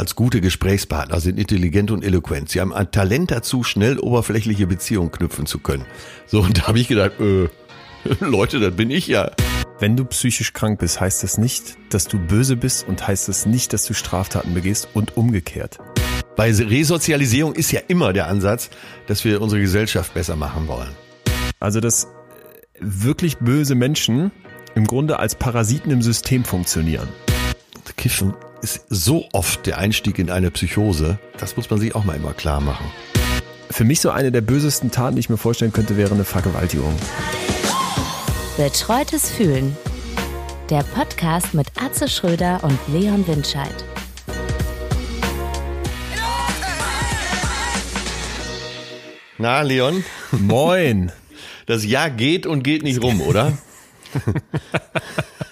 als gute Gesprächspartner, sind intelligent und eloquent. Sie haben ein Talent dazu, schnell oberflächliche Beziehungen knüpfen zu können. So, und da habe ich gedacht, äh, Leute, das bin ich ja. Wenn du psychisch krank bist, heißt das nicht, dass du böse bist und heißt das nicht, dass du Straftaten begehst und umgekehrt. Bei Resozialisierung ist ja immer der Ansatz, dass wir unsere Gesellschaft besser machen wollen. Also, dass wirklich böse Menschen im Grunde als Parasiten im System funktionieren. Kiffen ist so oft der Einstieg in eine Psychose. Das muss man sich auch mal immer klar machen. Für mich so eine der bösesten Taten, die ich mir vorstellen könnte, wäre eine Vergewaltigung. Betreutes Fühlen. Der Podcast mit Atze Schröder und Leon Windscheid. Na, Leon? Moin. Das Jahr geht und geht nicht rum, oder?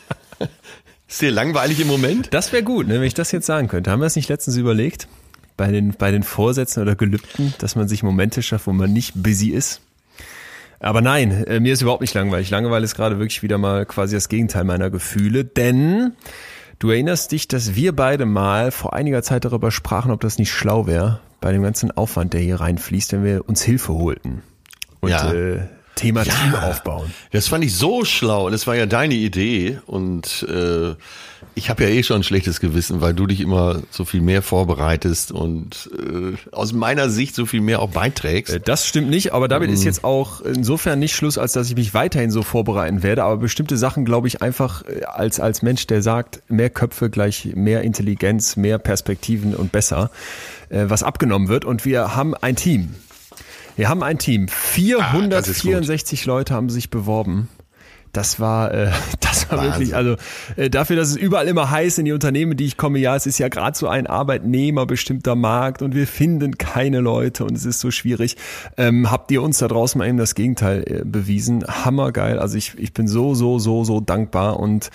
Ist dir langweilig im Moment? Das wäre gut, ne, wenn ich das jetzt sagen könnte. Haben wir es nicht letztens überlegt? Bei den, bei den Vorsätzen oder Gelübden, dass man sich Momente schafft, wo man nicht busy ist? Aber nein, äh, mir ist überhaupt nicht langweilig. Langeweile ist gerade wirklich wieder mal quasi das Gegenteil meiner Gefühle, denn du erinnerst dich, dass wir beide mal vor einiger Zeit darüber sprachen, ob das nicht schlau wäre, bei dem ganzen Aufwand, der hier reinfließt, wenn wir uns Hilfe holten. Und Ja. äh, Thema Ja. Team aufbauen. Das fand ich so schlau und es war ja deine Idee und äh, ich habe ja eh schon ein schlechtes Gewissen, weil du dich immer so viel mehr vorbereitest und äh, aus meiner Sicht so viel mehr auch beiträgst. Äh, Das stimmt nicht, aber damit ist jetzt auch insofern nicht Schluss, als dass ich mich weiterhin so vorbereiten werde. Aber bestimmte Sachen glaube ich einfach äh, als, als Mensch, der sagt, mehr Köpfe gleich mehr Intelligenz, mehr Perspektiven und besser, äh, was abgenommen wird. Und wir haben ein Team. Wir haben ein Team. Ah, das ist gut. 464 Leute haben sich beworben. Das war, äh, das war Wahnsinn. wirklich, also äh, dafür, dass es überall immer heißt in die Unternehmen, die ich komme, ja, es ist ja gerade so ein arbeitnehmerbestimmter Markt und wir finden keine Leute und es ist so schwierig. Ähm, habt ihr uns da draußen mal eben das Gegenteil äh, bewiesen? Hammergeil. Also ich, ich bin so, so, so, so dankbar und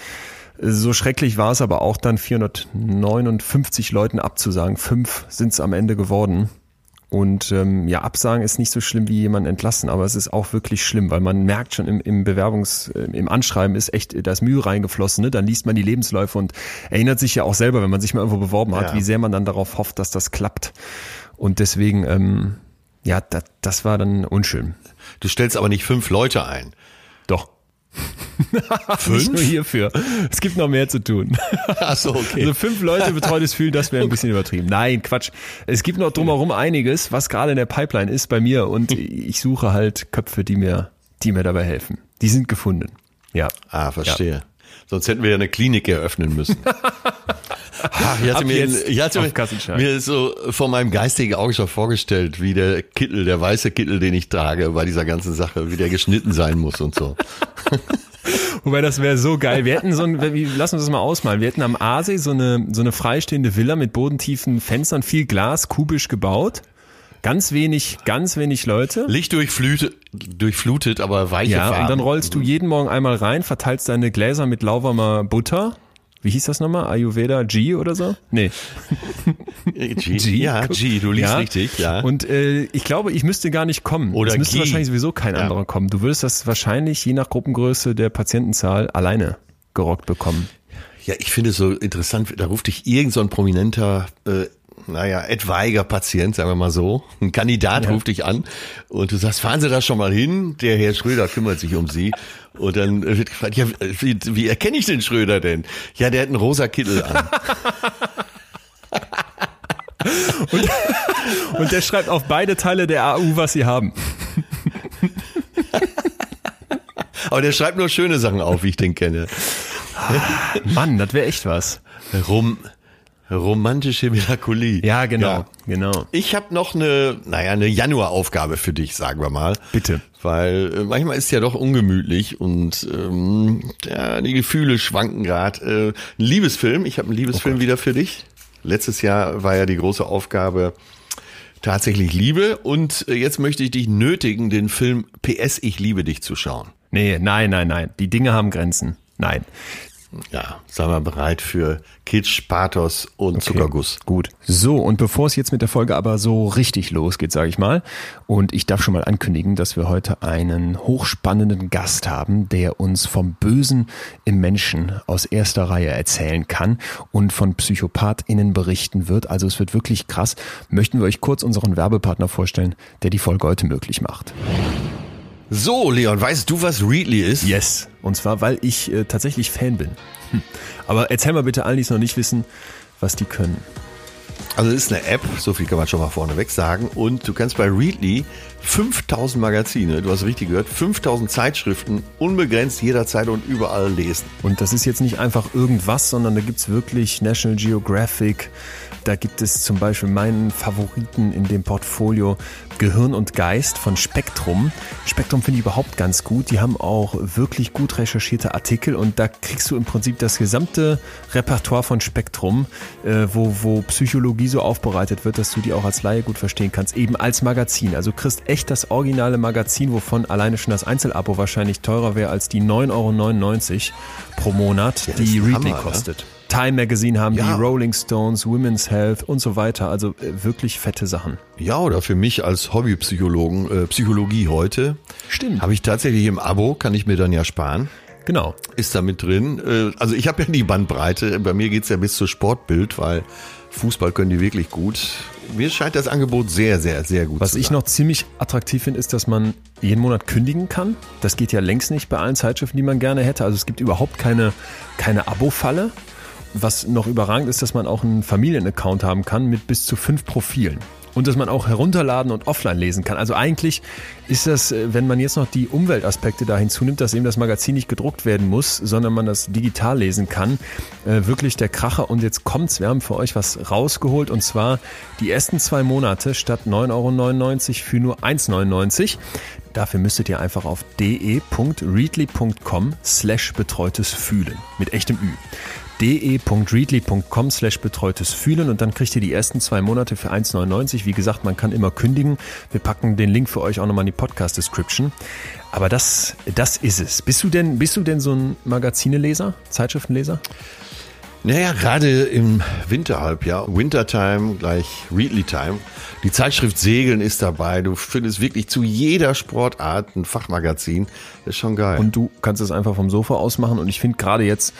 äh, so schrecklich war es aber auch dann 459 Leuten abzusagen. Fünf sind es am Ende geworden. Und ähm, ja, Absagen ist nicht so schlimm wie jemand entlassen, aber es ist auch wirklich schlimm, weil man merkt schon im, im Bewerbungs-, äh, im Anschreiben ist echt, da ist Mühe reingeflossen, ne? Dann liest man die Lebensläufe und erinnert sich ja auch selber, wenn man sich mal irgendwo beworben hat, Ja. wie sehr man dann darauf hofft, dass das klappt. Und deswegen, ähm, ja, das, das war dann unschön. Du stellst aber nicht fünf Leute ein. Doch. Nicht nur hierfür. Es gibt noch mehr zu tun. Ach so, okay. Also fünf Leute betreutes Fühlen, das wäre ein bisschen übertrieben. Nein, Quatsch. Es gibt noch drumherum einiges, was gerade in der Pipeline ist bei mir und ich suche halt Köpfe, die mir, die mir dabei helfen. Die sind gefunden. Ja. Ah, verstehe. Sonst hätten wir ja eine Klinik eröffnen müssen. Ich hatte Ab mir, jetzt ich hatte Kassenschein. mir so vor meinem geistigen Auge schon vorgestellt, wie der Kittel, der weiße Kittel, den ich trage bei dieser ganzen Sache, wie der geschnitten sein muss und so. Wobei das wäre so geil. Wir hätten so ein, lass uns das mal ausmalen. Wir hätten am Aasee so eine, so eine freistehende Villa mit bodentiefen Fenstern, viel Glas, kubisch gebaut. Ganz wenig, ganz wenig Leute. Licht durchflutet, durchflutet aber weiche Ja, Farben. und dann rollst du jeden Morgen einmal rein, verteilst deine Gläser mit lauwarmer Butter. Wie hieß das nochmal? Ayurveda G oder so? Nee. G, ja, G, du liest Ja. richtig, ja. Und äh, ich glaube, ich müsste gar nicht kommen. Oder es müsste G. wahrscheinlich sowieso kein Ja. anderer kommen. Du würdest das wahrscheinlich je nach Gruppengröße der Patientenzahl alleine gerockt bekommen. Ja, ich finde es so interessant, da ruft dich irgend so ein prominenter, äh, naja, etwaiger Patient, sagen wir mal so, ein Kandidat ruft dich an und du sagst, fahren Sie da schon mal hin, der Herr Schröder kümmert sich um Sie. Und dann wird gefragt, ja, wie, wie erkenne ich den Schröder denn? Ja, der hat einen rosa Kittel an. Und der schreibt auf beide Teile der AU, was sie haben. Aber der schreibt nur schöne Sachen auf, wie ich den kenne. Mann, das wäre echt was. Rom, romantische Melancholie. Ja, genau, Ja. genau. Ich habe noch eine, naja, eine Januaraufgabe für dich, sagen wir mal. Bitte. Weil äh, manchmal ist es ja doch ungemütlich und ähm, ja, die Gefühle schwanken gerade. Äh, ein Liebesfilm, ich habe einen Liebesfilm wieder für dich. Letztes Jahr war ja die große Aufgabe tatsächlich Liebe und äh, jetzt möchte ich dich nötigen, den Film PS Ich liebe dich zu schauen. Nee, nein, nein, nein. Die Dinge haben Grenzen. Nein. Ja, sagen wir bereit für Kitsch, Pathos und okay. Zuckerguss. Gut. So, und bevor es jetzt mit der Folge aber so richtig losgeht, sage ich mal, und ich darf schon mal ankündigen, dass wir heute einen hochspannenden Gast haben, der uns vom Bösen im Menschen aus erster Reihe erzählen kann und von PsychopathInnen berichten wird. Also es wird wirklich krass. Möchten wir euch kurz unseren Werbepartner vorstellen, der die Folge heute möglich macht. So, Leon, weißt du, was Readly ist? Yes. Und zwar, weil ich äh, tatsächlich Fan bin. Hm. Aber erzähl mal bitte allen, die es noch nicht wissen, was die können. Also es ist eine App, so viel kann man schon mal vorneweg sagen. Und du kannst bei Readly 5000 Magazine, du hast richtig gehört, 5000 Zeitschriften unbegrenzt jederzeit und überall lesen. Und das ist jetzt nicht einfach irgendwas, sondern da gibt es wirklich National Geographic, da gibt es zum Beispiel meinen Favoriten in dem Portfolio Gehirn und Geist von Spektrum. Spektrum finde ich überhaupt ganz gut. Die haben auch wirklich gut recherchierte Artikel und da kriegst du im Prinzip das gesamte Repertoire von Spektrum, äh, wo, wo Psychologie so aufbereitet wird, dass du die auch als Laie gut verstehen kannst, eben als Magazin. Also du kriegst echt das originale Magazin, wovon alleine schon das Einzelabo wahrscheinlich teurer wäre als die 9,99 Euro pro Monat, ja, die Readly kostet. Ja? Time Magazine haben ja. die, Rolling Stones, Women's Health und so weiter. Also äh, wirklich fette Sachen. Ja, oder für mich als Hobbypsychologen, äh, Psychologie heute. Stimmt. Habe ich tatsächlich im Abo, kann ich mir dann ja sparen. Genau. Ist da mit drin. Äh, also ich habe ja die Bandbreite. Bei mir geht's ja bis zur Sportbild, weil Fußball können die wirklich gut. Mir scheint das Angebot sehr, sehr, sehr gut Was zu sein. Was ich noch ziemlich attraktiv finde, ist, dass man jeden Monat kündigen kann. Das geht ja längst nicht bei allen Zeitschriften, die man gerne hätte. Also es gibt überhaupt keine, keine Abo-Falle. Was noch überragend ist, dass man auch einen Familienaccount haben kann mit bis zu fünf Profilen. Und dass man auch herunterladen und offline lesen kann. Also eigentlich ist das, äh, wenn man jetzt noch die Umweltaspekte da hinzunimmt, dass eben das Magazin nicht gedruckt werden muss, sondern man das digital lesen kann, äh, wirklich der Kracher. Und jetzt kommt's, wir haben für euch was rausgeholt und zwar die ersten zwei Monate statt 9,99 Euro für nur 1,99 Dafür müsstet ihr einfach auf de.readly.com slash betreutes Fühlen mit echtem Ü de.readly.com slash betreutes Fühlen und dann kriegt ihr die ersten zwei Monate für 1,99. Wie gesagt, man kann immer kündigen. Wir packen den Link für euch auch nochmal in die Podcast-Description. Aber das, das ist es. Bist du denn, bist du denn so ein Magazineleser, Zeitschriftenleser? Naja, gerade im Winterhalbjahr, Wintertime gleich Readly Time. Die Zeitschrift Segeln ist dabei. Du findest wirklich zu jeder Sportart ein Fachmagazin. Das ist schon geil. Und du kannst es einfach vom Sofa aus machen. Und ich finde gerade jetzt,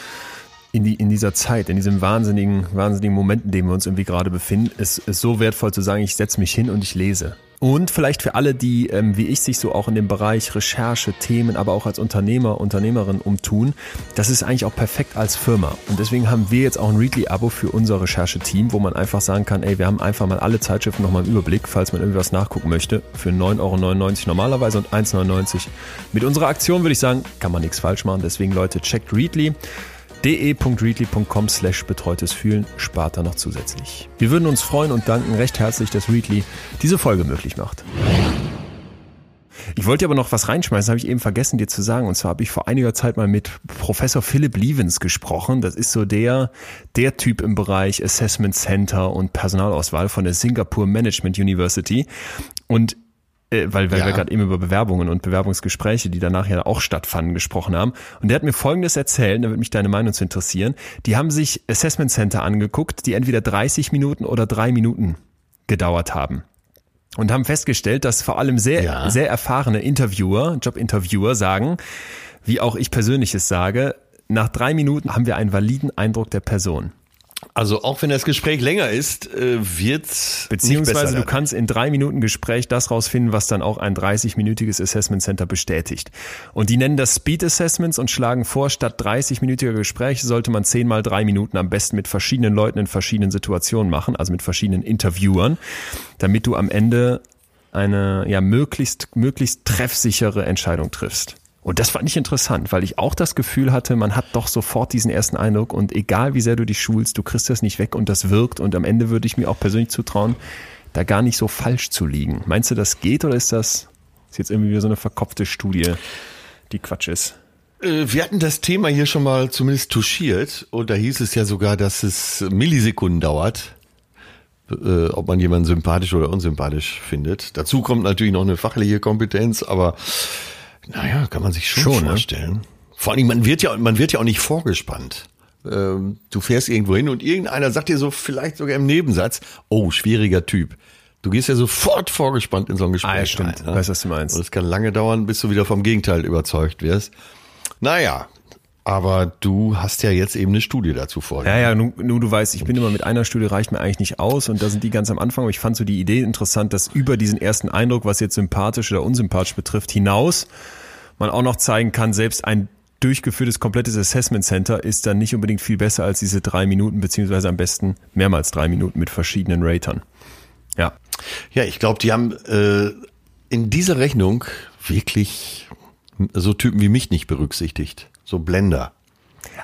in, die, in dieser Zeit, in diesem wahnsinnigen, wahnsinnigen Moment, in dem wir uns irgendwie gerade befinden, ist, ist so wertvoll zu sagen, ich setze mich hin und ich lese. Und vielleicht für alle, die ähm, wie ich sich so auch in dem Bereich Recherche, Themen, aber auch als Unternehmer, Unternehmerin umtun, das ist eigentlich auch perfekt als Firma. Und deswegen haben wir jetzt auch ein Readly-Abo für unser Rechercheteam, wo man einfach sagen kann, ey, wir haben einfach mal alle Zeitschriften nochmal im Überblick, falls man irgendwie was nachgucken möchte, für 9,99 Euro normalerweise und 1,99 Euro. Mit unserer Aktion würde ich sagen, kann man nichts falsch machen. Deswegen Leute, checkt Readly de.readly.com slash betreutes Fühlen spart da noch zusätzlich. Wir würden uns freuen und danken recht herzlich, dass Readly diese Folge möglich macht. Ich wollte aber noch was reinschmeißen, habe ich eben vergessen dir zu sagen. Und zwar habe ich vor einiger Zeit mal mit Professor Philip Levens gesprochen. Das ist so der, der Typ im Bereich Assessment Center und Personalauswahl von der Singapore Management University. Und weil, weil ja. wir gerade eben über Bewerbungen und Bewerbungsgespräche, die danach ja auch stattfanden, gesprochen haben. Und der hat mir Folgendes erzählt, da würde mich deine Meinung zu interessieren. Die haben sich Assessment Center angeguckt, die entweder 30 Minuten oder drei Minuten gedauert haben. Und haben festgestellt, dass vor allem sehr, ja. sehr erfahrene Interviewer, Jobinterviewer sagen, wie auch ich persönlich es sage, nach drei Minuten haben wir einen validen Eindruck der Person. Also auch wenn das Gespräch länger ist, äh, wird beziehungsweise du kannst in drei Minuten Gespräch das rausfinden, was dann auch ein 30-minütiges Assessment Center bestätigt. Und die nennen das Speed Assessments und schlagen vor, statt 30-minütiger Gespräche sollte man 10 mal drei Minuten am besten mit verschiedenen Leuten in verschiedenen Situationen machen, also mit verschiedenen Interviewern, damit du am Ende eine ja möglichst möglichst treffsichere Entscheidung triffst. Und das fand ich interessant, weil ich auch das Gefühl hatte, man hat doch sofort diesen ersten Eindruck und egal wie sehr du dich schulst, du kriegst das nicht weg und das wirkt und am Ende würde ich mir auch persönlich zutrauen, da gar nicht so falsch zu liegen. Meinst du, das geht oder ist das ist jetzt irgendwie wieder so eine verkopfte Studie, die Quatsch ist? Äh, wir hatten das Thema hier schon mal zumindest touchiert und da hieß es ja sogar, dass es Millisekunden dauert, äh, ob man jemanden sympathisch oder unsympathisch findet. Dazu kommt natürlich noch eine fachliche Kompetenz, aber naja, kann man sich schon, schon ne? vorstellen. Ne? Vor allem, man wird ja, man wird ja auch nicht vorgespannt. Ähm, du fährst irgendwo hin und irgendeiner sagt dir so vielleicht sogar im Nebensatz, oh, schwieriger Typ. Du gehst ja sofort vorgespannt in so ein Gespräch. Ah, ja, stimmt. Rein, ne? Weiß, was du meinst. Und es kann lange dauern, bis du wieder vom Gegenteil überzeugt wirst. Naja, aber du hast ja jetzt eben eine Studie dazu vorliegen. Ja, ja, nun, nun du weißt, ich bin immer mit einer Studie reicht mir eigentlich nicht aus und da sind die ganz am Anfang, aber ich fand so die Idee interessant, dass über diesen ersten Eindruck, was jetzt sympathisch oder unsympathisch betrifft, hinaus man auch noch zeigen kann, selbst ein durchgeführtes komplettes Assessment Center ist dann nicht unbedingt viel besser als diese drei Minuten, beziehungsweise am besten mehrmals drei Minuten mit verschiedenen Ratern. Ja. Ja, ich glaube, die haben äh, in dieser Rechnung wirklich so Typen wie mich nicht berücksichtigt. So Blender.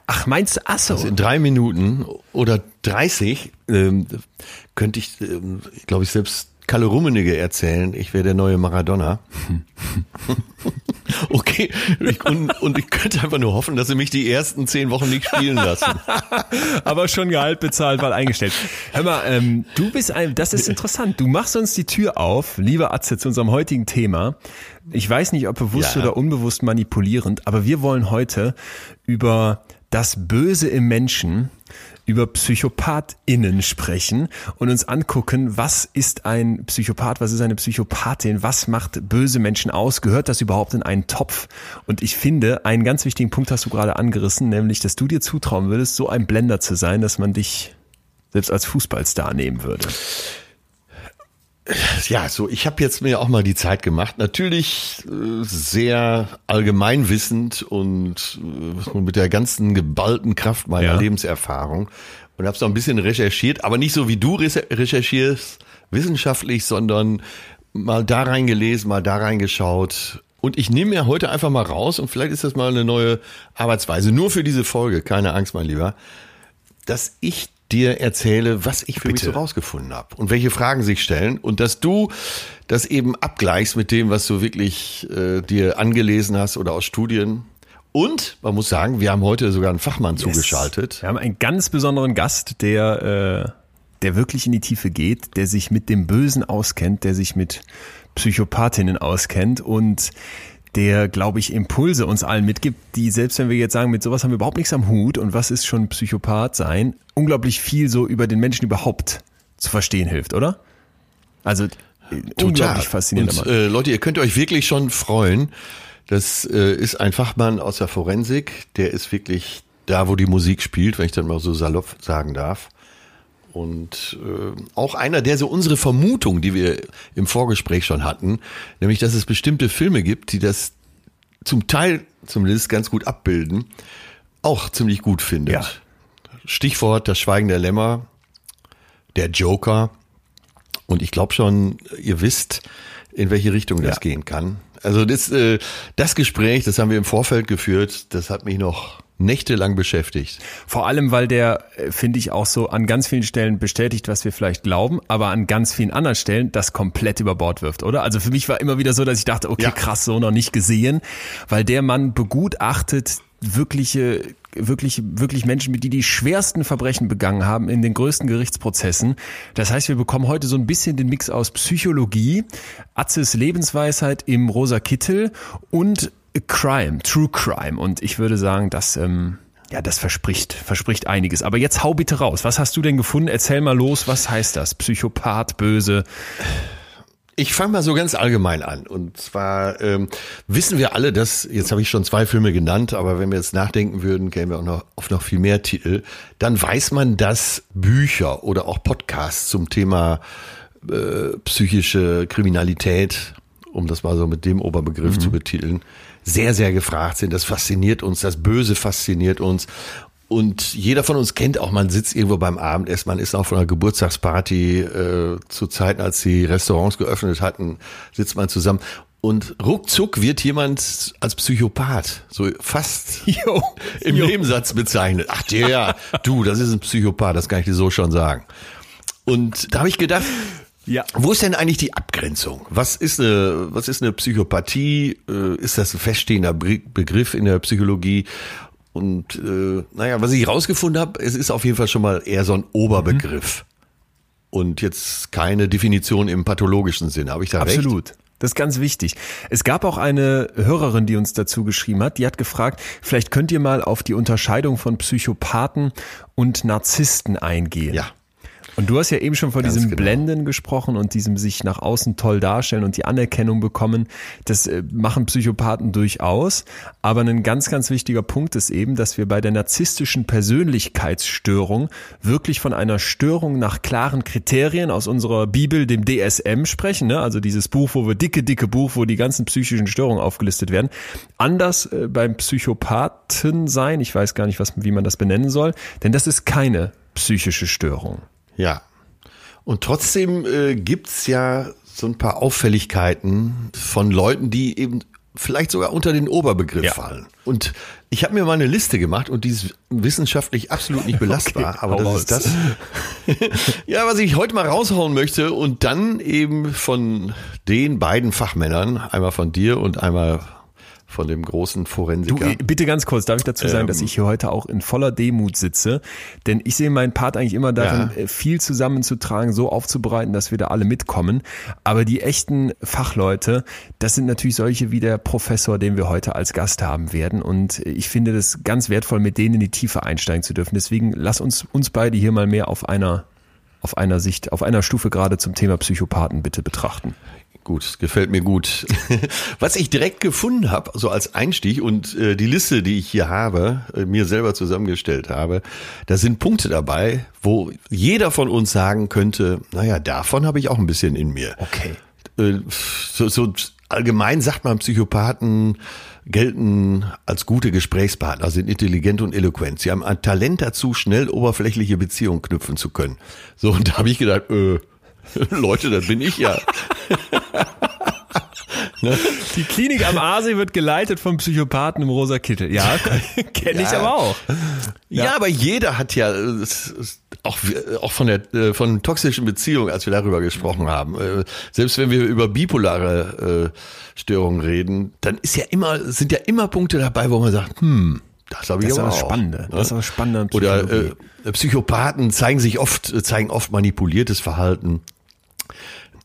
Ach, meinst du, ach so. Also in drei Minuten oder 30 ähm, könnte ich, ähm, glaube ich, selbst Kalle Rummenigge erzählen, ich wäre der neue Maradona. okay, ich, und, und ich könnte einfach nur hoffen, dass sie mich die ersten zehn Wochen nicht spielen lassen. Aber schon Gehalt bezahlt, weil eingestellt. Hör mal, ähm, du bist ein, das ist interessant. Du machst uns die Tür auf, lieber Atze, zu unserem heutigen Thema. Ich weiß nicht, ob bewusst ja. oder unbewusst manipulierend, aber wir wollen heute über das Böse im Menschen über PsychopathInnen sprechen und uns angucken, was ist ein Psychopath, was ist eine Psychopathin, was macht böse Menschen aus, gehört das überhaupt in einen Topf? Und ich finde, einen ganz wichtigen Punkt hast du gerade angerissen, nämlich, dass du dir zutrauen würdest, so ein Blender zu sein, dass man dich selbst als Fußballstar nehmen würde ja, so ich habe jetzt mir auch mal die Zeit gemacht. Natürlich äh, sehr allgemeinwissend und äh, mit der ganzen geballten Kraft meiner ja. Lebenserfahrung und habe so ein bisschen recherchiert, aber nicht so wie du recherchierst, wissenschaftlich, sondern mal da reingelesen, mal da reingeschaut. Und ich nehme mir heute einfach mal raus und vielleicht ist das mal eine neue Arbeitsweise, nur für diese Folge, keine Angst, mein Lieber, dass ich dir erzähle, was ich für Bitte. mich so rausgefunden habe und welche Fragen sich stellen und dass du das eben abgleichst mit dem, was du wirklich äh, dir angelesen hast oder aus Studien. Und man muss sagen, wir haben heute sogar einen Fachmann yes. zugeschaltet. Wir haben einen ganz besonderen Gast, der, äh, der wirklich in die Tiefe geht, der sich mit dem Bösen auskennt, der sich mit Psychopathinnen auskennt und der, glaube ich, Impulse uns allen mitgibt, die selbst wenn wir jetzt sagen, mit sowas haben wir überhaupt nichts am Hut und was ist schon Psychopath sein, unglaublich viel so über den Menschen überhaupt zu verstehen hilft, oder? Also Total. unglaublich faszinierend. Und, äh, Leute, ihr könnt euch wirklich schon freuen. Das äh, ist ein Fachmann aus der Forensik, der ist wirklich da, wo die Musik spielt, wenn ich dann mal so salopp sagen darf. Und äh, auch einer, der so unsere Vermutung, die wir im Vorgespräch schon hatten, nämlich dass es bestimmte Filme gibt, die das zum Teil zumindest ganz gut abbilden, auch ziemlich gut findet. Ja. Stichwort das Schweigen der Lämmer, der Joker. Und ich glaube schon, ihr wisst, in welche Richtung das ja. gehen kann. Also das, äh, das Gespräch, das haben wir im Vorfeld geführt, das hat mich noch nächtelang beschäftigt. Vor allem, weil der, äh, finde ich, auch so an ganz vielen Stellen bestätigt, was wir vielleicht glauben, aber an ganz vielen anderen Stellen das komplett über Bord wirft, oder? Also für mich war immer wieder so, dass ich dachte, okay, ja. krass, so noch nicht gesehen, weil der Mann begutachtet wirkliche wirklich, wirklich Menschen, die die schwersten Verbrechen begangen haben in den größten Gerichtsprozessen. Das heißt, wir bekommen heute so ein bisschen den Mix aus Psychologie, Atzes Lebensweisheit im rosa Kittel und Crime, True Crime. Und ich würde sagen, dass ähm, ja, das verspricht, verspricht einiges. Aber jetzt hau bitte raus. Was hast du denn gefunden? Erzähl mal los. Was heißt das? Psychopath, böse? Ich fange mal so ganz allgemein an. Und zwar ähm, wissen wir alle, dass, jetzt habe ich schon zwei Filme genannt, aber wenn wir jetzt nachdenken würden, kämen wir auch noch auf noch viel mehr Titel. Dann weiß man, dass Bücher oder auch Podcasts zum Thema äh, psychische Kriminalität, um das mal so mit dem Oberbegriff mhm. zu betiteln, sehr, sehr gefragt sind. Das fasziniert uns, das Böse fasziniert uns. Und jeder von uns kennt auch, man sitzt irgendwo beim Abendessen, man ist auf einer Geburtstagsparty, äh, zu Zeiten, als die Restaurants geöffnet hatten, sitzt man zusammen. Und ruckzuck wird jemand als Psychopath, so fast jo, im jo. Nebensatz bezeichnet. Ach der, du, das ist ein Psychopath, das kann ich dir so schon sagen. Und da habe ich gedacht, ja. Wo ist denn eigentlich die Abgrenzung? Was ist eine, was ist eine Psychopathie? Äh, ist das ein feststehender Begriff in der Psychologie? Und äh, naja, was ich rausgefunden habe, es ist auf jeden Fall schon mal eher so ein Oberbegriff. Mhm. Und jetzt keine Definition im pathologischen Sinne. Habe ich da Absolut. recht? Das ist ganz wichtig. Es gab auch eine Hörerin, die uns dazu geschrieben hat, die hat gefragt, vielleicht könnt ihr mal auf die Unterscheidung von Psychopathen und Narzissten eingehen. Ja. Und du hast ja eben schon von Ganz diesem genau. Blenden gesprochen und diesem sich nach außen toll darstellen und die Anerkennung bekommen. Das äh, machen Psychopathen durchaus. Aber ein ganz, ganz wichtiger Punkt ist eben, dass wir bei der narzisstischen Persönlichkeitsstörung wirklich von einer Störung nach klaren Kriterien aus unserer Bibel, dem DSM, sprechen. Ne? Also dieses Buch, wo wir dicke, dicke Buch, wo die ganzen psychischen Störungen aufgelistet werden. Anders äh, beim Psychopathen sein. Ich weiß gar nicht, was, wie man das benennen soll. Denn das ist keine psychische Störung. Ja. Und trotzdem äh, gibt's ja so ein paar Auffälligkeiten von Leuten, die eben vielleicht sogar unter den Oberbegriff Ja. fallen. Und ich habe mir mal eine Liste gemacht und die ist wissenschaftlich absolut nicht belastbar, Okay, aber das ist das. ja, was ich heute mal raushauen möchte und dann eben von den beiden Fachmännern, einmal von dir und einmal von dem großen Du, Forensiker. äh, bitte ganz kurz, darf ich dazu sagen, Ähm. dass ich hier heute auch in voller Demut sitze? Denn ich sehe meinen Part eigentlich immer darin, Ja. äh, viel zusammenzutragen, so aufzubereiten, dass wir da alle mitkommen. Aber die echten Fachleute, das sind natürlich solche wie der Professor, den wir heute als Gast haben werden. Und äh, ich finde das ganz wertvoll, mit denen in die Tiefe einsteigen zu dürfen. Deswegen lass uns, uns beide hier mal mehr auf einer, auf einer Sicht, auf einer Stufe gerade zum Thema Psychopathen bitte betrachten. Gut, gefällt mir gut. Was ich direkt gefunden habe, so als Einstieg und äh, die Liste, die ich hier habe, äh, mir selber zusammengestellt habe, da sind Punkte dabei, wo jeder von uns sagen könnte, naja, davon habe ich auch ein bisschen in mir. Okay. Äh, so, so allgemein sagt man, Psychopathen gelten als gute Gesprächspartner, sind intelligent und eloquent. Sie haben ein Talent dazu, schnell oberflächliche Beziehungen knüpfen zu können. So, und da habe ich gedacht, äh, Leute, das bin ich ja. Die Klinik am Aasee wird geleitet vom Psychopathen im rosa Kittel. Ja, kenne ich Ja. aber auch. Ja, aber jeder hat ja auch auch von der äh, von toxischen Beziehungen, als wir darüber gesprochen haben. äh, Selbst wenn wir über bipolare äh, Störungen reden, dann ist ja immer sind ja immer Punkte dabei, wo man sagt, hm, das habe ich Das ist aber auch. Spannende. Das ist das Spannende an Oder äh, Psychopathen zeigen sich oft zeigen oft manipuliertes Verhalten.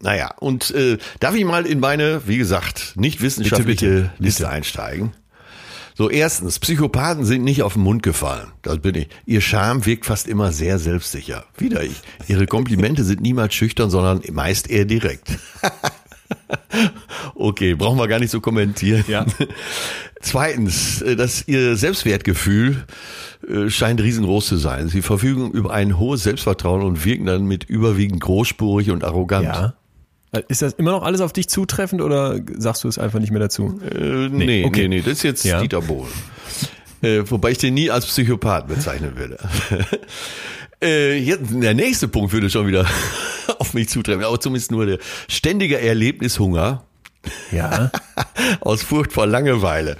Naja, und äh, darf ich mal in meine, wie gesagt, nicht wissenschaftliche Bitte, bitte, Liste einsteigen? So, erstens, Psychopathen sind nicht auf den Mund gefallen. Das bin ich. Ihr Charme wirkt fast immer sehr selbstsicher. Wieder ich. Ihre Komplimente sind niemals schüchtern, sondern meist eher direkt. okay, brauchen wir gar nicht so kommentieren. Ja. Zweitens, äh, dass ihr Selbstwertgefühl scheint riesengroß zu sein. Sie verfügen über ein hohes Selbstvertrauen und wirken dann mit überwiegend großspurig und arrogant. Ja. Äh, Ist das immer noch alles auf dich zutreffend oder sagst du es einfach nicht mehr dazu? Äh, nee, okay. nee, nee, das ist jetzt Ja. Dieter Bohlen. Äh, wobei ich den nie als Psychopath bezeichnen würde. äh, jetzt, der nächste Punkt würde schon wieder auf mich zutreffen, aber zumindest nur der ständige Erlebnishunger Ja. aus Furcht vor Langeweile.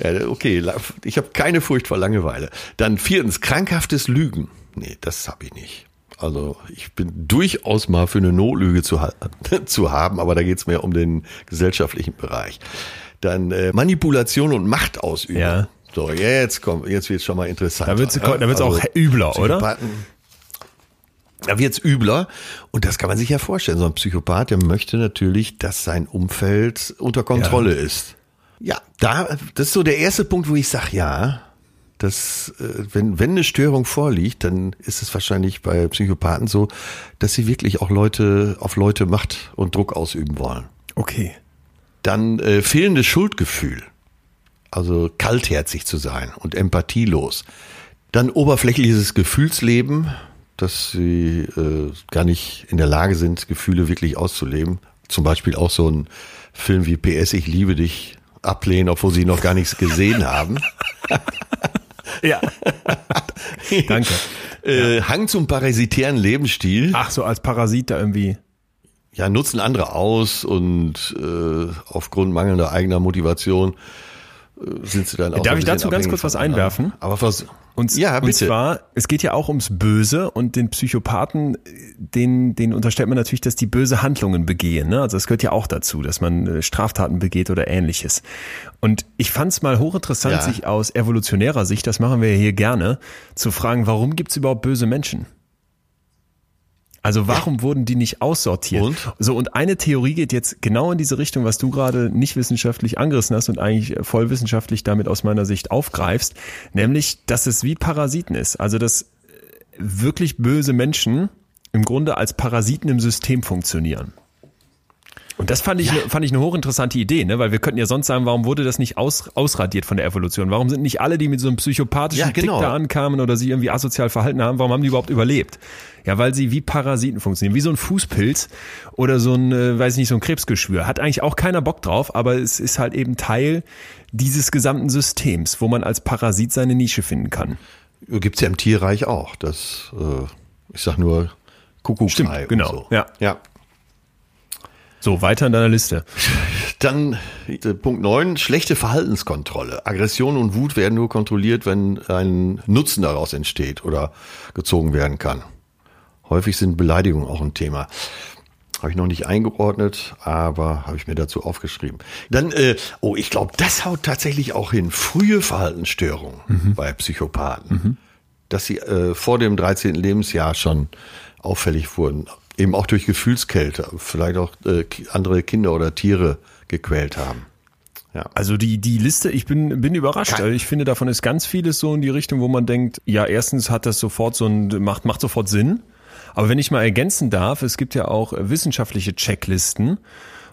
Ja, okay, ich habe keine Furcht vor Langeweile. Dann viertens, krankhaftes Lügen. Nee, das habe ich nicht. Also ich bin durchaus mal für eine Notlüge zu, ha zu haben, aber da geht's mehr um den gesellschaftlichen Bereich. Dann äh, Manipulation und Machtausübung. Ja. So, jetzt kommt, jetzt wird's schon mal interessant. Da wird's, da wird's auch übler, oder? Da wird's übler und das kann man sich ja vorstellen. So ein Psychopath, der möchte natürlich, dass sein Umfeld unter Kontrolle ist. Ja, da, das ist so der erste Punkt, wo ich sage, ja, das, äh, wenn, wenn eine Störung vorliegt, dann ist es wahrscheinlich bei Psychopathen so, dass sie wirklich auch Leute auf Leute Macht und Druck ausüben wollen. Okay. Dann äh, fehlendes Schuldgefühl, also kaltherzig zu sein und empathielos. Dann oberflächliches Gefühlsleben, dass sie äh, gar nicht in der Lage sind, Gefühle wirklich auszuleben. Zum Beispiel auch so ein Film wie PS, ich liebe dich ablehnen, obwohl sie noch gar nichts gesehen haben. Ja. Danke. Äh, Hang zum parasitären Lebensstil. Ach, so als Parasit da irgendwie. ja, nutzen andere aus und äh, aufgrund mangelnder eigener Motivation sind sie dann auch. Darf ich dazu ganz kurz was einwerfen? Aber was? Und, ja, und bitte. zwar, es geht ja auch ums Böse und den Psychopathen, den, den unterstellt man natürlich, dass die böse Handlungen begehen. Ne? Also das gehört ja auch dazu, dass man äh, Straftaten begeht oder ähnliches. Und ich fand es mal hochinteressant, Ja. sich aus evolutionärer Sicht, das machen wir ja hier gerne, zu fragen, warum gibt es überhaupt böse Menschen? Also warum ja. wurden die nicht aussortiert? Und? So, und eine Theorie geht jetzt genau in diese Richtung, was du gerade nicht wissenschaftlich angerissen hast und eigentlich voll wissenschaftlich damit aus meiner Sicht aufgreifst, nämlich, dass es wie Parasiten ist. Also, dass wirklich böse Menschen im Grunde als Parasiten im System funktionieren. Und das fand ich, ja. fand ich eine hochinteressante Idee, ne? weil wir könnten ja sonst sagen, warum wurde das nicht aus, ausradiert von der Evolution? Warum sind nicht alle, die mit so einem psychopathischen ja, genau. Tick da ankamen oder sie irgendwie asozial verhalten haben, warum haben die überhaupt überlebt? Ja, weil sie wie Parasiten funktionieren, wie so ein Fußpilz oder so ein, äh, weiß ich nicht, so ein Krebsgeschwür. Hat eigentlich auch keiner Bock drauf, aber es ist halt eben Teil dieses gesamten Systems, wo man als Parasit seine Nische finden kann. Gibt's ja im Tierreich auch. Das, äh, ich sag nur Kuckucksei. Stimmt, genau. So. Ja. ja. So, weiter in deiner Liste. Dann äh, Punkt 9, schlechte Verhaltenskontrolle. Aggression und Wut werden nur kontrolliert, wenn ein Nutzen daraus entsteht oder gezogen werden kann. Häufig sind Beleidigungen auch ein Thema. Habe ich noch nicht eingeordnet, aber habe ich mir dazu aufgeschrieben. Dann, äh, oh, ich glaube, das haut tatsächlich auch hin. Frühe Verhaltensstörungen mhm. bei Psychopathen. Mhm. Dass sie äh, vor dem 13. Lebensjahr schon auffällig wurden eben auch durch Gefühlskälte, vielleicht auch äh, andere Kinder oder Tiere gequält haben. Ja. Also die, die Liste, ich bin, bin überrascht. Also ich finde, davon ist ganz vieles so in die Richtung, wo man denkt, ja, erstens hat das sofort so ein, macht, macht sofort Sinn. Aber wenn ich mal ergänzen darf, es gibt ja auch wissenschaftliche Checklisten,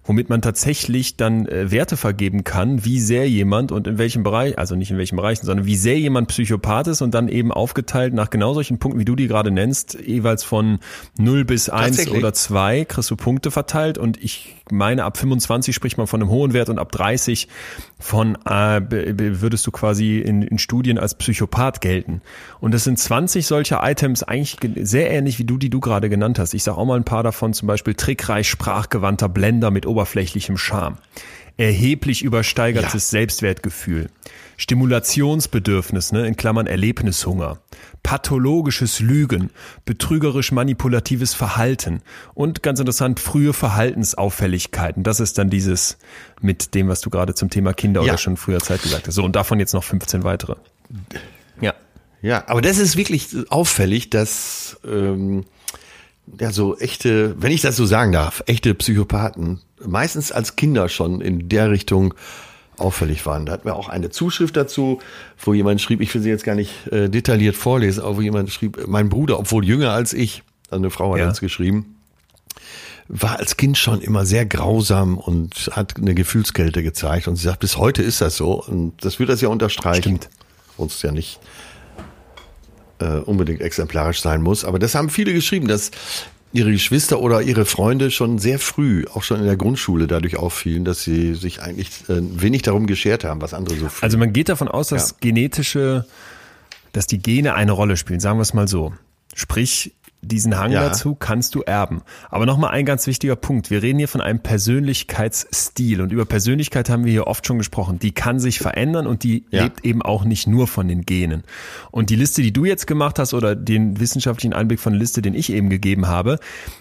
womit man tatsächlich dann äh, Werte vergeben kann, wie sehr jemand und in welchem Bereich, also nicht in welchen Bereichen, sondern wie sehr jemand Psychopath ist und dann eben aufgeteilt nach genau solchen Punkten, wie du die gerade nennst, jeweils von 0 bis 1 oder 2 kriegst du Punkte verteilt und ich meine, ab 25 spricht man von einem hohen Wert und ab 30 von äh, würdest du quasi in, in Studien als Psychopath gelten. Und das sind 20 solcher Items eigentlich sehr ähnlich wie du, die du gerade genannt hast. Ich sage auch mal ein paar davon, zum Beispiel trickreich sprachgewandter Blender mit oberflächlichem Charme erheblich übersteigertes ja. Selbstwertgefühl, Stimulationsbedürfnis, ne, in Klammern Erlebnishunger, pathologisches Lügen, betrügerisch manipulatives Verhalten und ganz interessant frühe Verhaltensauffälligkeiten. Das ist dann dieses mit dem, was du gerade zum Thema Kinder ja. oder schon früher Zeit gesagt hast. So und davon jetzt noch 15 weitere. Ja. Ja, aber das ist wirklich auffällig, dass ähm, ja so echte, wenn ich das so sagen darf, echte Psychopathen meistens als Kinder schon in der Richtung auffällig waren. Da hatten wir auch eine Zuschrift dazu, wo jemand schrieb, ich will sie jetzt gar nicht äh, detailliert vorlesen, aber wo jemand schrieb, mein Bruder, obwohl jünger als ich, also eine Frau hat ja. uns geschrieben, war als Kind schon immer sehr grausam und hat eine Gefühlskälte gezeigt. Und sie sagt, bis heute ist das so. Und das wird das ja unterstreichen. Stimmt. Uns ja nicht äh, unbedingt exemplarisch sein muss. Aber das haben viele geschrieben, dass ihre Geschwister oder ihre Freunde schon sehr früh, auch schon in der Grundschule, dadurch auffielen, dass sie sich eigentlich äh, wenig darum geschert haben, was andere so fühlen. Also man geht davon aus, dass ja. genetische, dass die Gene eine Rolle spielen, sagen wir es mal so. Sprich, diesen Hang ja. dazu kannst du erben. Aber nochmal ein ganz wichtiger Punkt. Wir reden hier von einem Persönlichkeitsstil und über Persönlichkeit haben wir hier oft schon gesprochen. Die kann sich verändern und die ja. lebt eben auch nicht nur von den Genen. Und die Liste, die du jetzt gemacht hast oder den wissenschaftlichen Einblick von der Liste, den ich eben gegeben habe,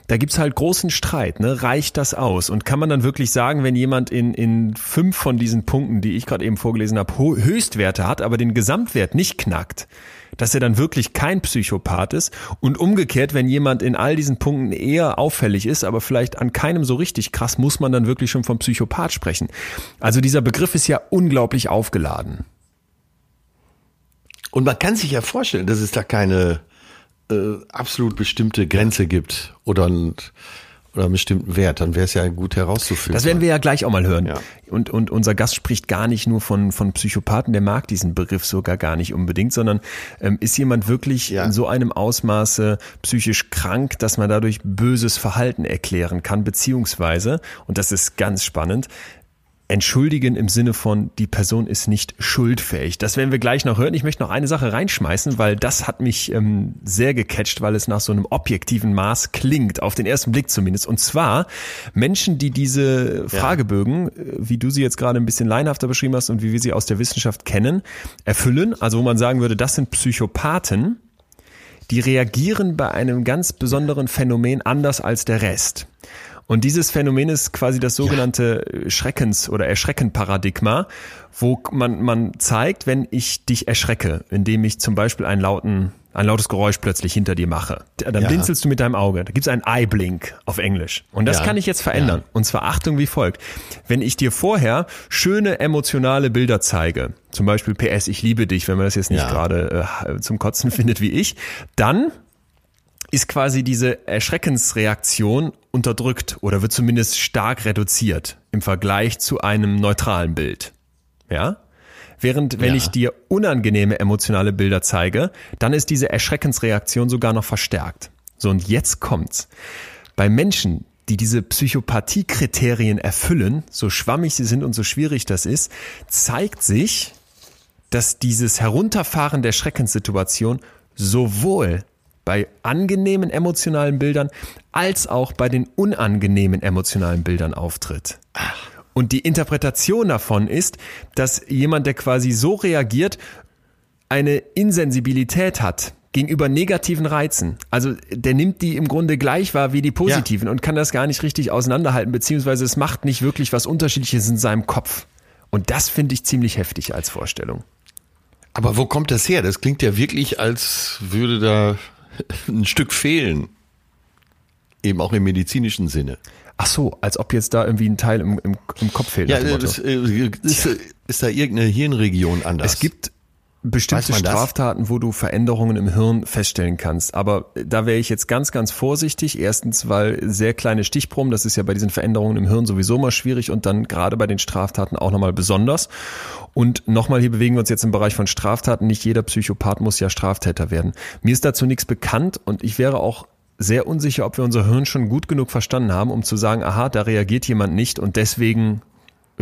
da gibt's halt großen Streit. Ne? Reicht das aus? Und kann man dann wirklich sagen, wenn jemand in, in fünf von diesen Punkten, die ich gerade eben vorgelesen habe, Höchstwerte hat, aber den Gesamtwert nicht knackt, dass er dann wirklich kein Psychopath ist und umgekehrt, wenn jemand in all diesen Punkten eher auffällig ist, aber vielleicht an keinem so richtig krass, muss man dann wirklich schon vom Psychopath sprechen. Also dieser Begriff ist ja unglaublich aufgeladen. Und man kann sich ja vorstellen, dass es da keine äh, absolut bestimmte Grenze gibt oder ein oder einen bestimmten Wert, dann wäre es ja gut herauszufinden. Das werden wir ja gleich auch mal hören. Ja. Und, und unser Gast spricht gar nicht nur von, von Psychopathen, der mag diesen Begriff sogar gar nicht unbedingt, sondern ähm, ist jemand wirklich ja. in so einem Ausmaße psychisch krank, dass man dadurch böses Verhalten erklären kann, beziehungsweise, und das ist ganz spannend, entschuldigen im Sinne von, die Person ist nicht schuldfähig. Das werden wir gleich noch hören. Ich möchte noch eine Sache reinschmeißen, weil das hat mich ähm, sehr gecatcht, weil es nach so einem objektiven Maß klingt, auf den ersten Blick zumindest. Und zwar Menschen, die diese Fragebögen, ja. Äh, wie du sie jetzt gerade ein bisschen leinhafter beschrieben hast und wie wir sie aus der Wissenschaft kennen, erfüllen. Also wo man sagen würde, das sind Psychopathen, die reagieren bei einem ganz besonderen Phänomen anders als der Rest. Und dieses Phänomen ist quasi das sogenannte ja. Schreckens- oder Erschreckenparadigma, wo man, man zeigt, wenn ich dich erschrecke, indem ich zum Beispiel einen lauten, ein lautes Geräusch plötzlich hinter dir mache. Dann ja. blinzelst du mit deinem Auge. Da gibt's einen Eye-Blink auf Englisch. Und das ja. kann ich jetzt verändern. Und zwar Achtung wie folgt. Wenn ich dir vorher schöne emotionale Bilder zeige, zum Beispiel PS, ich liebe dich, wenn man das jetzt nicht gerade äh, zum Kotzen findet wie ich, dann ist quasi diese Erschreckensreaktion unterdrückt oder wird zumindest stark reduziert im Vergleich zu einem neutralen Bild. Ja? Während wenn ja. ich dir unangenehme emotionale Bilder zeige, dann ist diese Erschreckensreaktion sogar noch verstärkt. So und jetzt kommt's. Bei Menschen, die diese Psychopathiekriterien erfüllen, so schwammig sie sind und so schwierig das ist, zeigt sich, dass dieses Herunterfahren der Schreckenssituation sowohl bei angenehmen emotionalen Bildern als auch bei den unangenehmen emotionalen Bildern auftritt. Und die Interpretation davon ist, dass jemand, der quasi so reagiert, eine Insensibilität hat gegenüber negativen Reizen. Also der nimmt die im Grunde gleich wahr wie die positiven ja. und kann das gar nicht richtig auseinanderhalten, beziehungsweise es macht nicht wirklich was Unterschiedliches in seinem Kopf. Und das finde ich ziemlich heftig als Vorstellung. Aber wo kommt das her? Das klingt ja wirklich, als würde da ein Stück fehlen. Eben auch im medizinischen Sinne. Ach so, als ob jetzt da irgendwie ein Teil im, im, im Kopf fehlt. Ja, das, äh, ist, ist da irgendeine Hirnregion anders? Es gibt bestimmte Straftaten, wo du Veränderungen im Hirn feststellen kannst. Aber da wäre ich jetzt ganz, ganz vorsichtig. Erstens, weil sehr kleine Stichproben, das ist ja bei diesen Veränderungen im Hirn sowieso mal schwierig und dann gerade bei den Straftaten auch nochmal besonders. Und nochmal, hier bewegen wir uns jetzt im Bereich von Straftaten. Nicht jeder Psychopath muss ja Straftäter werden. Mir ist dazu nichts bekannt und ich wäre auch sehr unsicher, ob wir unser Hirn schon gut genug verstanden haben, um zu sagen, aha, da reagiert jemand nicht und deswegen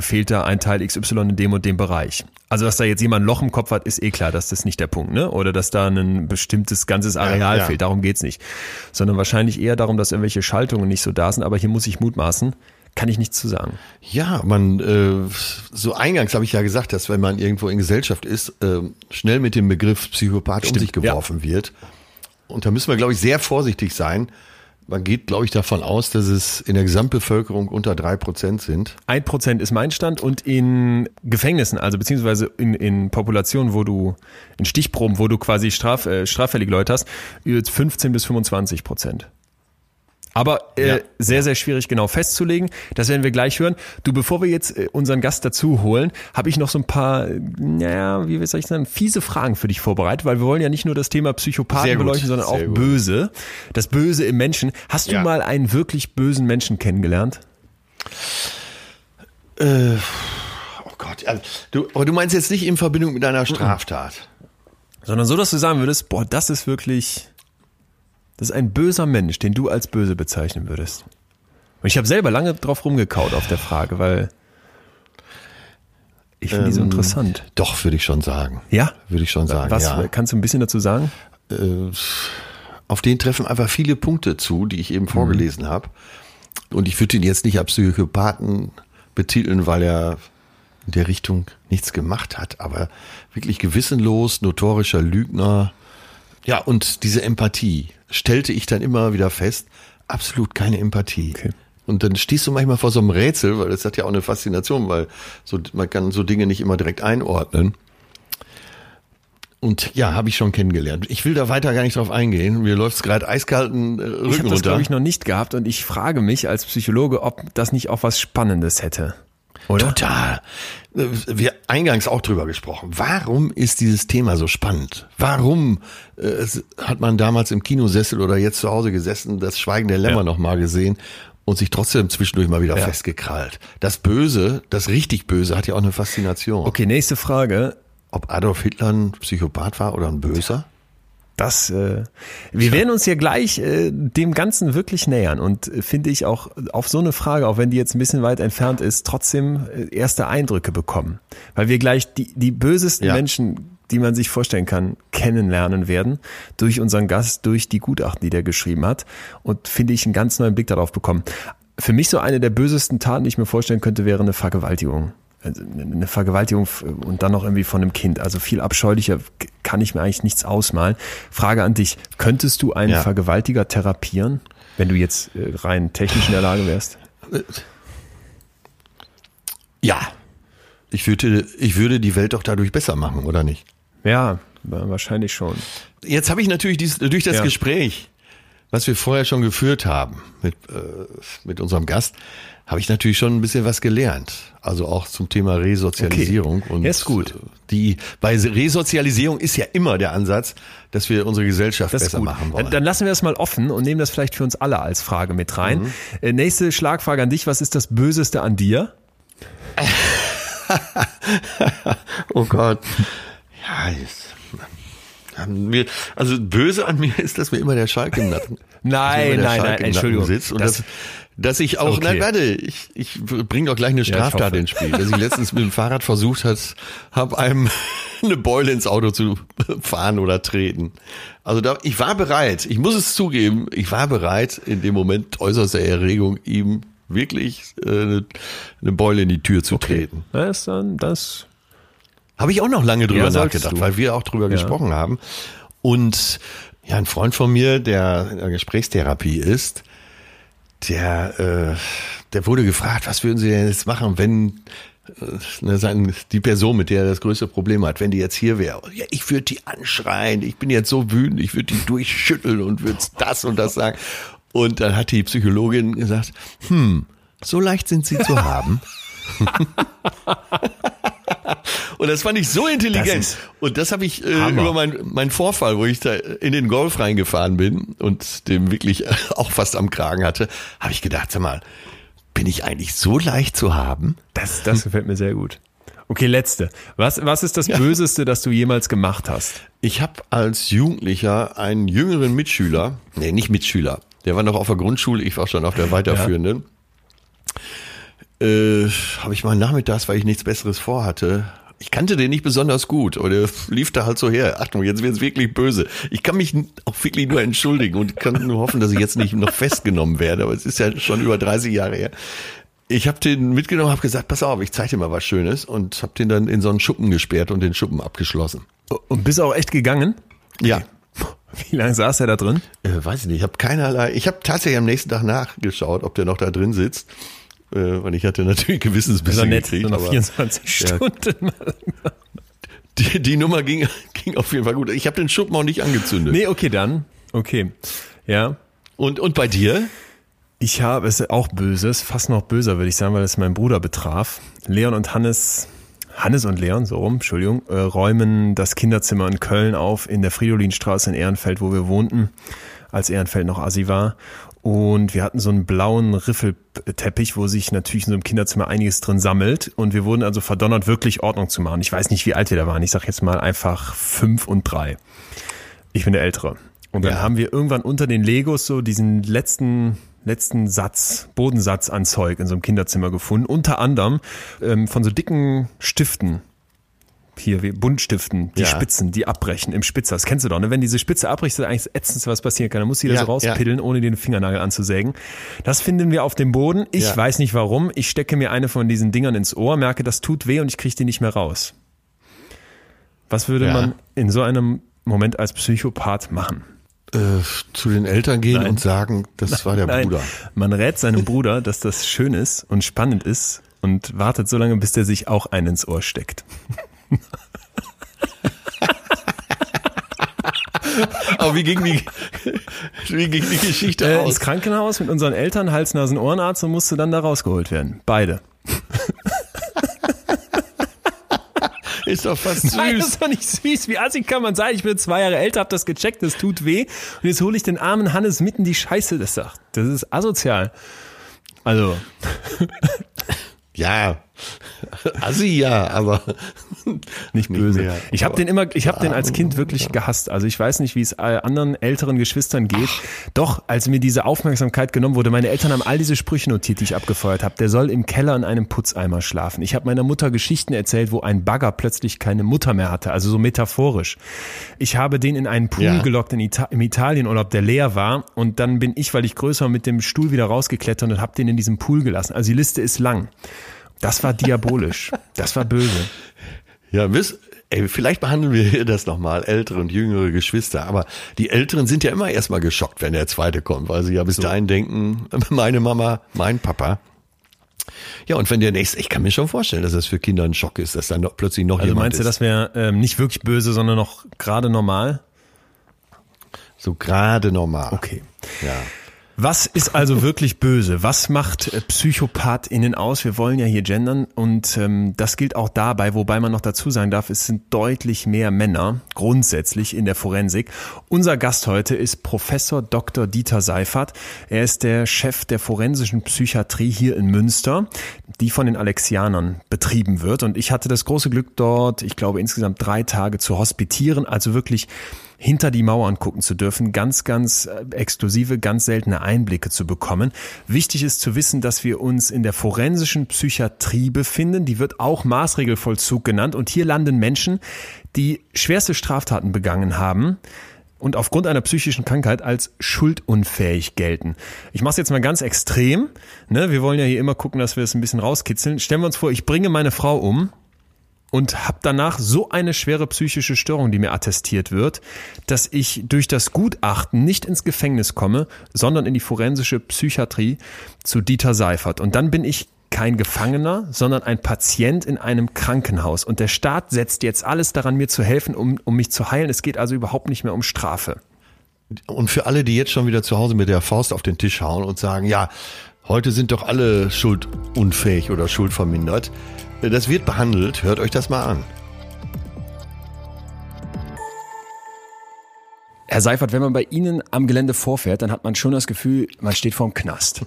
fehlt da ein Teil XY in dem und dem Bereich. Also, dass da jetzt jemand ein Loch im Kopf hat, ist eh klar, dass das nicht der Punkt, ne? Oder dass da ein bestimmtes ganzes Areal ja, ja. fehlt. Darum geht's nicht. Sondern wahrscheinlich eher darum, dass irgendwelche Schaltungen nicht so da sind. Aber hier muss ich mutmaßen, kann ich nichts zu sagen. Ja, man, äh, so eingangs habe ich ja gesagt, dass wenn man irgendwo in Gesellschaft ist, äh, schnell mit dem Begriff Psychopath Stimmt, um sich geworfen ja. wird. Und da müssen wir, glaube ich, sehr vorsichtig sein, man geht, glaube ich, davon aus, dass es in der Gesamtbevölkerung unter drei Prozent sind. Ein Prozent ist mein Stand und in Gefängnissen, also beziehungsweise in, in Populationen, wo du, in Stichproben, wo du quasi straf, äh, straffällige Leute hast, 15 bis 25 Prozent. Aber äh, ja. sehr, sehr schwierig genau festzulegen. Das werden wir gleich hören. Du, bevor wir jetzt äh, unseren Gast dazu holen, habe ich noch so ein paar, naja, wie soll ich sagen, fiese Fragen für dich vorbereitet, weil wir wollen ja nicht nur das Thema Psychopathen beleuchten, sondern auch gut. böse. Das Böse im Menschen. Hast du ja. mal einen wirklich bösen Menschen kennengelernt? Äh, oh Gott, ja, du, aber du meinst jetzt nicht in Verbindung mit einer Straftat. Sondern so, dass du sagen würdest, boah, das ist wirklich das ist ein böser Mensch, den du als böse bezeichnen würdest. Und ich habe selber lange drauf rumgekaut auf der Frage, weil ich finde ähm, die so ähm, interessant. Doch, würde ich schon sagen. Ja? Würde ich schon sagen. Was ja. kannst du ein bisschen dazu sagen? Äh, auf den treffen einfach viele Punkte zu, die ich eben mhm. vorgelesen mhm. habe. Und ich würde ihn jetzt nicht als Psychopathen betiteln, weil er in der Richtung nichts gemacht hat, aber wirklich gewissenlos, notorischer Lügner. Ja, und diese Empathie stellte ich dann immer wieder fest, absolut keine Empathie. Okay. Und dann stehst du manchmal vor so einem Rätsel, weil das hat ja auch eine Faszination, weil so, man kann so Dinge nicht immer direkt einordnen. Und ja, habe ich schon kennengelernt. Ich will da weiter gar nicht drauf eingehen. Mir läuft's gerade eiskalten äh, Rücken Ich habe das, glaube ich, noch nicht gehabt und ich frage mich als Psychologe, ob das nicht auch was Spannendes hätte. Oder? Total. Wir eingangs auch drüber gesprochen. Warum ist dieses Thema so spannend? Warum äh, hat man damals im Kinosessel oder jetzt zu Hause gesessen, das Schweigen der Lämmer ja. noch mal gesehen und sich trotzdem zwischendurch mal wieder ja. festgekrallt? Das Böse, das richtig Böse, hat ja auch eine Faszination. Okay, nächste Frage. Ob Adolf Hitler ein Psychopath war oder ein Böser? Das, äh, wir werden uns hier gleich äh, dem Ganzen wirklich nähern und äh, finde ich auch auf so eine Frage, auch wenn die jetzt ein bisschen weit entfernt ist, trotzdem äh, erste Eindrücke bekommen. Weil wir gleich die, die bösesten ja. Menschen, die man sich vorstellen kann, kennenlernen werden durch unseren Gast, durch die Gutachten, die der geschrieben hat und finde ich einen ganz neuen Blick darauf bekommen. Für mich so eine der bösesten Taten, die ich mir vorstellen könnte, wäre eine Vergewaltigung. Also eine Vergewaltigung und dann noch irgendwie von einem Kind. Also viel abscheulicher kann ich mir eigentlich nichts ausmalen. Frage an dich, könntest du einen ja. Vergewaltiger therapieren? Wenn du jetzt äh, rein technisch in der Lage wärst. Ja. Ich würde, ich würde die Welt doch dadurch besser machen, oder nicht? Ja, wahrscheinlich schon. Jetzt habe ich natürlich dies, durch das Ja. Gespräch, was wir vorher schon geführt haben mit, äh, mit unserem Gast, habe ich natürlich schon ein bisschen was gelernt. Also auch zum Thema Resozialisierung. Okay. Und Ja, ist gut. Die, bei Resozialisierung ist ja immer der Ansatz, dass wir unsere Gesellschaft Das ist besser machen wollen. Dann, dann lassen wir das mal offen und nehmen das vielleicht für uns alle als Frage mit rein. Mhm. Äh, nächste Schlagfrage an dich. Was ist das Böseste an dir? Oh Gott. Ja, wir, also böse an mir ist, dass mir immer der Schalk im Nacken. Nein, nein, Schalk nein, Entschuldigung. Sitzt und Das- das, dass ich auch, Okay. nein, warte, ich, ich bring doch gleich eine Straftat hoffe. ins Spiel. Dass ich letztens mit dem Fahrrad versucht hat, habe einem eine Beule ins Auto zu fahren oder treten. Also da, ich war bereit, ich muss es zugeben, ich war bereit, in dem Moment äußerster Erregung ihm wirklich äh, eine, eine Beule in die Tür zu treten. Das, dann, das Habe ich auch noch lange drüber Ja, nachgedacht, du. weil wir auch drüber gesprochen haben. Und ja, ein Freund von mir, der in der Gesprächstherapie ist, der, äh, der wurde gefragt, was würden Sie denn jetzt machen, wenn äh, ne, sein, die Person, mit der er das größte Problem hat, wenn die jetzt hier wäre? Ja, ich würde die anschreien, ich bin jetzt so wütend, ich würde die durchschütteln und würde das und das sagen. Und dann hat die Psychologin gesagt, hm, so leicht sind sie zu haben. Und das fand ich so intelligent. Das und das habe ich äh, über meinen mein Vorfall, wo ich da in den Golf reingefahren bin und dem wirklich auch fast am Kragen hatte, habe ich gedacht, sag mal, bin ich eigentlich so leicht zu haben? Das, das gefällt mir sehr gut. Okay, letzte. Was, was ist das Böseste, das du jemals gemacht hast? Ich habe als Jugendlicher einen jüngeren Mitschüler, nee, nicht Mitschüler, der war noch auf der Grundschule, ich war schon auf der weiterführenden. Äh, habe ich mal nachmittags, weil ich nichts Besseres vorhatte. Ich kannte den nicht besonders gut oder lief da halt so her. Achtung, jetzt wird's wirklich böse. Ich kann mich auch wirklich nur entschuldigen und kann nur hoffen, dass ich jetzt nicht noch festgenommen werde, aber es ist ja schon über 30 Jahre her. Ich habe den mitgenommen, habe gesagt, pass auf, ich zeige dir mal was Schönes und habe den dann in so einen Schuppen gesperrt und den Schuppen abgeschlossen. Und bist auch echt gegangen? Ja, Wie lange saß er da drin? Äh, weiß ich nicht, ich habe keinerlei, ich habe tatsächlich am nächsten Tag nachgeschaut, ob der noch da drin sitzt, äh, weil ich hatte natürlich Das Gewissensbisse war nett, gekriegt. nach aber 24 Ja. Stunden. die, die Nummer ging, ging auf jeden Fall gut. Ich habe den Schuppen auch nicht angezündet. Nee, okay, dann. Okay. Ja. Und, und bei dir? Ich habe es auch Böses, fast noch böser, würde ich sagen, weil es meinen Bruder betraf. Leon und Hannes, Hannes und Leon, so rum, Entschuldigung, äh, räumen das Kinderzimmer in Köln auf, in der Fridolinstraße in Ehrenfeld, wo wir wohnten, als Ehrenfeld noch Assi war. Und wir hatten so einen blauen Riffelteppich, wo sich natürlich in so einem Kinderzimmer einiges drin sammelt. Und wir wurden also verdonnert, wirklich Ordnung zu machen. Ich weiß nicht, wie alt wir da waren. Ich sag jetzt mal einfach fünf und drei. Ich bin der Ältere. Und dann Ja. haben wir irgendwann unter den Legos so diesen letzten letzten Satz, Bodensatz an Zeug in so einem Kinderzimmer gefunden. Unter anderem ähm, von so dicken Stiften. Hier, wie Buntstiften, die Ja. Spitzen, die abbrechen im Spitzer. Das kennst du doch, ne? Wenn diese Spitze abbricht, ist eigentlich das Ätzendste, was passieren kann. Dann musst du die da Ja, so rauspiddeln, ohne den Fingernagel anzusägen. Das finden wir auf dem Boden. Ich Ja. weiß nicht warum. Ich stecke mir eine von diesen Dingern ins Ohr, merke, das tut weh und ich kriege die nicht mehr raus. Was würde Ja. man in so einem Moment als Psychopath machen? Äh, zu den Eltern gehen Nein. und sagen, das war der Nein, Bruder. man rät seinem Bruder, dass das schön ist und spannend ist und wartet so lange, bis der sich auch einen ins Ohr steckt. Aber wie ging die, wie ging die Geschichte Äh, aus? ins Krankenhaus mit unseren Eltern, Hals, Nasen, Ohrenarzt und musste dann da rausgeholt werden. Beide. Ist doch fast Nein, das süß. ist doch nicht süß. Wie assig kann man sein? Ich bin zwei Jahre älter, hab das gecheckt, das tut weh. Und jetzt hole ich den armen Hannes mitten die Scheiße. Das, sagt, das ist asozial. Also, Ja, Assi ja, aber nicht böse. mehr. ich habe den immer, ich habe den als Kind wirklich gehasst. Also ich weiß nicht, wie es äh, anderen älteren Geschwistern geht. Doch, als mir diese Aufmerksamkeit genommen wurde, meine Eltern haben all diese Sprüche notiert, die ich abgefeuert habe. Der soll im Keller in einem Putzeimer schlafen. Ich habe meiner Mutter Geschichten erzählt, wo ein Bagger plötzlich keine Mutter mehr hatte, also so metaphorisch. Ich habe den in einen Pool Ja. gelockt in Ita im Italienurlaub, der leer war. Und dann bin ich, weil ich größer war, mit dem Stuhl wieder rausgeklettert und habe den in diesem Pool gelassen. Also die Liste ist lang. Das war diabolisch. Das war böse. Ja, wisst, Ey, vielleicht behandeln wir hier das nochmal, ältere und jüngere Geschwister. Aber die Älteren sind ja immer erstmal geschockt, wenn der Zweite kommt, weil sie ja bis so. dahin denken, meine Mama, mein Papa. Ja, und wenn der nächste, ich kann mir schon vorstellen, dass das für Kinder ein Schock ist, dass dann noch, plötzlich noch also jemand meinst ist. du, das wäre ähm, nicht wirklich böse, sondern noch gerade normal? So gerade normal. Okay. Ja. Was ist also wirklich böse? Was macht äh, PsychopathInnen aus? Wir wollen ja hier gendern und ähm, das gilt auch dabei, wobei man noch dazu sagen darf, es sind deutlich mehr Männer grundsätzlich in der Forensik. Unser Gast heute ist Professor Dr. Dieter Seifert. Er ist der Chef der forensischen Psychiatrie hier in Münster, die von den Alexianern betrieben wird. Und ich hatte das große Glück dort, ich glaube insgesamt drei Tage zu hospitieren, also wirklich hinter die Mauern gucken zu dürfen, ganz, ganz äh, exklusive, ganz seltene Einblicke zu bekommen. Wichtig ist zu wissen, dass wir uns in der forensischen Psychiatrie befinden. Die wird auch Maßregelvollzug genannt. Und hier landen Menschen, die schwerste Straftaten begangen haben und aufgrund einer psychischen Krankheit als schuldunfähig gelten. Ich mache es jetzt mal ganz extrem. Ne? Wir wollen ja hier immer gucken, dass wir es ein bisschen rauskitzeln. Stellen wir uns vor, ich bringe meine Frau um und habe danach so eine schwere psychische Störung, die mir attestiert wird, dass ich durch das Gutachten nicht ins Gefängnis komme, sondern in die forensische Psychiatrie zu Dieter Seifert. Und dann bin ich kein Gefangener, sondern ein Patient in einem Krankenhaus. Und der Staat setzt jetzt alles daran, mir zu helfen, um, um mich zu heilen. Es geht also überhaupt nicht mehr um Strafe. Und für alle, die jetzt schon wieder zu Hause mit der Faust auf den Tisch hauen und sagen, ja, heute sind doch alle schuldunfähig oder schuldvermindert. Das wird behandelt. Hört euch das mal an. Herr Seifert, wenn man bei Ihnen am Gelände vorfährt, dann hat man schon das Gefühl, man steht vorm Knast.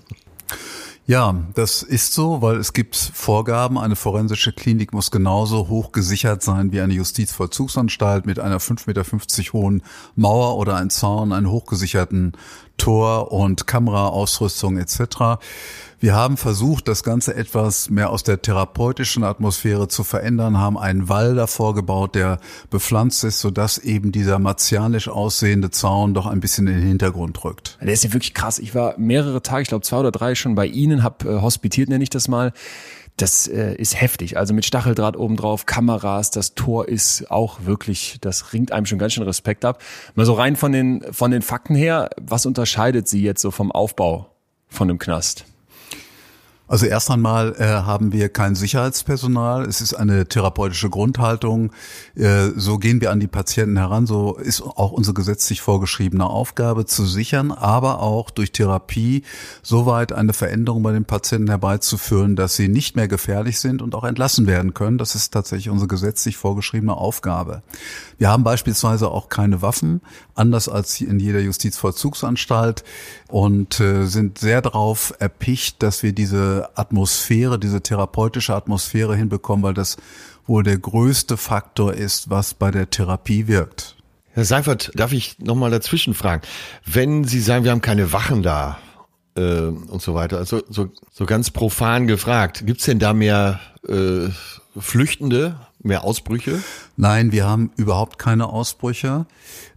Ja, das ist so, weil es gibt Vorgaben. Eine forensische Klinik muss genauso hoch gesichert sein wie eine Justizvollzugsanstalt mit einer 5,50 Meter hohen Mauer oder ein Zaun, einen hochgesicherten Tor und Kameraausrüstung etc. Wir haben versucht, das Ganze etwas mehr aus der therapeutischen Atmosphäre zu verändern, haben einen Wall davor gebaut, der bepflanzt ist, sodass eben dieser martialisch aussehende Zaun doch ein bisschen in den Hintergrund rückt. Der ist ja wirklich krass. Ich war mehrere Tage, ich glaube zwei oder drei schon bei Ihnen, habe äh, hospitiert, nenne ich das mal. Das äh, ist heftig. Also mit Stacheldraht obendrauf, Kameras, das Tor ist auch wirklich, das ringt einem schon ganz schön Respekt ab. Mal so rein von den, von den Fakten her, was unterscheidet Sie jetzt so vom Aufbau von einem Knast? Also erst einmal äh, haben wir kein Sicherheitspersonal. Es ist eine therapeutische Grundhaltung. Äh, so gehen wir an die Patienten heran. So ist auch unsere gesetzlich vorgeschriebene Aufgabe zu sichern, aber auch durch Therapie soweit eine Veränderung bei den Patienten herbeizuführen, dass sie nicht mehr gefährlich sind und auch entlassen werden können. Das ist tatsächlich unsere gesetzlich vorgeschriebene Aufgabe. Wir haben beispielsweise auch keine Waffen, anders als in jeder Justizvollzugsanstalt und äh, sind sehr darauf erpicht, dass wir diese Atmosphäre, diese therapeutische Atmosphäre hinbekommen, weil das wohl der größte Faktor ist, was bei der Therapie wirkt. Herr Seifert, darf ich nochmal dazwischen fragen? Wenn Sie sagen, wir haben keine Wachen da äh, und so weiter, also so, so ganz profan gefragt, gibt's denn da mehr äh, Flüchtende, mehr Ausbrüche? Nein, wir haben überhaupt keine Ausbrüche.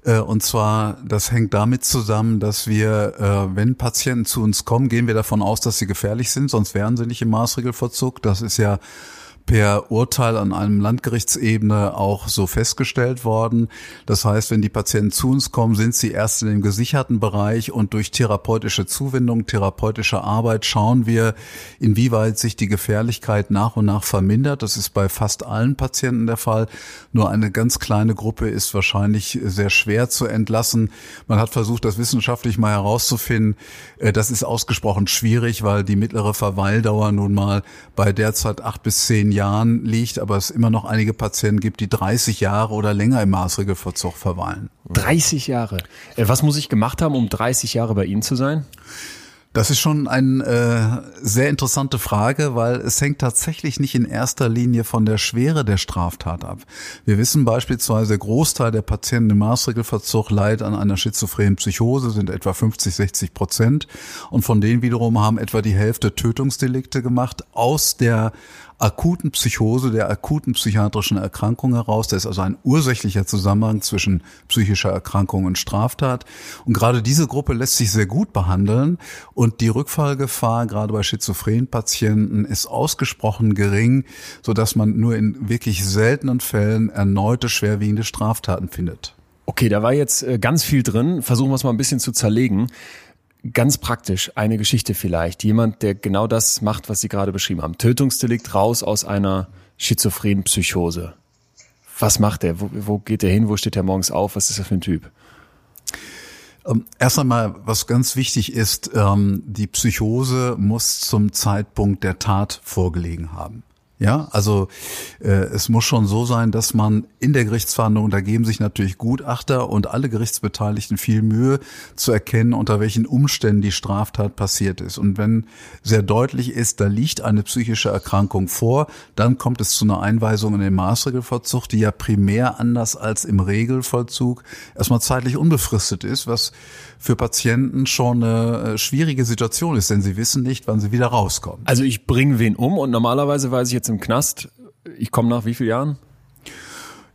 Äh, und zwar, das hängt damit zusammen, dass wir, äh, wenn Patienten zu uns kommen, gehen wir davon aus, dass sie gefährlich sind, sonst wären sie nicht im Maßregelverzug. Das ist ja per Urteil an einem Landgerichtsebene auch so festgestellt worden. Das heißt, wenn die Patienten zu uns kommen, sind sie erst in dem gesicherten Bereich und durch therapeutische Zuwendung, therapeutische Arbeit schauen wir, inwieweit sich die Gefährlichkeit nach und nach vermindert. Das ist bei fast allen Patienten der Fall. Nur eine ganz kleine Gruppe ist wahrscheinlich sehr schwer zu entlassen. Man hat versucht, das wissenschaftlich mal herauszufinden. Äh, das ist ausgesprochen schwierig, weil die mittlere Verweildauer nun mal bei derzeit acht bis zehn Jahren liegt, aber es immer noch einige Patienten gibt, die 30 Jahre oder länger im Maßregelverzug verweilen. 30 Jahre. Äh, was muss ich gemacht haben, um 30 Jahre bei Ihnen zu sein? Das ist schon eine äh, sehr interessante Frage, weil es hängt tatsächlich nicht in erster Linie von der Schwere der Straftat ab. Wir wissen beispielsweise, der Großteil der Patienten im Maßregelverzug leidet an einer schizophrenen Psychose, sind etwa 50, 60 Prozent. Und von denen wiederum haben etwa die Hälfte Tötungsdelikte gemacht aus der akuten Psychose, der akuten psychiatrischen Erkrankung heraus. Da ist also ein ursächlicher Zusammenhang zwischen psychischer Erkrankung und Straftat. Und gerade diese Gruppe lässt sich sehr gut behandeln. Und die Rückfallgefahr, gerade bei schizophrenen Patienten, ist ausgesprochen gering, so dass man nur in wirklich seltenen Fällen erneute schwerwiegende Straftaten findet. Okay, da war jetzt äh, ganz viel drin. Versuchen wir es mal ein bisschen zu zerlegen. Ganz praktisch, eine Geschichte vielleicht. Jemand, der genau das macht, was Sie gerade beschrieben haben. Tötungsdelikt raus aus einer schizophrenen Psychose. Was macht er? Wo, wo geht er hin? Wo steht er morgens auf? Was ist er für ein Typ? Ähm, erst einmal, was ganz wichtig ist, ähm, die Psychose muss zum Zeitpunkt der Tat vorgelegen haben. Ja, also äh, es muss schon so sein, dass man in der Gerichtsverhandlung, da geben sich natürlich Gutachter und alle Gerichtsbeteiligten viel Mühe zu erkennen, unter welchen Umständen die Straftat passiert ist. Und wenn sehr deutlich ist, da liegt eine psychische Erkrankung vor, dann kommt es zu einer Einweisung in den Maßregelvollzug, die ja primär anders als im Regelvollzug erstmal zeitlich unbefristet ist, was für Patienten schon eine äh, schwierige Situation ist, denn sie wissen nicht, wann sie wieder rauskommen. Also ich bringe wen um und normalerweise weiß ich jetzt im Knast, ich komme nach wie vielen Jahren?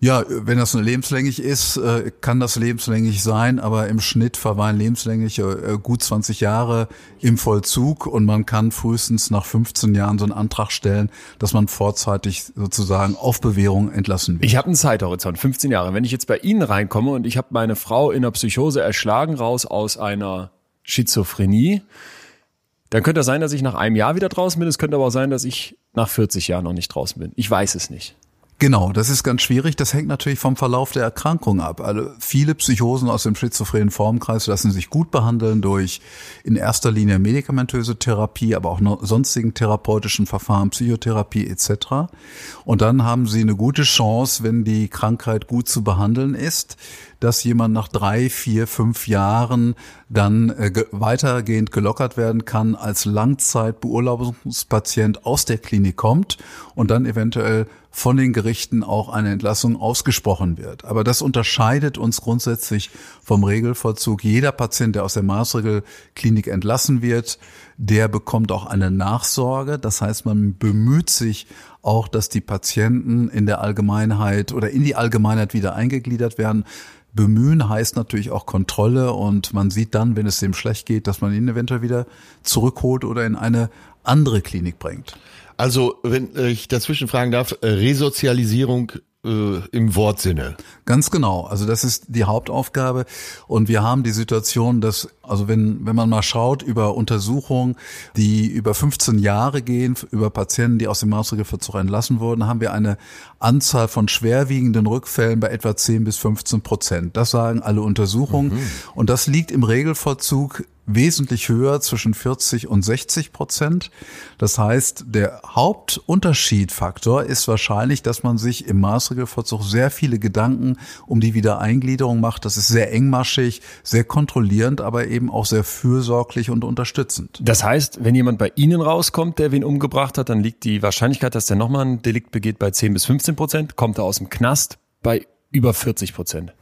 Ja, wenn das lebenslänglich ist, äh, kann das lebenslänglich sein, aber im Schnitt verweilen lebenslänglich äh, gut 20 Jahre im Vollzug und man kann frühestens nach 15 Jahren so einen Antrag stellen, dass man vorzeitig sozusagen auf Bewährung entlassen wird. Ich habe einen Zeithorizont, 15 Jahre. Wenn ich jetzt bei Ihnen reinkomme und ich habe meine Frau in der Psychose erschlagen raus aus einer Schizophrenie, dann könnte es sein, dass ich nach einem Jahr wieder draußen bin. Es könnte aber auch sein, dass ich nach 40 Jahren noch nicht draußen bin. Ich weiß es nicht. Genau, das ist ganz schwierig. Das hängt natürlich vom Verlauf der Erkrankung ab. Also viele Psychosen aus dem schizophrenen Formkreis lassen sich gut behandeln durch in erster Linie medikamentöse Therapie, aber auch sonstigen therapeutischen Verfahren, Psychotherapie etc. Und dann haben sie eine gute Chance, wenn die Krankheit gut zu behandeln ist, dass jemand nach drei, vier, fünf Jahren dann äh, ge weitergehend gelockert werden kann, als Langzeitbeurlaubungspatient aus der Klinik kommt und dann eventuell von den Gerichten auch eine Entlassung ausgesprochen wird. Aber das unterscheidet uns grundsätzlich vom Regelvollzug. Jeder Patient, der aus der Maßregelklinik entlassen wird, der bekommt auch eine Nachsorge. Das heißt, man bemüht sich auch, dass die Patienten in der Allgemeinheit oder in die Allgemeinheit wieder eingegliedert werden. Bemühen heißt natürlich auch Kontrolle und man sieht dann, wenn es dem schlecht geht, dass man ihn eventuell wieder zurückholt oder in eine andere Klinik bringt. Also, wenn ich dazwischen fragen darf, äh, Resozialisierung äh, im Wortsinne. Ganz genau. Also das ist die Hauptaufgabe. Und wir haben die Situation, dass, also wenn, wenn man mal schaut über Untersuchungen, die über 15 Jahre gehen, über Patienten, die aus dem Maßregelverzug entlassen wurden, haben wir eine Anzahl von schwerwiegenden Rückfällen bei etwa 10 bis 15 Prozent. Das sagen alle Untersuchungen. Mhm. Und das liegt im Regelvollzug wesentlich höher, zwischen 40 und 60 Prozent. Das heißt, der Hauptunterschiedfaktor ist wahrscheinlich, dass man sich im Maßregelvollzug sehr viele Gedanken um die Wiedereingliederung macht. Das ist sehr engmaschig, sehr kontrollierend, aber eben auch sehr fürsorglich und unterstützend. Das heißt, wenn jemand bei Ihnen rauskommt, der wen umgebracht hat, dann liegt die Wahrscheinlichkeit, dass der nochmal ein Delikt begeht, bei 10 bis 15 Prozent. Kommt er aus dem Knast bei über 40 Prozent.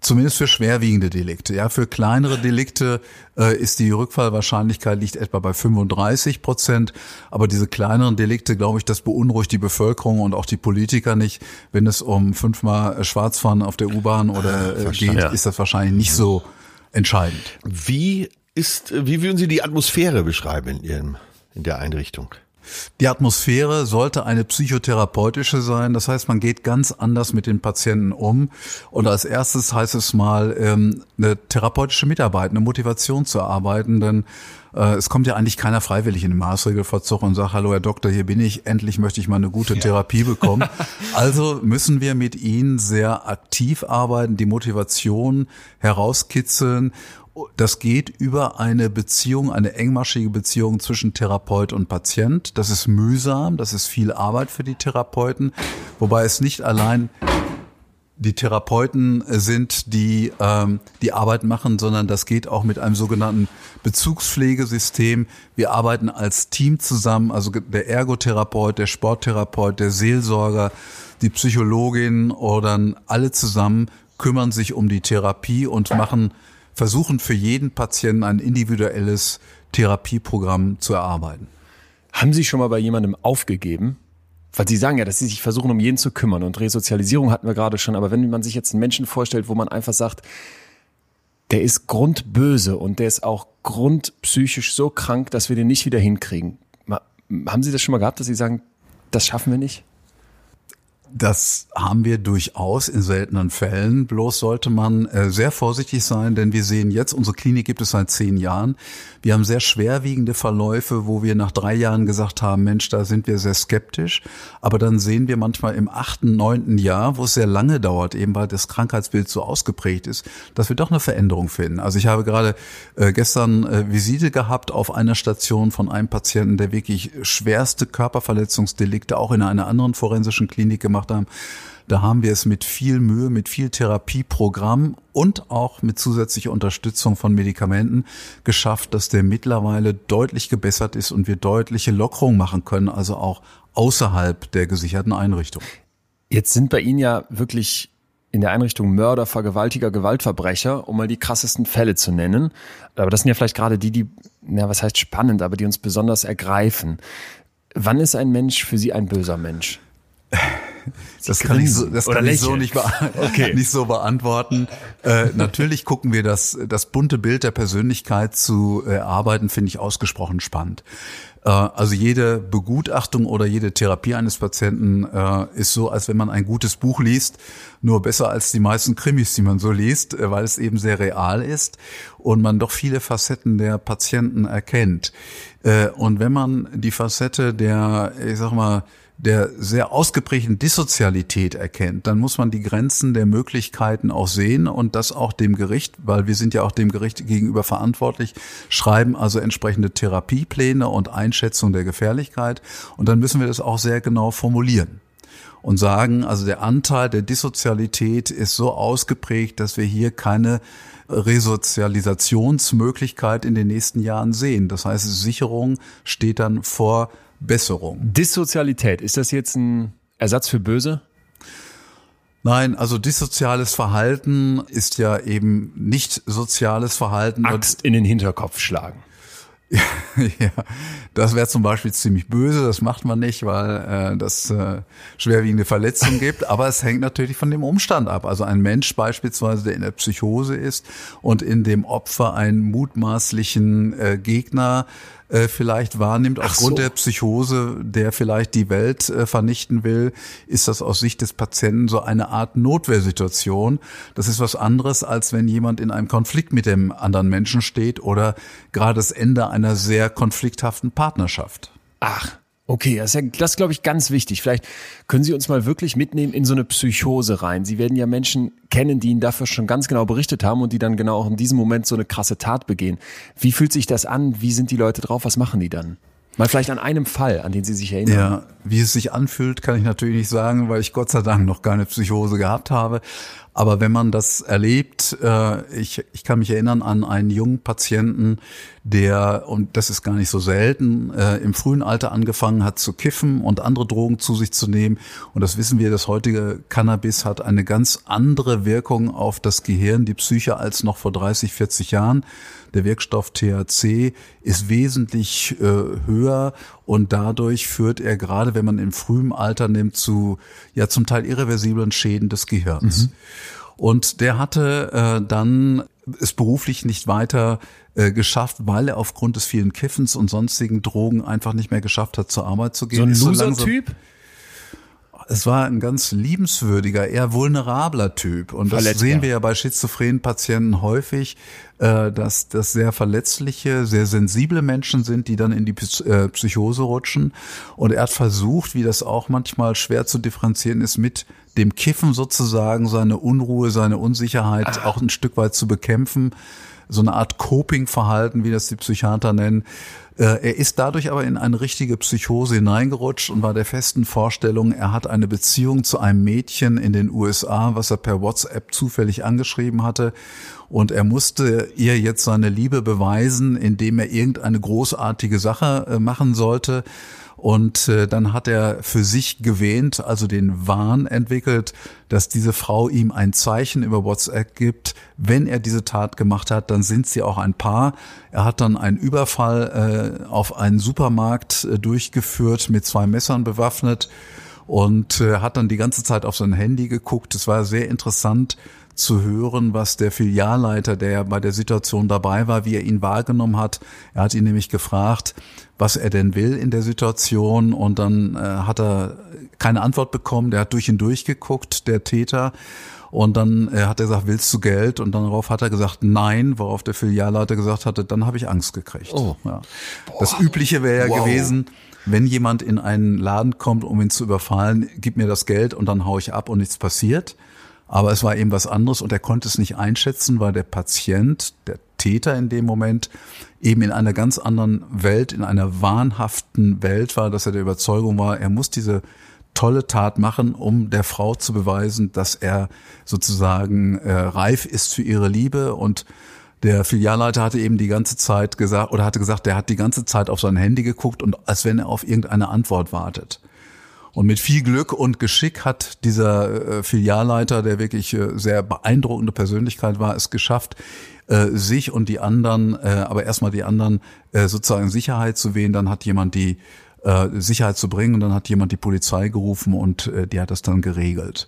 Zumindest für schwerwiegende Delikte. Ja, für kleinere Delikte äh, ist die Rückfallwahrscheinlichkeit liegt etwa bei 35 Prozent. Aber diese kleineren Delikte, glaube ich, das beunruhigt die Bevölkerung und auch die Politiker nicht. Wenn es um fünfmal Schwarzfahren auf der U-Bahn oder äh, geht, ja. ist das wahrscheinlich nicht so entscheidend. Wie ist, wie würden Sie die Atmosphäre beschreiben in Ihrem, in der Einrichtung? Die Atmosphäre sollte eine psychotherapeutische sein. Das heißt, man geht ganz anders mit den Patienten um. Und als erstes heißt es mal, ähm, eine therapeutische Mitarbeit, eine Motivation zu erarbeiten. Denn äh, es kommt ja eigentlich keiner freiwillig in den Maßregelverzug und sagt, hallo Herr Doktor, hier bin ich, endlich möchte ich mal eine gute ja. Therapie bekommen. also müssen wir mit Ihnen sehr aktiv arbeiten, die Motivation herauskitzeln das geht über eine Beziehung, eine engmaschige Beziehung zwischen Therapeut und Patient. Das ist mühsam, das ist viel Arbeit für die Therapeuten, wobei es nicht allein die Therapeuten sind, die ähm, die Arbeit machen, sondern das geht auch mit einem sogenannten Bezugspflegesystem. Wir arbeiten als Team zusammen, also der Ergotherapeut, der Sporttherapeut, der Seelsorger, die Psychologin oder alle zusammen kümmern sich um die Therapie und machen versuchen für jeden Patienten ein individuelles Therapieprogramm zu erarbeiten. Haben Sie schon mal bei jemandem aufgegeben? Weil Sie sagen ja, dass Sie sich versuchen, um jeden zu kümmern und Resozialisierung hatten wir gerade schon, aber wenn man sich jetzt einen Menschen vorstellt, wo man einfach sagt, der ist grundböse und der ist auch grundpsychisch so krank, dass wir den nicht wieder hinkriegen. Haben Sie das schon mal gehabt, dass Sie sagen, das schaffen wir nicht? Das haben wir durchaus in seltenen Fällen. Bloß sollte man äh, sehr vorsichtig sein, denn wir sehen jetzt, unsere Klinik gibt es seit zehn Jahren. Wir haben sehr schwerwiegende Verläufe, wo wir nach drei Jahren gesagt haben, Mensch, da sind wir sehr skeptisch. Aber dann sehen wir manchmal im achten, neunten Jahr, wo es sehr lange dauert, eben weil das Krankheitsbild so ausgeprägt ist, dass wir doch eine Veränderung finden. Also ich habe gerade äh, gestern äh, Visite gehabt auf einer Station von einem Patienten, der wirklich schwerste Körperverletzungsdelikte auch in einer anderen forensischen Klinik gemacht gemacht haben. Da haben wir es mit viel Mühe, mit viel Therapieprogramm und auch mit zusätzlicher Unterstützung von Medikamenten geschafft, dass der mittlerweile deutlich gebessert ist und wir deutliche Lockerungen machen können, also auch außerhalb der gesicherten Einrichtung. Jetzt sind bei Ihnen ja wirklich in der Einrichtung Mörder, Vergewaltiger, Gewaltverbrecher, um mal die krassesten Fälle zu nennen. Aber das sind ja vielleicht gerade die, die, na, was heißt spannend, aber die uns besonders ergreifen. Wann ist ein Mensch für Sie ein böser Mensch? das kann ich so, das kann ich so nicht, okay. nicht so beantworten. Äh, natürlich gucken wir das, das bunte Bild der Persönlichkeit zu erarbeiten, finde ich ausgesprochen spannend. Äh, also jede Begutachtung oder jede Therapie eines Patienten äh, ist so, als wenn man ein gutes Buch liest, nur besser als die meisten Krimis, die man so liest, äh, weil es eben sehr real ist und man doch viele Facetten der Patienten erkennt. Äh, und wenn man die Facette der, ich sag mal, der sehr ausgeprägten Dissozialität erkennt, dann muss man die Grenzen der Möglichkeiten auch sehen und das auch dem Gericht, weil wir sind ja auch dem Gericht gegenüber verantwortlich, schreiben also entsprechende Therapiepläne und Einschätzung der Gefährlichkeit und dann müssen wir das auch sehr genau formulieren und sagen, also der Anteil der Dissozialität ist so ausgeprägt, dass wir hier keine Resozialisationsmöglichkeit in den nächsten Jahren sehen. Das heißt, Sicherung steht dann vor Besserung. Dissozialität, ist das jetzt ein Ersatz für böse? Nein, also dissoziales Verhalten ist ja eben nicht soziales Verhalten. Axt in den Hinterkopf schlagen. ja, das wäre zum Beispiel ziemlich böse, das macht man nicht, weil äh, das äh, schwerwiegende Verletzungen gibt, aber es hängt natürlich von dem Umstand ab. Also ein Mensch beispielsweise, der in der Psychose ist und in dem Opfer einen mutmaßlichen äh, Gegner äh, vielleicht wahrnimmt, aufgrund so. der Psychose, der vielleicht die Welt äh, vernichten will, ist das aus Sicht des Patienten so eine Art Notwehrsituation. Das ist was anderes, als wenn jemand in einem Konflikt mit dem anderen Menschen steht oder gerade das Ende einer sehr konflikthaften Partnerschaft. Ach, Okay, das ist, ja, das glaube ich ganz wichtig. Vielleicht können Sie uns mal wirklich mitnehmen in so eine Psychose rein. Sie werden ja Menschen kennen, die Ihnen dafür schon ganz genau berichtet haben und die dann genau auch in diesem Moment so eine krasse Tat begehen. Wie fühlt sich das an? Wie sind die Leute drauf? Was machen die dann? Mal vielleicht an einem Fall, an den Sie sich erinnern. Ja, wie es sich anfühlt, kann ich natürlich nicht sagen, weil ich Gott sei Dank noch keine Psychose gehabt habe. Aber wenn man das erlebt, äh, ich, ich kann mich erinnern an einen jungen Patienten, der, und das ist gar nicht so selten, äh, im frühen Alter angefangen hat zu kiffen und andere Drogen zu sich zu nehmen. Und das wissen wir, das heutige Cannabis hat eine ganz andere Wirkung auf das Gehirn, die Psyche als noch vor 30, 40 Jahren. Der Wirkstoff THC ist wesentlich äh, höher und dadurch führt er gerade, wenn man im frühen Alter nimmt, zu ja zum Teil irreversiblen Schäden des Gehirns. Mhm. Und der hatte äh, dann es beruflich nicht weiter äh, geschafft, weil er aufgrund des vielen Kiffens und sonstigen Drogen einfach nicht mehr geschafft hat, zur Arbeit zu gehen. So ein Loser-Typ? Es war ein ganz liebenswürdiger, eher vulnerabler Typ. Und das Verletzbar. sehen wir ja bei schizophrenen Patienten häufig, äh, dass das sehr verletzliche, sehr sensible Menschen sind, die dann in die äh, Psychose rutschen. Und er hat versucht, wie das auch manchmal schwer zu differenzieren ist, mit dem Kiffen sozusagen seine Unruhe, seine Unsicherheit Ach. auch ein Stück weit zu bekämpfen. So eine Art Coping-Verhalten, wie das die Psychiater nennen. Äh, er ist dadurch aber in eine richtige Psychose hineingerutscht und war der festen Vorstellung, er hat eine Beziehung zu einem Mädchen in den USA, was er per WhatsApp zufällig angeschrieben hatte. Und er musste ihr jetzt seine Liebe beweisen, indem er irgendeine großartige Sache äh, machen sollte. Und äh, dann hat er für sich gewähnt, also den Wahn entwickelt, dass diese Frau ihm ein Zeichen über WhatsApp gibt. Wenn er diese Tat gemacht hat, dann sind sie auch ein Paar. Er hat dann einen Überfall äh, auf einen Supermarkt äh, durchgeführt, mit zwei Messern bewaffnet und äh, hat dann die ganze Zeit auf sein Handy geguckt. Es war sehr interessant zu hören, was der Filialleiter, der ja bei der Situation dabei war, wie er ihn wahrgenommen hat. Er hat ihn nämlich gefragt, was er denn will in der Situation und dann äh, hat er keine Antwort bekommen. Der hat durch ihn durchgeguckt, der Täter. Und dann äh, hat er gesagt, willst du Geld? Und darauf hat er gesagt, nein, worauf der Filialleiter gesagt hatte, dann habe ich Angst gekriegt. Oh. Ja. Das Übliche wäre ja wow. gewesen, wenn jemand in einen Laden kommt, um ihn zu überfallen, gib mir das Geld und dann hau ich ab und nichts passiert. Aber es war eben was anderes und er konnte es nicht einschätzen, weil der Patient, der Täter in dem Moment, eben in einer ganz anderen Welt, in einer wahnhaften Welt war, dass er der Überzeugung war, er muss diese tolle Tat machen, um der Frau zu beweisen, dass er sozusagen äh, reif ist für ihre Liebe und der Filialleiter hatte eben die ganze Zeit gesagt oder hatte gesagt, der hat die ganze Zeit auf sein Handy geguckt und als wenn er auf irgendeine Antwort wartet. Und mit viel Glück und Geschick hat dieser äh, Filialleiter, der wirklich äh, sehr beeindruckende Persönlichkeit war, es geschafft, äh, sich und die anderen, äh, aber erstmal die anderen äh, sozusagen Sicherheit zu wählen. Dann hat jemand die äh, Sicherheit zu bringen und dann hat jemand die Polizei gerufen und die hat das dann geregelt.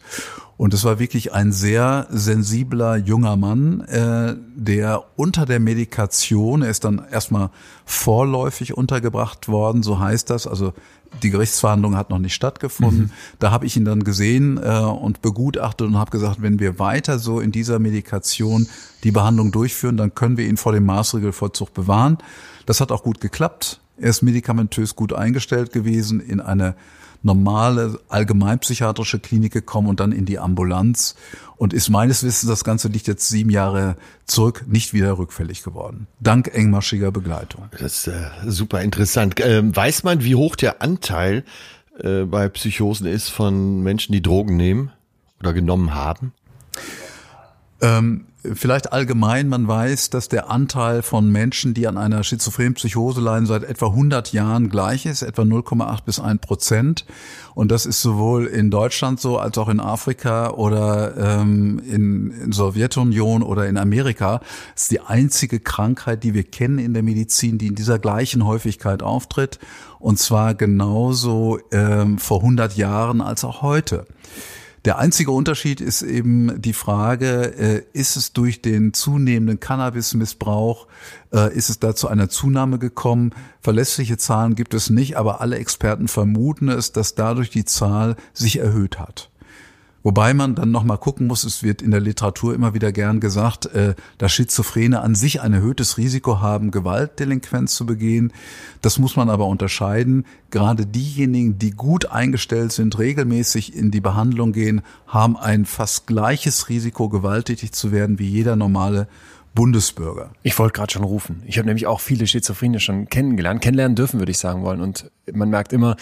Und es war wirklich ein sehr sensibler junger Mann, äh, der unter der Medikation, er ist dann erstmal vorläufig untergebracht worden, so heißt das. Also die Gerichtsverhandlung hat noch nicht stattgefunden. Mhm. Da habe ich ihn dann gesehen äh, und begutachtet und habe gesagt, wenn wir weiter so in dieser Medikation die Behandlung durchführen, dann können wir ihn vor dem Maßregelvollzug bewahren. Das hat auch gut geklappt. Er ist medikamentös gut eingestellt gewesen in eine normale allgemeinpsychiatrische Klinik gekommen und dann in die Ambulanz und ist meines Wissens, das Ganze liegt jetzt sieben Jahre zurück, nicht wieder rückfällig geworden. Dank engmaschiger Begleitung. Das ist äh, super interessant. Ähm, weiß man, wie hoch der Anteil äh, bei Psychosen ist von Menschen, die Drogen nehmen oder genommen haben? Ähm, Vielleicht allgemein, man weiß, dass der Anteil von Menschen, die an einer schizophrenen Psychose leiden, seit etwa 100 Jahren gleich ist, etwa 0,8 bis 1 Prozent. Und das ist sowohl in Deutschland so, als auch in Afrika oder ähm, in, in Sowjetunion oder in Amerika. Das ist die einzige Krankheit, die wir kennen in der Medizin, die in dieser gleichen Häufigkeit auftritt. Und zwar genauso ähm, vor 100 Jahren als auch heute. Der einzige Unterschied ist eben die Frage, äh, ist es durch den zunehmenden Cannabismissbrauch, äh, ist es da zu einer Zunahme gekommen? Verlässliche Zahlen gibt es nicht, aber alle Experten vermuten es, dass dadurch die Zahl sich erhöht hat. Wobei man dann nochmal gucken muss, es wird in der Literatur immer wieder gern gesagt, äh, dass Schizophrene an sich ein erhöhtes Risiko haben, Gewaltdelinquenz zu begehen. Das muss man aber unterscheiden. Gerade diejenigen, die gut eingestellt sind, regelmäßig in die Behandlung gehen, haben ein fast gleiches Risiko, gewalttätig zu werden wie jeder normale Bundesbürger. Ich wollte gerade schon rufen. Ich habe nämlich auch viele Schizophrene schon kennengelernt, kennenlernen dürfen, würde ich sagen wollen. Und man merkt immer,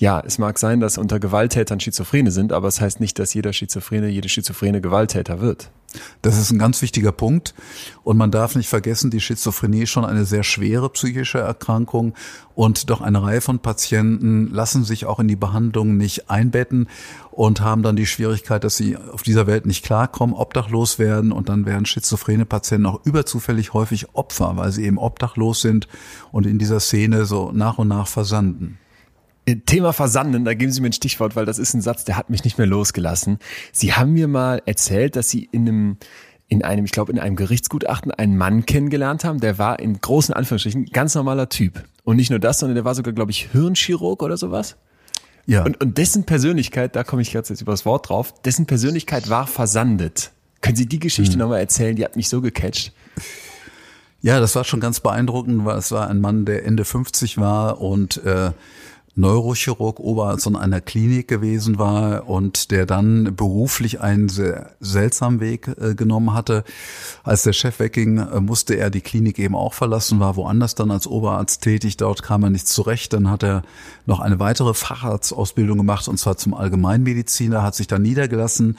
ja, es mag sein, dass unter Gewalttätern Schizophrene sind, aber es heißt nicht, dass jeder Schizophrene, jede Schizophrene Gewalttäter wird. Das ist ein ganz wichtiger Punkt. Und man darf nicht vergessen, die Schizophrenie ist schon eine sehr schwere psychische Erkrankung. Und doch eine Reihe von Patienten lassen sich auch in die Behandlung nicht einbetten und haben dann die Schwierigkeit, dass sie auf dieser Welt nicht klarkommen, obdachlos werden. Und dann werden schizophrene Patienten auch überzufällig häufig Opfer, weil sie eben obdachlos sind und in dieser Szene so nach und nach versanden. Thema Versanden, da geben Sie mir ein Stichwort, weil das ist ein Satz, der hat mich nicht mehr losgelassen. Sie haben mir mal erzählt, dass Sie in einem in einem, ich glaube, in einem Gerichtsgutachten einen Mann kennengelernt haben, der war in großen Anführungsstrichen ganz normaler Typ. Und nicht nur das, sondern der war sogar, glaube ich, Hirnchirurg oder sowas. Ja. Und, und dessen Persönlichkeit, da komme ich jetzt über das Wort drauf, dessen Persönlichkeit war versandet. Können Sie die Geschichte hm. nochmal erzählen? Die hat mich so gecatcht. Ja, das war schon ganz beeindruckend, weil es war ein Mann, der Ende 50 war und äh, Neurochirurg Oberarzt in einer Klinik gewesen war und der dann beruflich einen sehr seltsamen Weg äh, genommen hatte. Als der Chef wegging, äh, musste er die Klinik eben auch verlassen, war woanders dann als Oberarzt tätig. Dort kam er nicht zurecht. Dann hat er noch eine weitere Facharztausbildung gemacht und zwar zum Allgemeinmediziner, hat sich dann niedergelassen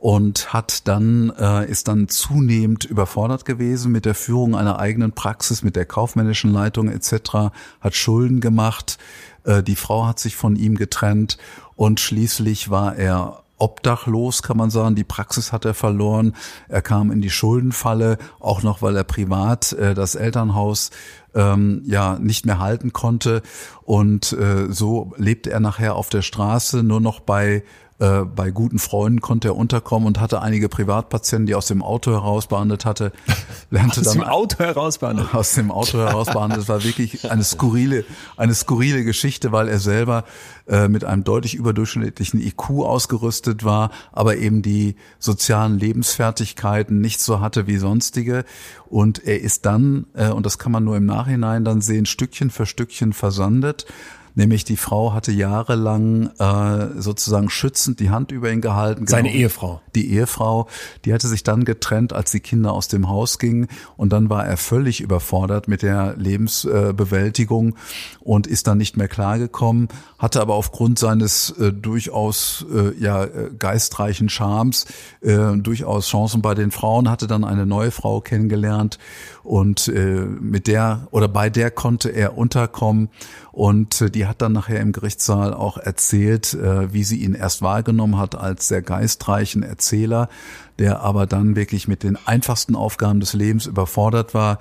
und hat dann äh, ist dann zunehmend überfordert gewesen mit der Führung einer eigenen Praxis, mit der kaufmännischen Leitung etc. hat Schulden gemacht. Äh, die Frau hat sich von ihm getrennt und schließlich war er obdachlos, kann man sagen. Die Praxis hat er verloren. Er kam in die Schuldenfalle, auch noch, weil er privat äh, das Elternhaus ähm, ja nicht mehr halten konnte. Und äh, so lebte er nachher auf der Straße, nur noch bei äh, bei guten Freunden konnte er unterkommen und hatte einige Privatpatienten, die aus dem Auto heraus behandelt hatte. Lernte aus dann, dem Auto heraus behandelt? Aus dem Auto heraus behandelt. Das war wirklich eine skurrile, eine skurrile Geschichte, weil er selber äh, mit einem deutlich überdurchschnittlichen IQ ausgerüstet war, aber eben die sozialen Lebensfertigkeiten nicht so hatte wie sonstige. Und er ist dann, äh, und das kann man nur im Nachhinein dann sehen, Stückchen für Stückchen versandet Nämlich die Frau hatte jahrelang äh, sozusagen schützend die Hand über ihn gehalten. Seine genau. Ehefrau. Die Ehefrau, die hatte sich dann getrennt, als die Kinder aus dem Haus gingen. Und dann war er völlig überfordert mit der Lebensbewältigung und ist dann nicht mehr klargekommen, hatte aber aufgrund seines äh, durchaus äh, ja geistreichen Charmes äh, durchaus Chancen bei den Frauen, hatte dann eine neue Frau kennengelernt und äh, mit der oder bei der konnte er unterkommen und äh, die hat dann nachher im Gerichtssaal auch erzählt, äh, wie sie ihn erst wahrgenommen hat als sehr geistreichen Erzähler, der aber dann wirklich mit den einfachsten Aufgaben des Lebens überfordert war.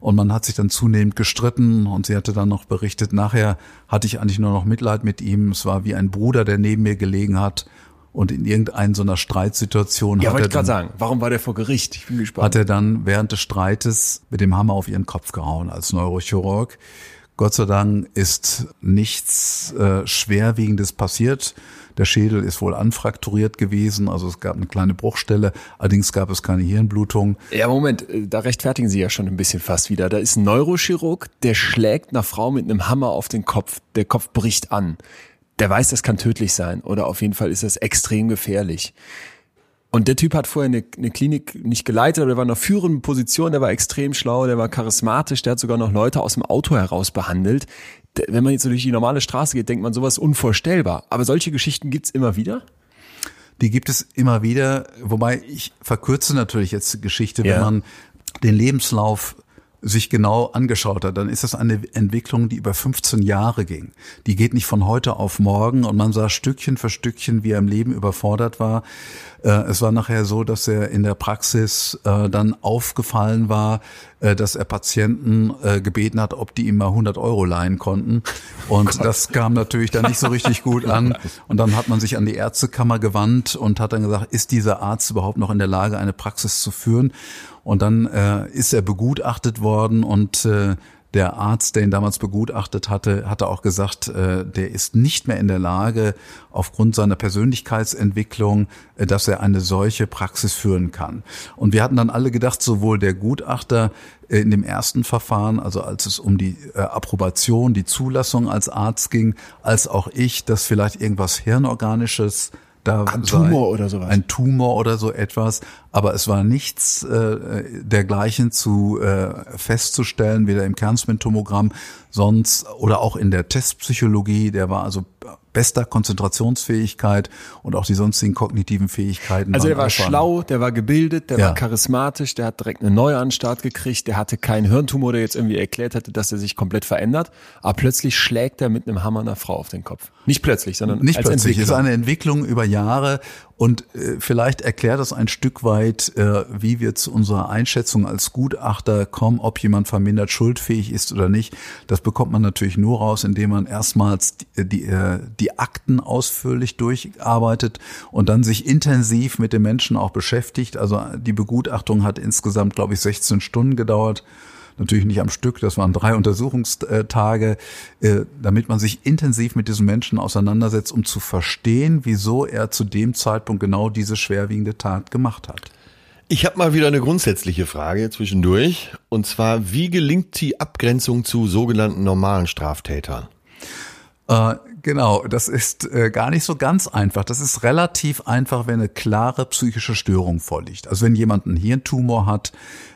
Und man hat sich dann zunehmend gestritten und sie hatte dann noch berichtet, nachher hatte ich eigentlich nur noch Mitleid mit ihm. Es war wie ein Bruder, der neben mir gelegen hat und in irgendeiner so einer Streitsituation ja, hat er dann, sagen, warum war der vor Gericht? Ich bin gespannt. Hat er dann während des Streites mit dem Hammer auf ihren Kopf gehauen als Neurochirurg. Gott sei Dank ist nichts äh, Schwerwiegendes passiert. Der Schädel ist wohl anfrakturiert gewesen, also es gab eine kleine Bruchstelle, allerdings gab es keine Hirnblutung. Ja, Moment, äh, da rechtfertigen Sie ja schon ein bisschen fast wieder. Da ist ein Neurochirurg, der schlägt einer Frau mit einem Hammer auf den Kopf, der Kopf bricht an der weiß, das kann tödlich sein oder auf jeden Fall ist das extrem gefährlich. Und der Typ hat vorher eine, eine Klinik nicht geleitet, aber der war in einer führenden Position, der war extrem schlau, der war charismatisch, der hat sogar noch Leute aus dem Auto heraus behandelt. Wenn man jetzt so durch die normale Straße geht, denkt man sowas unvorstellbar. Aber solche Geschichten gibt's immer wieder? Die gibt es immer wieder, wobei ich verkürze natürlich jetzt die Geschichte, ja. wenn man den Lebenslauf sich genau angeschaut hat, dann ist das eine Entwicklung, die über 15 Jahre ging. Die geht nicht von heute auf morgen und man sah Stückchen für Stückchen, wie er im Leben überfordert war. Äh, es war nachher so, dass er in der Praxis äh, dann aufgefallen war, äh, dass er Patienten gebeten hat, ob die ihm mal 100 Euro leihen konnten. Und oh das kam natürlich dann nicht so richtig gut an. Und dann hat man sich an die Ärztekammer gewandt und hat dann gesagt, ist dieser Arzt überhaupt noch in der Lage, eine Praxis zu führen? Und dann äh, ist er begutachtet worden und äh, der Arzt, der ihn damals begutachtet hatte, hatte auch gesagt, äh, der ist nicht mehr in der Lage, aufgrund seiner Persönlichkeitsentwicklung, äh, dass er eine solche Praxis führen kann. Und wir hatten dann alle gedacht, sowohl der Gutachter äh, in dem ersten Verfahren, also als es um die äh, Approbation, die Zulassung als Arzt ging, als auch ich, dass vielleicht irgendwas Hirnorganisches da ein Tumor oder sowas. Ein Tumor oder so etwas. Aber es war nichts äh, dergleichen zu äh, festzustellen, weder im Kernspintomogramm sonst oder auch in der Testpsychologie. Der war also bester Konzentrationsfähigkeit und auch die sonstigen kognitiven Fähigkeiten. Also der war schlau, der war gebildet, der ja. war charismatisch, der hat direkt eine neue Anstart gekriegt, der hatte keinen Hirntumor, der jetzt irgendwie erklärt hätte, dass er sich komplett verändert. Aber plötzlich schlägt er mit einem Hammer einer Frau auf den Kopf. Nicht plötzlich, sondern nicht als plötzlich. Es ist eine Entwicklung über Jahre und äh, vielleicht erklärt das ein Stück weit, äh, wie wir zu unserer Einschätzung als Gutachter kommen, ob jemand vermindert schuldfähig ist oder nicht. Das bekommt man natürlich nur raus, indem man erstmals die, die, äh, die Akten ausführlich durcharbeitet und dann sich intensiv mit dem Menschen auch beschäftigt. Also die Begutachtung hat insgesamt, glaube ich, 16 Stunden gedauert natürlich nicht am Stück, das waren drei Untersuchungstage, äh, damit man sich intensiv mit diesem Menschen auseinandersetzt, um zu verstehen, wieso er zu dem Zeitpunkt genau diese schwerwiegende Tat gemacht hat. Ich habe mal wieder eine grundsätzliche Frage zwischendurch. Und zwar, wie gelingt die Abgrenzung zu sogenannten normalen Straftätern? Genau, das ist äh, gar nicht so ganz einfach. Das ist relativ einfach, wenn eine klare psychische Störung vorliegt. Also wenn jemand einen Hirntumor hat,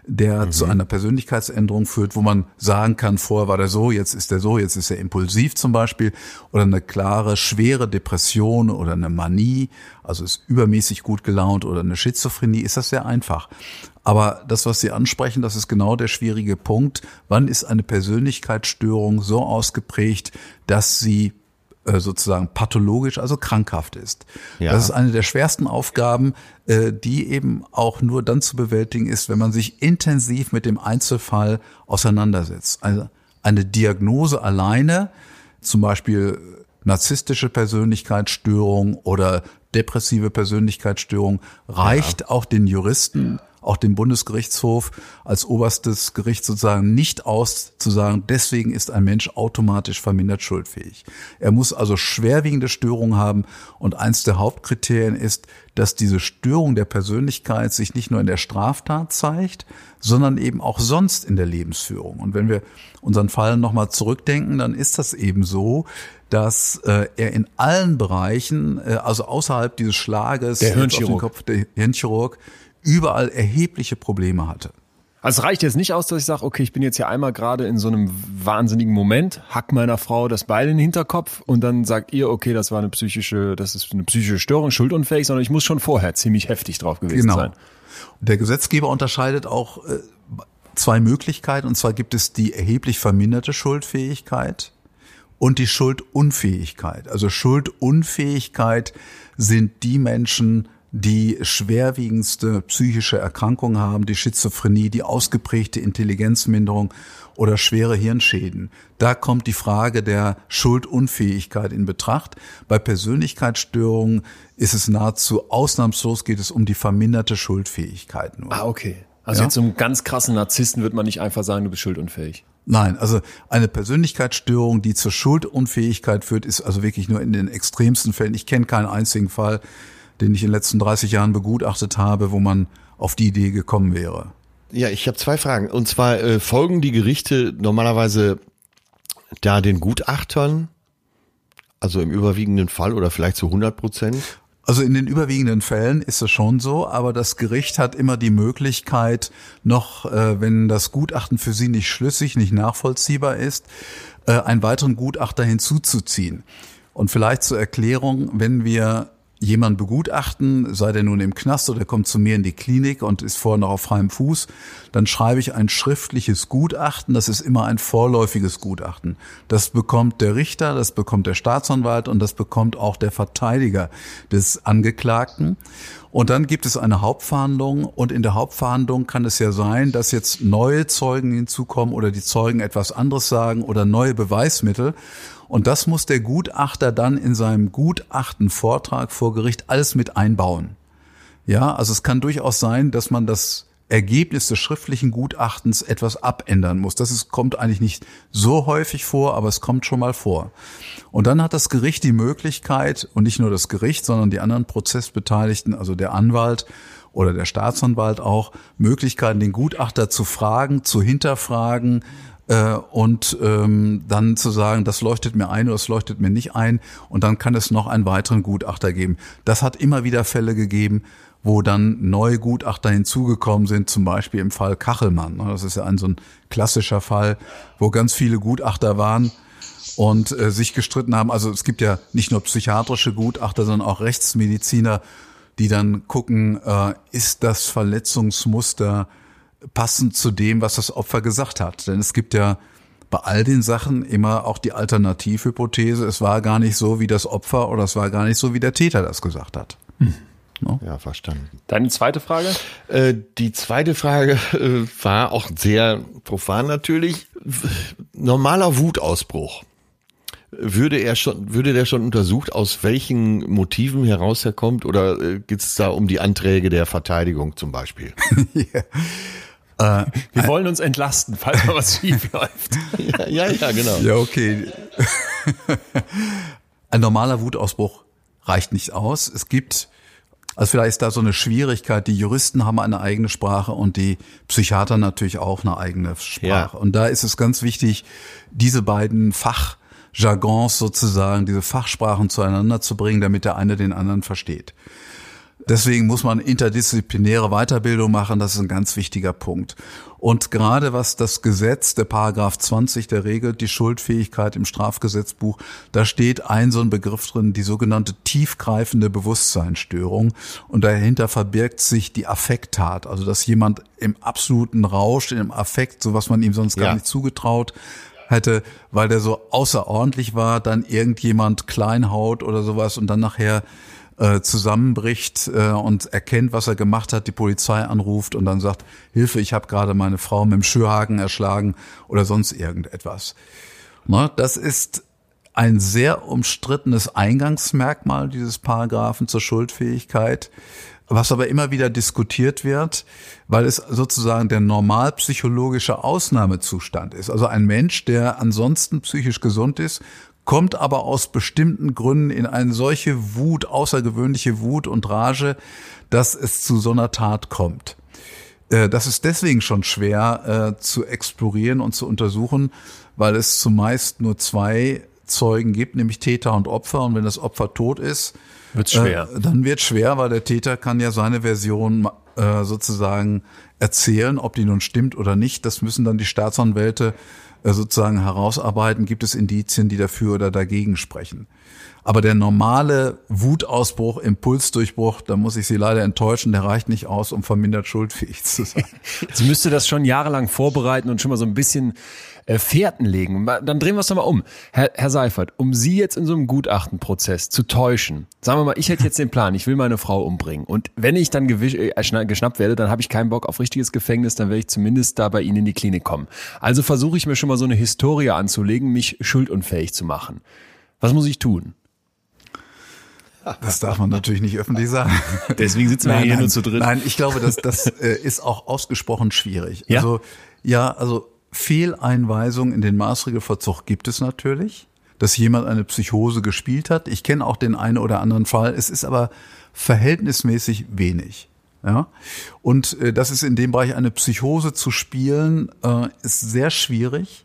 der mhm. zu einer Persönlichkeitsänderung führt, wo man sagen kann, vorher war der so, jetzt ist er so, jetzt ist er impulsiv zum Beispiel, oder eine klare, schwere Depression oder eine Manie, also ist übermäßig gut gelaunt oder eine Schizophrenie, ist das sehr einfach. Aber das, was Sie ansprechen, das ist genau der schwierige Punkt. Wann ist eine Persönlichkeitsstörung so ausgeprägt, dass sie sozusagen pathologisch, also krankhaft ist. Ja. Das ist eine der schwersten Aufgaben, äh, die eben auch nur dann zu bewältigen ist, wenn man sich intensiv mit dem Einzelfall auseinandersetzt. Also eine Diagnose alleine, zum Beispiel narzisstische Persönlichkeitsstörung oder depressive Persönlichkeitsstörung, reicht ja. auch den Juristen auch dem Bundesgerichtshof als oberstes Gericht sozusagen nicht aus, zu sagen, deswegen ist ein Mensch automatisch vermindert schuldfähig. Er muss also schwerwiegende Störungen haben und eins der Hauptkriterien ist, dass diese Störung der Persönlichkeit sich nicht nur in der Straftat zeigt, sondern eben auch sonst in der Lebensführung. Und wenn wir unseren Fall nochmal zurückdenken, dann ist das eben so, dass äh, er in allen Bereichen, äh, also außerhalb dieses Schlages, der Hirnchirurg, Kopf, der Hirnchirurg überall erhebliche Probleme hatte. Also es reicht jetzt nicht aus, dass ich sage, okay, ich bin jetzt hier einmal gerade in so einem wahnsinnigen Moment, hack meiner Frau das Beil in den Hinterkopf und dann sagt ihr, okay, das war eine psychische, das ist eine psychische Störung, schuldunfähig, sondern ich muss schon vorher ziemlich heftig drauf gewesen genau. sein. Der Gesetzgeber unterscheidet auch äh, zwei Möglichkeiten, und zwar gibt es die erheblich verminderte Schuldfähigkeit und die Schuldunfähigkeit. Also Schuldunfähigkeit sind die Menschen, die schwerwiegendste psychische Erkrankung haben, die Schizophrenie, die ausgeprägte Intelligenzminderung oder schwere Hirnschäden. Da kommt die Frage der Schuldunfähigkeit in Betracht. Bei Persönlichkeitsstörungen ist es nahezu ausnahmslos geht es um die verminderte Schuldfähigkeit nur. Ah, okay. Also ja? jetzt so einem ganz krassen Narzissten wird man nicht einfach sagen, du bist schuldunfähig. Nein, also eine Persönlichkeitsstörung, die zur Schuldunfähigkeit führt, ist also wirklich nur in den extremsten Fällen. Ich kenne keinen einzigen Fall, den ich in den letzten 30 Jahren begutachtet habe, wo man auf die Idee gekommen wäre. Ja, ich habe zwei Fragen. Und zwar äh, folgen die Gerichte normalerweise da den Gutachtern, also im überwiegenden Fall oder vielleicht zu 100 Prozent? Also in den überwiegenden Fällen ist es schon so, aber das Gericht hat immer die Möglichkeit, noch, äh, wenn das Gutachten für sie nicht schlüssig, nicht nachvollziehbar ist, äh, einen weiteren Gutachter hinzuzuziehen. Und vielleicht zur Erklärung, wenn wir jemand begutachten, sei der nun im Knast oder kommt zu mir in die Klinik und ist vorher noch auf freiem Fuß, dann schreibe ich ein schriftliches Gutachten. Das ist immer ein vorläufiges Gutachten. Das bekommt der Richter, das bekommt der Staatsanwalt und das bekommt auch der Verteidiger des Angeklagten. Und dann gibt es eine Hauptverhandlung und in der Hauptverhandlung kann es ja sein, dass jetzt neue Zeugen hinzukommen oder die Zeugen etwas anderes sagen oder neue Beweismittel. Und das muss der Gutachter dann in seinem Gutachtenvortrag vor Gericht alles mit einbauen. Ja, also es kann durchaus sein, dass man das Ergebnis des schriftlichen Gutachtens etwas abändern muss. Das ist, kommt eigentlich nicht so häufig vor, aber es kommt schon mal vor. Und dann hat das Gericht die Möglichkeit, und nicht nur das Gericht, sondern die anderen Prozessbeteiligten, also der Anwalt oder der Staatsanwalt auch, Möglichkeiten, den Gutachter zu fragen, zu hinterfragen, äh, und ähm, dann zu sagen, das leuchtet mir ein oder das leuchtet mir nicht ein und dann kann es noch einen weiteren Gutachter geben. Das hat immer wieder Fälle gegeben, wo dann neue Gutachter hinzugekommen sind, zum Beispiel im Fall Kachelmann. Das ist ja ein so ein klassischer Fall, wo ganz viele Gutachter waren und äh, sich gestritten haben. Also es gibt ja nicht nur psychiatrische Gutachter, sondern auch Rechtsmediziner, die dann gucken, äh, ist das Verletzungsmuster passend zu dem, was das Opfer gesagt hat. Denn es gibt ja bei all den Sachen immer auch die Alternativhypothese, es war gar nicht so wie das Opfer oder es war gar nicht so wie der Täter das gesagt hat. Hm. No? Ja, verstanden. Deine zweite Frage? Äh, die zweite Frage äh, war auch sehr profan natürlich. Normaler Wutausbruch. Würde er schon, würde der schon untersucht, aus welchen Motiven heraus er kommt, oder äh, geht es da um die Anträge der Verteidigung zum Beispiel? ja. Äh, Wir wollen uns entlasten, falls mal was schief läuft. ja, ja, ja, genau. Ja, okay. Ein normaler Wutausbruch reicht nicht aus. Es gibt, also vielleicht ist da so eine Schwierigkeit, die Juristen haben eine eigene Sprache und die Psychiater natürlich auch eine eigene Sprache. Ja. Und da ist es ganz wichtig, diese beiden Fach Jargons sozusagen, diese Fachsprachen zueinander zu bringen, damit der eine den anderen versteht. Deswegen muss man interdisziplinäre Weiterbildung machen, das ist ein ganz wichtiger Punkt. Und gerade was das Gesetz, der Paragraph 20, der regelt die Schuldfähigkeit im Strafgesetzbuch, da steht ein so ein Begriff drin, die sogenannte tiefgreifende Bewusstseinsstörung. Und dahinter verbirgt sich die Affekttat, also dass jemand im absoluten Rausch, im Affekt, so was man ihm sonst gar ja. nicht zugetraut, hätte, weil der so außerordentlich war, dann irgendjemand kleinhaut oder sowas und dann nachher äh, zusammenbricht äh, und erkennt, was er gemacht hat, die Polizei anruft und dann sagt, Hilfe, ich habe gerade meine Frau mit dem Schürhaken erschlagen oder sonst irgendetwas. Na, das ist ein sehr umstrittenes Eingangsmerkmal dieses Paragraphen zur Schuldfähigkeit, was aber immer wieder diskutiert wird, weil es sozusagen der normalpsychologische Ausnahmezustand ist. Also ein Mensch, der ansonsten psychisch gesund ist, kommt aber aus bestimmten Gründen in eine solche Wut, außergewöhnliche Wut und Rage, dass es zu so einer Tat kommt. Äh, das ist deswegen schon schwer äh, zu explorieren und zu untersuchen, weil es zumeist nur zwei Zeugen gibt, nämlich Täter und Opfer. Und wenn das Opfer tot ist, wird's schwer. Äh, dann wird schwer, weil der Täter kann ja seine Version äh, sozusagen erzählen, ob die nun stimmt oder nicht. Das müssen dann die Staatsanwälte sozusagen herausarbeiten, gibt es Indizien, die dafür oder dagegen sprechen. Aber der normale Wutausbruch, Impulsdurchbruch, da muss ich Sie leider enttäuschen, der reicht nicht aus, um vermindert schuldfähig zu sein. Sie müsste das schon jahrelang vorbereiten und schon mal so ein bisschen äh, Fährten legen. Dann drehen wir es doch mal um. Herr, Herr Seifert, um Sie jetzt in so einem Gutachtenprozess zu täuschen, sagen wir mal, ich hätte jetzt den Plan, ich will meine Frau umbringen. Und wenn ich dann äh, geschnappt werde, dann habe ich keinen Bock auf richtiges Gefängnis, dann werde ich zumindest da bei Ihnen in die Klinik kommen. Also versuche ich mir schon mal so eine Historie anzulegen, mich schuldunfähig zu machen. Was muss ich tun? Das darf man natürlich nicht öffentlich sagen. Deswegen sitzen wir nein, hier nein, nur zu dritt. Nein, ich glaube, dass das äh, ist auch ausgesprochen schwierig. Ja? Also ja, also Fehleinweisung in den Maßregelverzug gibt es natürlich, dass jemand eine Psychose gespielt hat. Ich kenne auch den einen oder anderen Fall. Es ist aber verhältnismäßig wenig. Ja, und äh, das ist in dem Bereich eine Psychose zu spielen, äh, ist sehr schwierig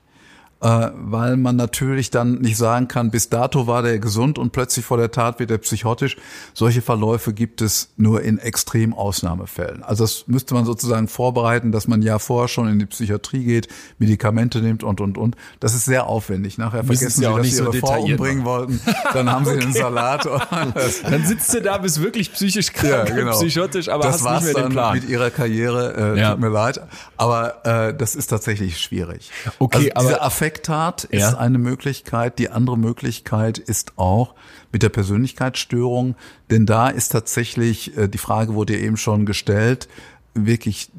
äh, weil man natürlich dann nicht sagen kann, bis dato war der gesund und plötzlich vor der Tat wird er psychotisch. Solche Verläufe gibt es nur in extrem Ausnahmefällen. Also das müsste man sozusagen vorbereiten, dass man ja vorher schon in die Psychiatrie geht, Medikamente nimmt und und und. Das ist sehr aufwendig. Nachher vergessen Sie, dass Sie Ihre so Frau umbringen wollten. Dann haben Sie okay. den Salat. dann sitzt du da, bist wirklich psychisch krank, ja, genau. psychotisch, aber das hast nicht mehr den Plan. mit Ihrer Karriere. Äh, ja. Tut mir leid, aber äh, das ist tatsächlich schwierig. Okay, also aber Affekttat ist ja. eine Möglichkeit. Die andere Möglichkeit ist auch mit der Persönlichkeitsstörung, denn da ist tatsächlich, äh, die Frage wurde eben schon gestellt, wirklich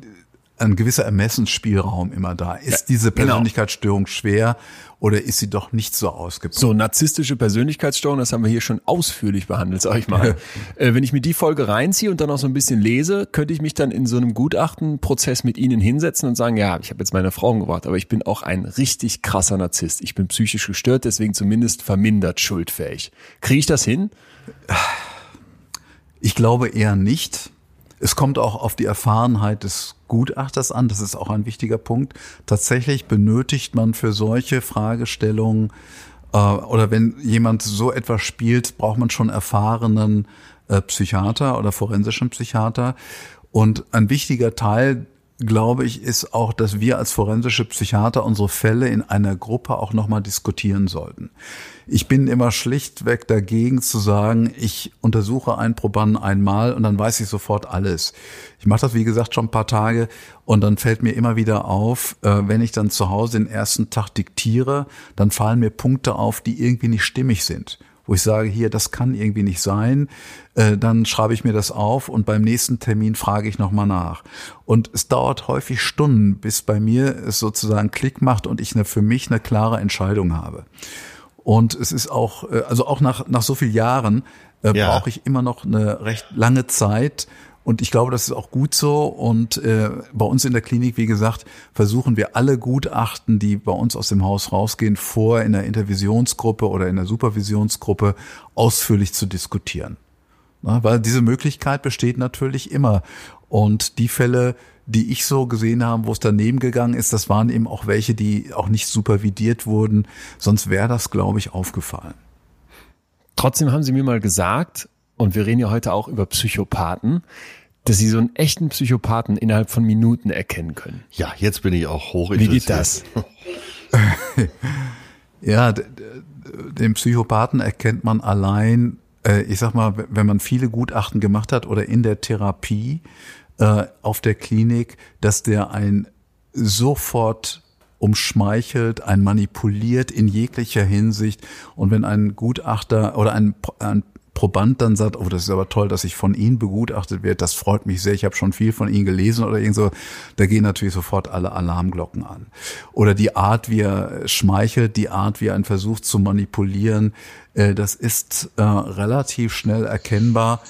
ein gewisser Ermessensspielraum immer da. Ist ja, diese genau. Persönlichkeitsstörung genau. schwer oder ist sie doch nicht so ausgeprägt? So, narzisstische Persönlichkeitsstörung, das haben wir hier schon ausführlich behandelt, sag ich mal. äh, wenn ich mir die Folge reinziehe und dann auch so ein bisschen lese, könnte ich mich dann in so einem Gutachtenprozess mit Ihnen hinsetzen und sagen, ja, ich habe jetzt meine Frau gebracht, aber ich bin auch ein richtig krasser Narzisst. Ich bin psychisch gestört, deswegen zumindest vermindert schuldfähig. Kriege ich das hin? Ich glaube eher nicht. Es kommt auch auf die Erfahrenheit des Gutachters an. Das ist auch ein wichtiger Punkt. Tatsächlich benötigt man für solche Fragestellungen äh, oder wenn jemand so etwas spielt, braucht man schon erfahrenen äh, Psychiater oder forensischen Psychiater. Und ein wichtiger Teil glaube ich, ist auch, dass wir als forensische Psychiater unsere Fälle in einer Gruppe auch nochmal diskutieren sollten. Ich bin immer schlichtweg dagegen zu sagen, ich untersuche einen Probanden einmal und dann weiß ich sofort alles. Ich mache das, wie gesagt, schon ein paar Tage und dann fällt mir immer wieder auf, äh, wenn ich dann zu Hause den ersten Tag diktiere, dann fallen mir Punkte auf, die irgendwie nicht stimmig sind wo ich sage, hier, das kann irgendwie nicht sein, äh, dann schreibe ich mir das auf und beim nächsten Termin frage ich nochmal nach. Und es dauert häufig Stunden, bis bei mir es sozusagen Klick macht und ich für mich eine klare Entscheidung habe. Und es ist auch, äh, also auch nach, nach so vielen Jahren äh, ja. brauche ich immer noch eine recht lange Zeit, und ich glaube, das ist auch gut so. Und äh, bei uns in der Klinik, wie gesagt, versuchen wir alle Gutachten, die bei uns aus dem Haus rausgehen, vor in der Intervisionsgruppe oder in der Supervisionsgruppe ausführlich zu diskutieren. Weil diese Möglichkeit besteht natürlich immer. Und die Fälle, die ich so gesehen habe, wo es daneben gegangen ist, das waren eben auch welche, die auch nicht supervidiert wurden. Sonst wäre das, glaube ich, aufgefallen. Trotzdem haben Sie mir mal gesagt, und wir reden ja heute auch über Psychopathen, dass Sie so einen echten Psychopathen innerhalb von Minuten erkennen können. Ja, jetzt bin ich auch hoch Wie geht das? ja, den Psychopathen erkennt man allein, äh, ich sag mal, wenn man viele Gutachten gemacht hat oder in der Therapie äh, auf der Klinik, dass der ein sofort umschmeichelt, ein manipuliert in jeglicher Hinsicht. Und wenn ein Gutachter oder ein, ein Proband dann sagt, oh, das ist aber toll, dass ich von Ihnen begutachtet werde, das freut mich sehr, ich habe schon viel von Ihnen gelesen oder irgend so, da gehen natürlich sofort alle Alarmglocken an. Oder die Art, wie er schmeichelt, die Art, wie er einen versucht zu manipulieren, äh, das ist äh, relativ schnell erkennbar.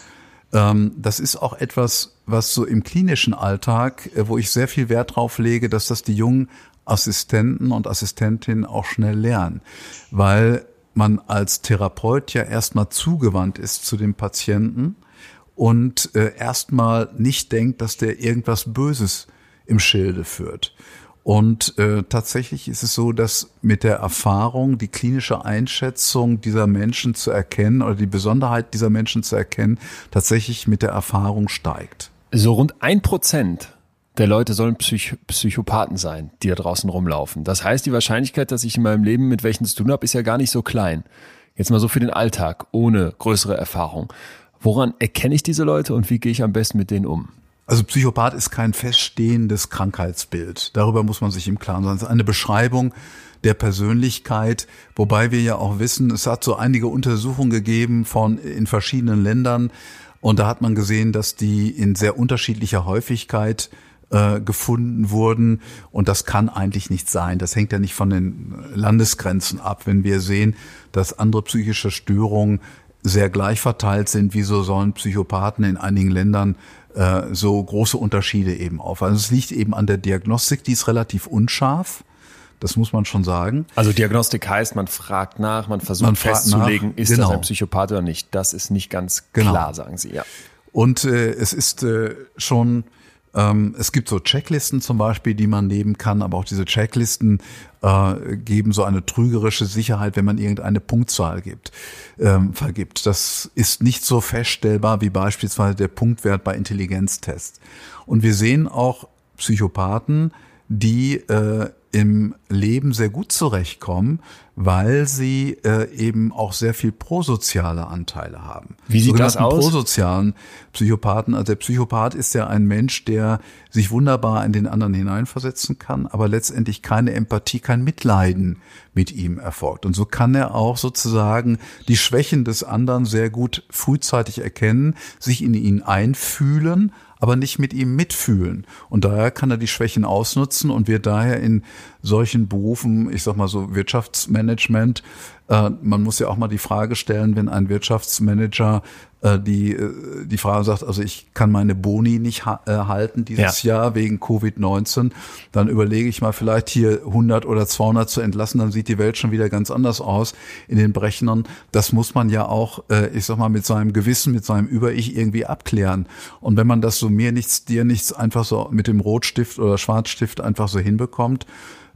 Ähm, das ist auch etwas, was so im klinischen Alltag, äh, wo ich sehr viel Wert drauf lege, dass das die jungen Assistenten und Assistentinnen auch schnell lernen, weil man als Therapeut ja erstmal zugewandt ist zu dem Patienten und äh, erstmal nicht denkt, dass der irgendwas Böses im Schilde führt. Und äh, tatsächlich ist es so, dass mit der Erfahrung die klinische Einschätzung dieser Menschen zu erkennen oder die Besonderheit dieser Menschen zu erkennen, tatsächlich mit der Erfahrung steigt. So rund ein Prozent der Leute sollen Psych Psychopathen sein, die da draußen rumlaufen. Das heißt, die Wahrscheinlichkeit, dass ich in meinem Leben mit welchen zu tun habe, ist ja gar nicht so klein. Jetzt mal so für den Alltag, ohne größere Erfahrung. Woran erkenne ich diese Leute und wie gehe ich am besten mit denen um? Also Psychopath ist kein feststehendes Krankheitsbild. Darüber muss man sich im Klaren sein. Es ist eine Beschreibung der Persönlichkeit, wobei wir ja auch wissen, es hat so einige Untersuchungen gegeben von in verschiedenen Ländern und da hat man gesehen, dass die in sehr unterschiedlicher Häufigkeit äh, gefunden wurden. Und das kann eigentlich nicht sein. Das hängt ja nicht von den Landesgrenzen ab. Wenn wir sehen, dass andere psychische Störungen sehr gleich verteilt sind, wieso sollen Psychopathen in einigen Ländern äh, so große Unterschiede eben auf? Also es liegt eben an der Diagnostik, die ist relativ unscharf. Das muss man schon sagen. Also Diagnostik heißt, man fragt nach, man versucht man festzulegen, nach, ist genau. das ein Psychopath oder nicht. Das ist nicht ganz genau. klar, sagen Sie, ja. Und äh, es ist äh, schon es gibt so Checklisten zum Beispiel, die man nehmen kann, aber auch diese Checklisten äh, geben so eine trügerische Sicherheit, wenn man irgendeine Punktzahl gibt, ähm, vergibt. Das ist nicht so feststellbar wie beispielsweise der Punktwert bei Intelligenztests. Und wir sehen auch Psychopathen, die äh, im Leben sehr gut zurechtkommen, weil sie äh, eben auch sehr viel prosoziale Anteile haben. Wie sieht das aus? Prosozialen Psychopathen. Also der Psychopath ist ja ein Mensch, der sich wunderbar in den anderen hineinversetzen kann, aber letztendlich keine Empathie, kein Mitleiden mit ihm erfolgt. Und so kann er auch sozusagen die Schwächen des anderen sehr gut frühzeitig erkennen, sich in ihn einfühlen, aber nicht mit ihm mitfühlen. Und daher kann er die Schwächen ausnutzen und wird daher in solchen Berufen, ich sag mal so Wirtschaftsmanagement, äh, man muss ja auch mal die Frage stellen, wenn ein Wirtschaftsmanager äh, die, äh, die Frage sagt, also ich kann meine Boni nicht ha halten dieses ja. Jahr wegen Covid-19, dann überlege ich mal vielleicht hier 100 oder 200 zu entlassen, dann sieht die Welt schon wieder ganz anders aus in den Brechnern. Das muss man ja auch, ich sag mal, mit seinem Gewissen, mit seinem Über-Ich irgendwie abklären. Und wenn man das so mir nichts, dir nichts einfach so mit dem Rotstift oder Schwarzstift einfach so hinbekommt,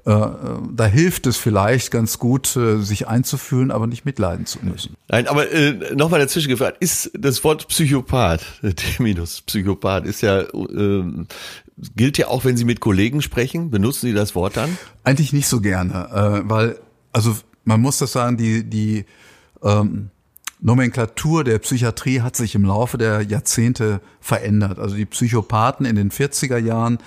da hilft es vielleicht ganz gut, äh, sich einzufühlen, aber nicht mitleiden zu müssen. Nein, aber äh, nochmal dazwischen gefragt, ist das Wort Psychopath, Terminus Psychopath, ist ja, äh, gilt ja auch, wenn Sie mit Kollegen sprechen, benutzen Sie das Wort dann? Eigentlich nicht so gerne, äh, weil, also man muss das sagen, die, die ähm, Nomenklatur der Psychiatrie hat sich im Laufe der Jahrzehnte verändert. Also die Psychopathen in den 40er Jahren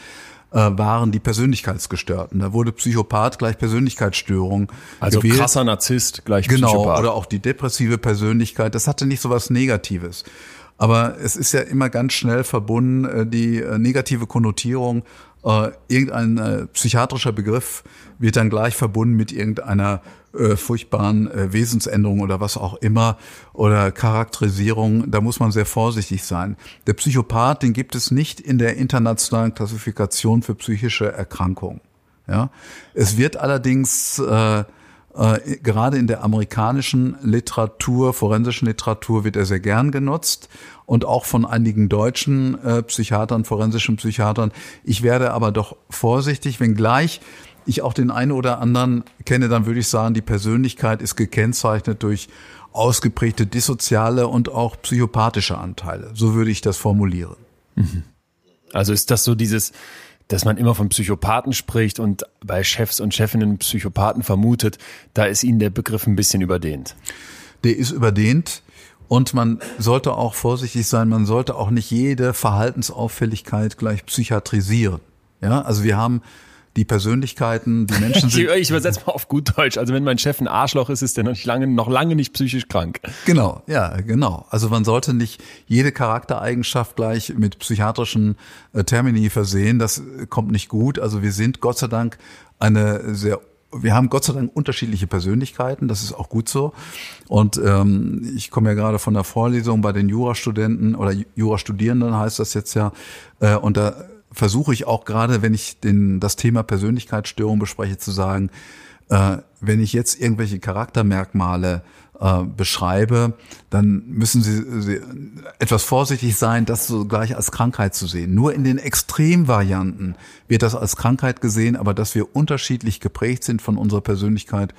äh, waren die Persönlichkeitsgestörten. Da wurde Psychopath gleich Persönlichkeitsstörung. Also gewählt. krasser Narzisst gleich genau, Psychopath. Oder auch die depressive Persönlichkeit. Das hatte nicht so was Negatives. Aber es ist ja immer ganz schnell verbunden, äh, die äh, negative Konnotierung äh, irgendein psychiatrischer Begriff wird dann gleich verbunden mit irgendeiner äh, furchtbaren äh, Wesensänderung oder was auch immer oder Charakterisierung. Da muss man sehr vorsichtig sein. Der Psychopath, den gibt es nicht in der internationalen Klassifikation für psychische Erkrankungen. Ja, es wird allerdings äh, Äh, gerade in der amerikanischen Literatur, forensischen Literatur wird er sehr gern genutzt und auch von einigen deutschen äh, Psychiatern, forensischen Psychiatern. Ich werde aber doch vorsichtig, wenngleich ich auch den einen oder anderen kenne, dann würde ich sagen, die Persönlichkeit ist gekennzeichnet durch ausgeprägte dissoziale und auch psychopathische Anteile. So würde ich das formulieren. Mhm. Also ist das so dieses, dass man immer von Psychopathen spricht und bei Chefs und Chefinnen Psychopathen vermutet, da ist Ihnen der Begriff ein bisschen überdehnt. Der ist überdehnt. Und man sollte auch vorsichtig sein, man sollte auch nicht jede Verhaltensauffälligkeit gleich psychiatrisieren. Ja, also wir haben die Persönlichkeiten, die Menschen sind. ich übersetze mal auf gut Deutsch. Also wenn mein Chef ein Arschloch ist, ist der noch lange, noch lange nicht psychisch krank. Genau, ja, genau. Also man sollte nicht jede Charaktereigenschaft gleich mit psychiatrischen äh, Termini versehen. Das kommt nicht gut. Also wir sind Gott sei Dank eine sehr wir haben Gott sei Dank unterschiedliche Persönlichkeiten, das ist auch gut so. Und ähm, ich komme ja gerade von der Vorlesung bei den Jurastudenten oder Jurastudierenden heißt das jetzt ja. Äh, und da versuche ich auch gerade, wenn ich den, das Thema Persönlichkeitsstörung bespreche, zu sagen, äh, wenn ich jetzt irgendwelche Charaktermerkmale äh, beschreibe, dann müssen Sie, Sie etwas vorsichtig sein, das so gleich als Krankheit zu sehen. Nur in den Extremvarianten wird das als Krankheit gesehen, aber dass wir unterschiedlich geprägt sind von unserer Persönlichkeit,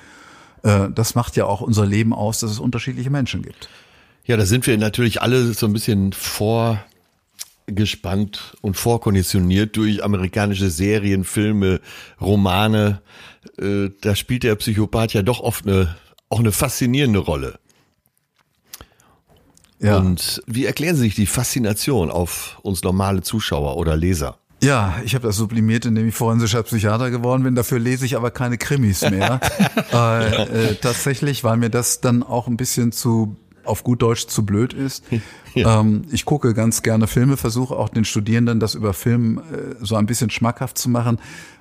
äh, das macht ja auch unser Leben aus, dass es unterschiedliche Menschen gibt. Ja, da sind wir natürlich alle so ein bisschen vor gespannt und vorkonditioniert durch amerikanische Serien, Filme, Romane. Äh, da spielt der Psychopath ja doch oft eine, auch eine faszinierende Rolle. Ja. Und wie erklären Sie sich die Faszination auf uns normale Zuschauer oder Leser? Ja, ich habe das sublimiert, indem ich forensischer Psychiater geworden bin. Dafür lese ich aber keine Krimis mehr. äh, äh, tatsächlich, weil mir das dann auch ein bisschen zu auf gut Deutsch zu blöd ist. Ja. Ähm, ich gucke ganz gerne Filme, versuche auch den Studierenden das über Film äh, so ein bisschen schmackhaft zu machen.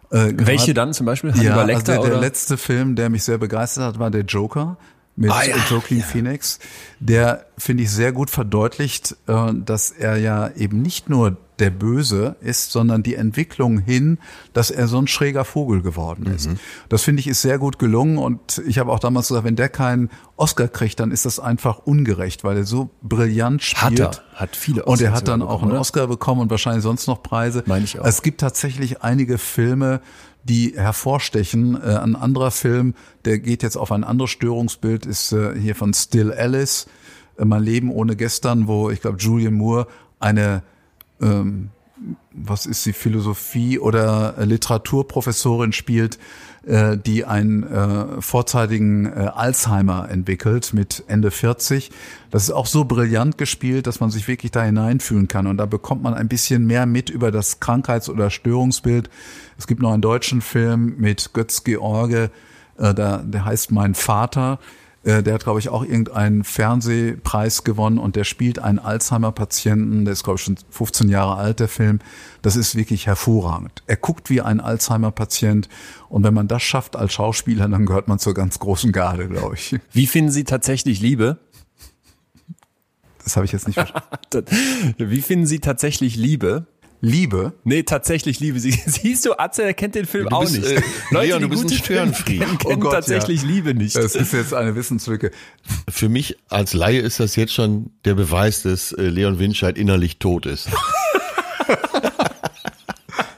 Äh, Welche dann zum Beispiel? Hannibal ja, Lecter, also der, der letzte Film, der mich sehr begeistert hat, war der Joker mit ah, ja, Joaquin ja. Phoenix. Der, finde ich, sehr gut verdeutlicht, äh, dass er ja eben nicht nur der Böse ist, sondern die Entwicklung hin, dass er so ein schräger Vogel geworden ist. Mhm. Das finde ich ist sehr gut gelungen und ich habe auch damals gesagt, wenn der keinen Oscar kriegt, dann ist das einfach ungerecht, weil er so brillant spielt. Hat er, hat viele Oscars Und er hat dann auch einen oder? Oscar bekommen und wahrscheinlich sonst noch Preise. Meine ich auch. Es gibt tatsächlich einige Filme, die hervorstechen. Äh, ein anderer Film, der geht jetzt auf ein anderes Störungsbild, ist äh, hier von Still Alice, äh, Mein Leben ohne gestern, wo ich glaube Julian Moore eine ähm, was ist sie, Philosophie oder Literaturprofessorin spielt, äh, die einen äh, vorzeitigen äh, Alzheimer entwickelt mit Ende 40. Das ist auch so brillant gespielt, dass man sich wirklich da hineinfühlen kann. Und da bekommt man ein bisschen mehr mit über das Krankheits- oder Störungsbild. Es gibt noch einen deutschen Film mit Götz George, äh, der, der heißt Mein Vater äh, der hat, glaube ich, auch irgendeinen Fernsehpreis gewonnen und der spielt einen Alzheimer-Patienten, der ist, glaube ich, schon 15 Jahre alt, der Film. Das ist wirklich hervorragend. Er guckt wie ein Alzheimer-Patient und wenn man das schafft als Schauspieler, dann gehört man zur ganz großen Garde, glaube ich. Wie finden Sie tatsächlich Liebe? Das habe ich jetzt nicht verstanden. Wie finden Sie tatsächlich Liebe? Liebe? Nee, tatsächlich Liebe. Sie, siehst du, Atze, er kennt den Film auch nicht. Äh, Leute, Leon, du bist ein Störenfried. kennen oh Gott, tatsächlich ja. Liebe nicht. Das ist jetzt eine Wissenslücke. Für mich als Laie ist das jetzt schon der Beweis, dass äh, Leon Winscheid innerlich tot ist.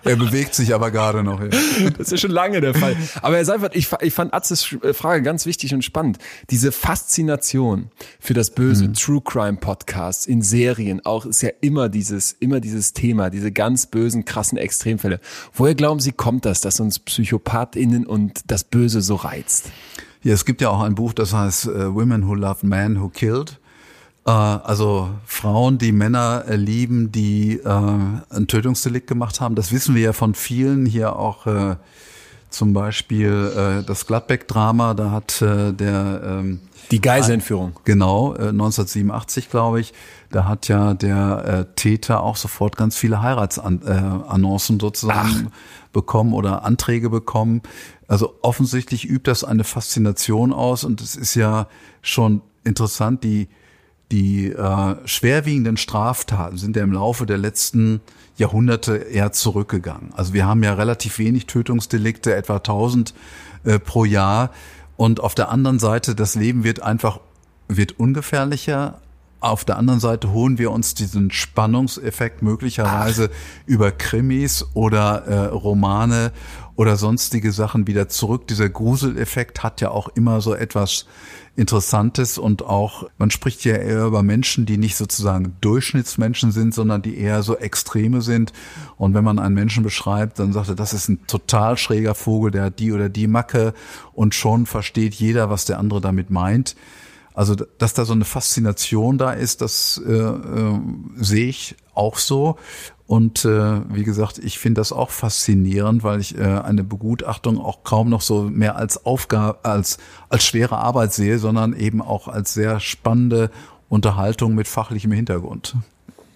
Er bewegt sich aber gerade noch. Ja. Das ist schon lange der Fall. Aber Herr Seifert, ich, ich fand Atzes äh, Frage ganz wichtig und spannend. Diese Faszination für das Böse, mhm. True Crime Podcasts in Serien auch, ist ja immer dieses, immer dieses Thema, diese ganz bösen, krassen Extremfälle. Woher glauben Sie, kommt das, dass uns PsychopathInnen und das Böse so reizt? Ja, es gibt ja auch ein Buch, das heißt uh, Women Who Love Men Who Killed. Äh, also Frauen, die Männer lieben, die äh, ein Tötungsdelikt gemacht haben. Das wissen wir ja von vielen. Hier auch äh, zum Beispiel äh, das Gladbeck-Drama. Da hat äh, der ähm, die Geiselentführung. Genau, äh, 1987 glaube ich. Da hat ja der äh, Täter auch sofort ganz viele Heiratsannoncen äh, sozusagen Ach. bekommen oder Anträge bekommen. Also offensichtlich übt das eine Faszination aus und es ist ja schon interessant, die die äh, schwerwiegenden Straftaten sind ja im Laufe der letzten Jahrhunderte eher zurückgegangen. Also wir haben ja relativ wenig Tötungsdelikte, etwa 1000 äh, pro Jahr. Und auf der anderen Seite, das Leben wird einfach, wird ungefährlicher, auf der anderen Seite holen wir uns diesen Spannungseffekt möglicherweise Ach. über Krimis oder äh, Romane oder sonstige Sachen wieder zurück. Dieser Gruseleffekt hat ja auch immer so etwas Interessantes und auch, man spricht ja eher über Menschen, die nicht sozusagen Durchschnittsmenschen sind, sondern die eher so Extreme sind. Und wenn man einen Menschen beschreibt, dann sagt er, das ist ein total schräger Vogel, der hat die oder die Macke und schon versteht jeder, was der andere damit meint. Also, dass da so eine Faszination da ist, das äh, äh, sehe ich auch so. Und äh, wie gesagt, ich finde das auch faszinierend, weil ich äh, eine Begutachtung auch kaum noch so mehr als Aufgabe, als, als schwere Arbeit sehe, sondern eben auch als sehr spannende Unterhaltung mit fachlichem Hintergrund.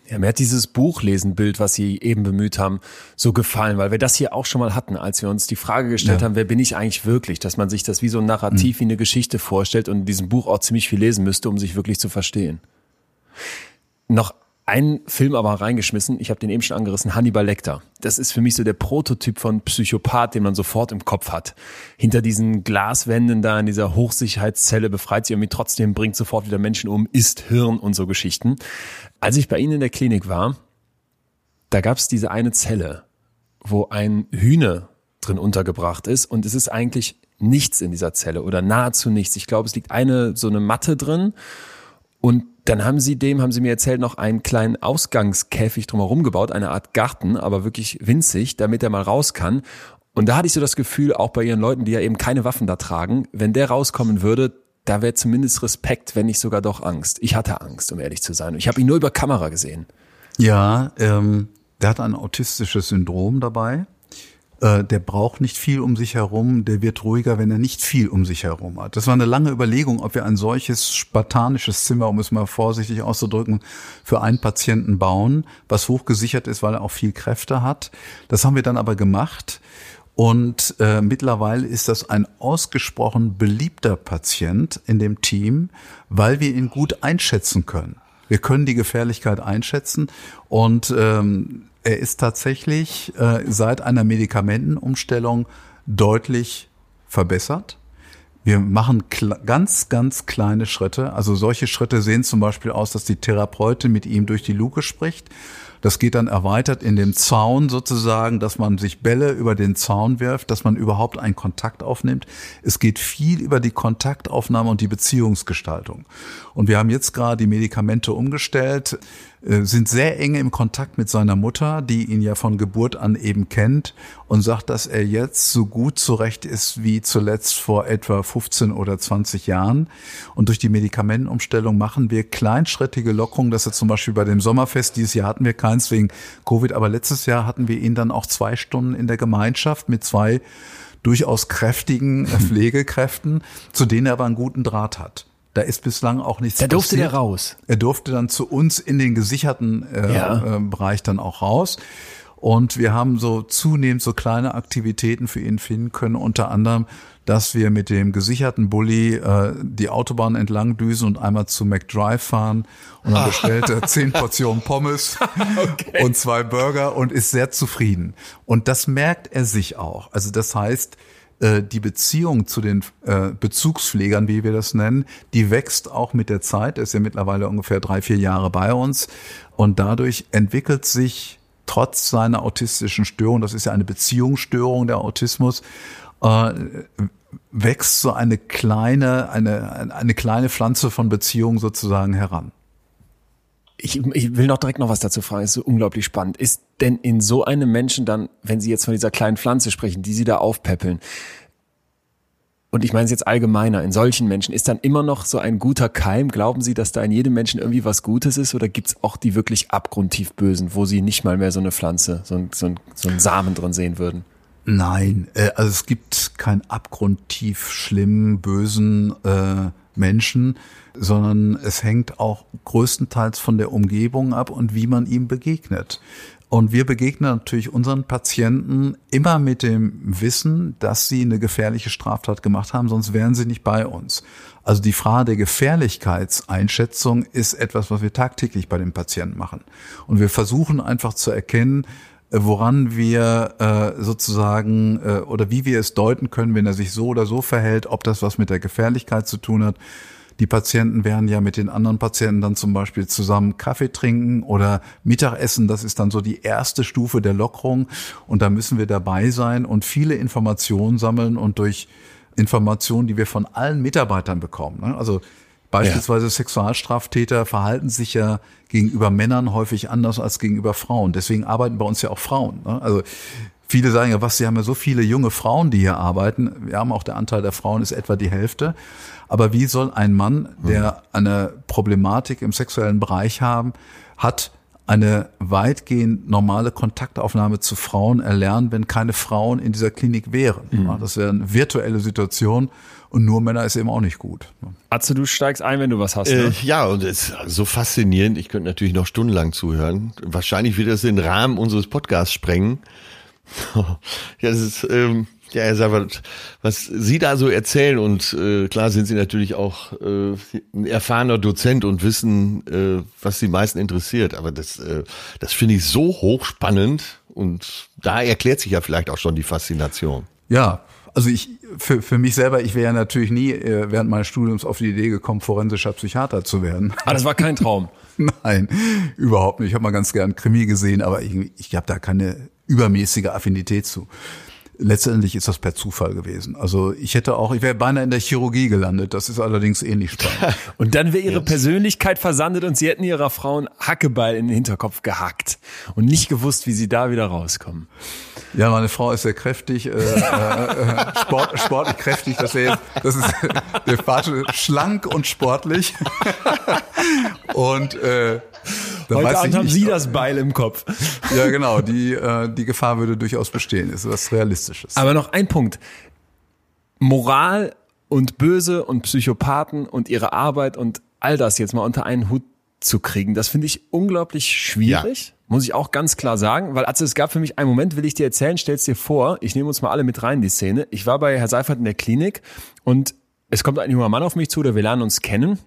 Ja, mir hat dieses Buchlesenbild, was Sie eben bemüht haben, so gefallen, weil wir das hier auch schon mal hatten, als wir uns die Frage gestellt ja. haben, wer bin ich eigentlich wirklich? Dass man sich das wie so ein Narrativ, mhm. wie eine Geschichte vorstellt und in diesem Buch auch ziemlich viel lesen müsste, um sich wirklich zu verstehen. Noch einen Film aber reingeschmissen, ich habe den eben schon angerissen, Hannibal Lecter. Das ist für mich so der Prototyp von Psychopath, den man sofort im Kopf hat. Hinter diesen Glaswänden da in dieser Hochsicherheitszelle befreit sich irgendwie trotzdem, bringt sofort wieder Menschen um, isst Hirn und so Geschichten. Als ich bei Ihnen in der Klinik war, da gab es diese eine Zelle, wo ein Hühner drin untergebracht ist und es ist eigentlich nichts in dieser Zelle oder nahezu nichts. Ich glaube, es liegt eine so eine Matte drin und dann haben sie dem, haben sie mir erzählt, noch einen kleinen Ausgangskäfig drumherum gebaut, eine Art Garten, aber wirklich winzig, damit er mal raus kann. Und da hatte ich so das Gefühl, auch bei ihren Leuten, die ja eben keine Waffen da tragen, wenn der rauskommen würde, da wäre zumindest Respekt, wenn nicht sogar doch Angst. Ich hatte Angst, um ehrlich zu sein. Ich habe ihn nur über Kamera gesehen. Ja, ähm, der hat ein autistisches Syndrom dabei. Äh, der braucht nicht viel um sich herum, der wird ruhiger, wenn er nicht viel um sich herum hat. Das war eine lange Überlegung, ob wir ein solches spartanisches Zimmer, um es mal vorsichtig auszudrücken, für einen Patienten bauen, was hochgesichert ist, weil er auch viel Kräfte hat. Das haben wir dann aber gemacht. Und äh, mittlerweile ist das ein ausgesprochen beliebter Patient in dem Team, weil wir ihn gut einschätzen können. Wir können die Gefährlichkeit einschätzen und ähm, er ist tatsächlich äh, seit einer Medikamentenumstellung deutlich verbessert. Wir machen ganz, ganz kleine Schritte. Also solche Schritte sehen zum Beispiel aus, dass die Therapeutin mit ihm durch die Luke spricht das geht dann erweitert in dem Zaun sozusagen, dass man sich Bälle über den Zaun wirft, dass man überhaupt einen Kontakt aufnimmt. Es geht viel über die Kontaktaufnahme und die Beziehungsgestaltung. Und wir haben jetzt gerade die Medikamente umgestellt. Äh, sind sehr eng im Kontakt mit seiner Mutter, die ihn ja von Geburt an eben kennt und sagt, dass er jetzt so gut zurecht ist wie zuletzt vor etwa 15 oder 20 Jahren. Und durch die Medikamentenumstellung machen wir kleinschrittige Lockerungen, dass er zum Beispiel bei dem Sommerfest, dieses Jahr hatten wir keins wegen Covid, aber letztes Jahr hatten wir ihn dann auch zwei Stunden in der Gemeinschaft mit zwei durchaus kräftigen Pflegekräften, zu denen er aber einen guten Draht hat. Da ist bislang auch nichts Da durfte passiert. der raus. Er durfte dann zu uns in den gesicherten äh, ja. äh, Bereich dann auch raus. Und wir haben so zunehmend so kleine Aktivitäten für ihn finden können, unter anderem, dass wir mit dem gesicherten Bulli äh, die Autobahn entlang düsen und einmal zu McDrive fahren und dann bestellt er zehn Portionen Pommes okay. und zwei Burger und ist sehr zufrieden. Und das merkt er sich auch. Also das heißt, die Beziehung zu den äh, Bezugspflegern, wie wir das nennen, die wächst auch mit der Zeit. Er ist ja mittlerweile ungefähr drei, vier Jahre bei uns. Und dadurch entwickelt sich trotz seiner autistischen Störung, das ist ja eine Beziehungsstörung, der Autismus, äh, wächst so eine kleine, eine, eine kleine Pflanze von Beziehung sozusagen heran. Ich, ich will noch direkt noch was dazu fragen, ist so unglaublich spannend. Ist denn in so einem Menschen dann, wenn Sie jetzt von dieser kleinen Pflanze sprechen, die Sie da aufpäppeln, und ich meine es jetzt allgemeiner, in solchen Menschen, ist dann immer noch so ein guter Keim? Glauben Sie, dass da in jedem Menschen irgendwie was Gutes ist? Oder gibt's auch die wirklich abgrundtief Bösen, wo Sie nicht mal mehr so eine Pflanze, so ein, so ein, so ein Samen drin sehen würden? Nein, äh, also es gibt keinen abgrundtief schlimmen, bösen äh, Menschen, sondern es hängt auch größtenteils von der Umgebung ab und wie man ihm begegnet. Und wir begegnen natürlich unseren Patienten immer mit dem Wissen, dass sie eine gefährliche Straftat gemacht haben, sonst wären sie nicht bei uns. Also die Frage der Gefährlichkeitseinschätzung ist etwas, was wir tagtäglich bei den Patienten machen. Und wir versuchen einfach zu erkennen, äh, woran wir äh, sozusagen äh, oder wie wir es deuten können, wenn er sich so oder so verhält, ob das was mit der Gefährlichkeit zu tun hat. Die Patienten werden ja mit den anderen Patienten dann zum Beispiel zusammen Kaffee trinken oder Mittagessen. Das ist dann so die erste Stufe der Lockerung. Und da müssen wir dabei sein und viele Informationen sammeln und durch Informationen, die wir von allen Mitarbeitern bekommen. Ne? Also beispielsweise ja. Sexualstraftäter verhalten sich ja gegenüber Männern häufig anders als gegenüber Frauen. Deswegen arbeiten bei uns ja auch Frauen. Ne? Also Viele sagen ja, was, Sie haben ja so viele junge Frauen, die hier arbeiten. Wir haben auch der Anteil der Frauen ist etwa die Hälfte. Aber wie soll ein Mann, der eine Problematik im sexuellen Bereich haben, hat, eine weitgehend normale Kontaktaufnahme zu Frauen erlernen, wenn keine Frauen in dieser Klinik wären. Mhm. Das wäre eine virtuelle Situation und nur Männer ist eben auch nicht gut. Atze, du steigst ein, wenn du was hast. Ne? Äh, ja, und es ist so faszinierend. Ich könnte natürlich noch stundenlang zuhören. Wahrscheinlich wird das den Rahmen unseres Podcasts sprengen. ja, das ist, ähm, ja, Herr Savert, was Sie da so erzählen und äh, klar sind Sie natürlich auch äh, ein erfahrener Dozent und wissen, äh, was die meisten interessiert, aber das, äh, das finde ich so hochspannend und da erklärt sich ja vielleicht auch schon die Faszination. Ja, also ich für, für mich selber, ich wäre ja natürlich nie äh, während meines Studiums auf die Idee gekommen, forensischer Psychiater zu werden. Ah, das war kein Traum. Nein, überhaupt nicht. Ich habe mal ganz gern Krimi gesehen, aber ich, ich habe da keine übermäßige Affinität zu letztendlich ist das per Zufall gewesen. Also ich hätte auch, ich wäre beinahe in der Chirurgie gelandet. Das ist allerdings ähnlich spannend. und dann wäre ihre Jetzt. Persönlichkeit versandet und sie hätten ihrer Frau einen Hackebeil in den Hinterkopf gehackt und nicht gewusst, wie sie da wieder rauskommen. Ja, meine Frau ist sehr kräftig, äh, äh, Sport, sportlich kräftig. Das, wäre das ist der Vater schlank und sportlich. und äh, Heute Abend haben Sie das Beil im Kopf. Ja, genau. Die, äh, die Gefahr würde durchaus bestehen. Ist was Realistisches. Aber noch ein Punkt. Moral und Böse und Psychopathen und ihre Arbeit und all das jetzt mal unter einen Hut zu kriegen, das finde ich unglaublich schwierig. Ja. Muss ich auch ganz klar sagen, weil also es gab für mich einen Moment, will ich dir erzählen, stell's dir vor, ich nehme uns mal alle mit rein, die Szene. Ich war bei Herr Seifert in der Klinik und es kommt ein junger Mann auf mich zu, der wir lernen uns kennen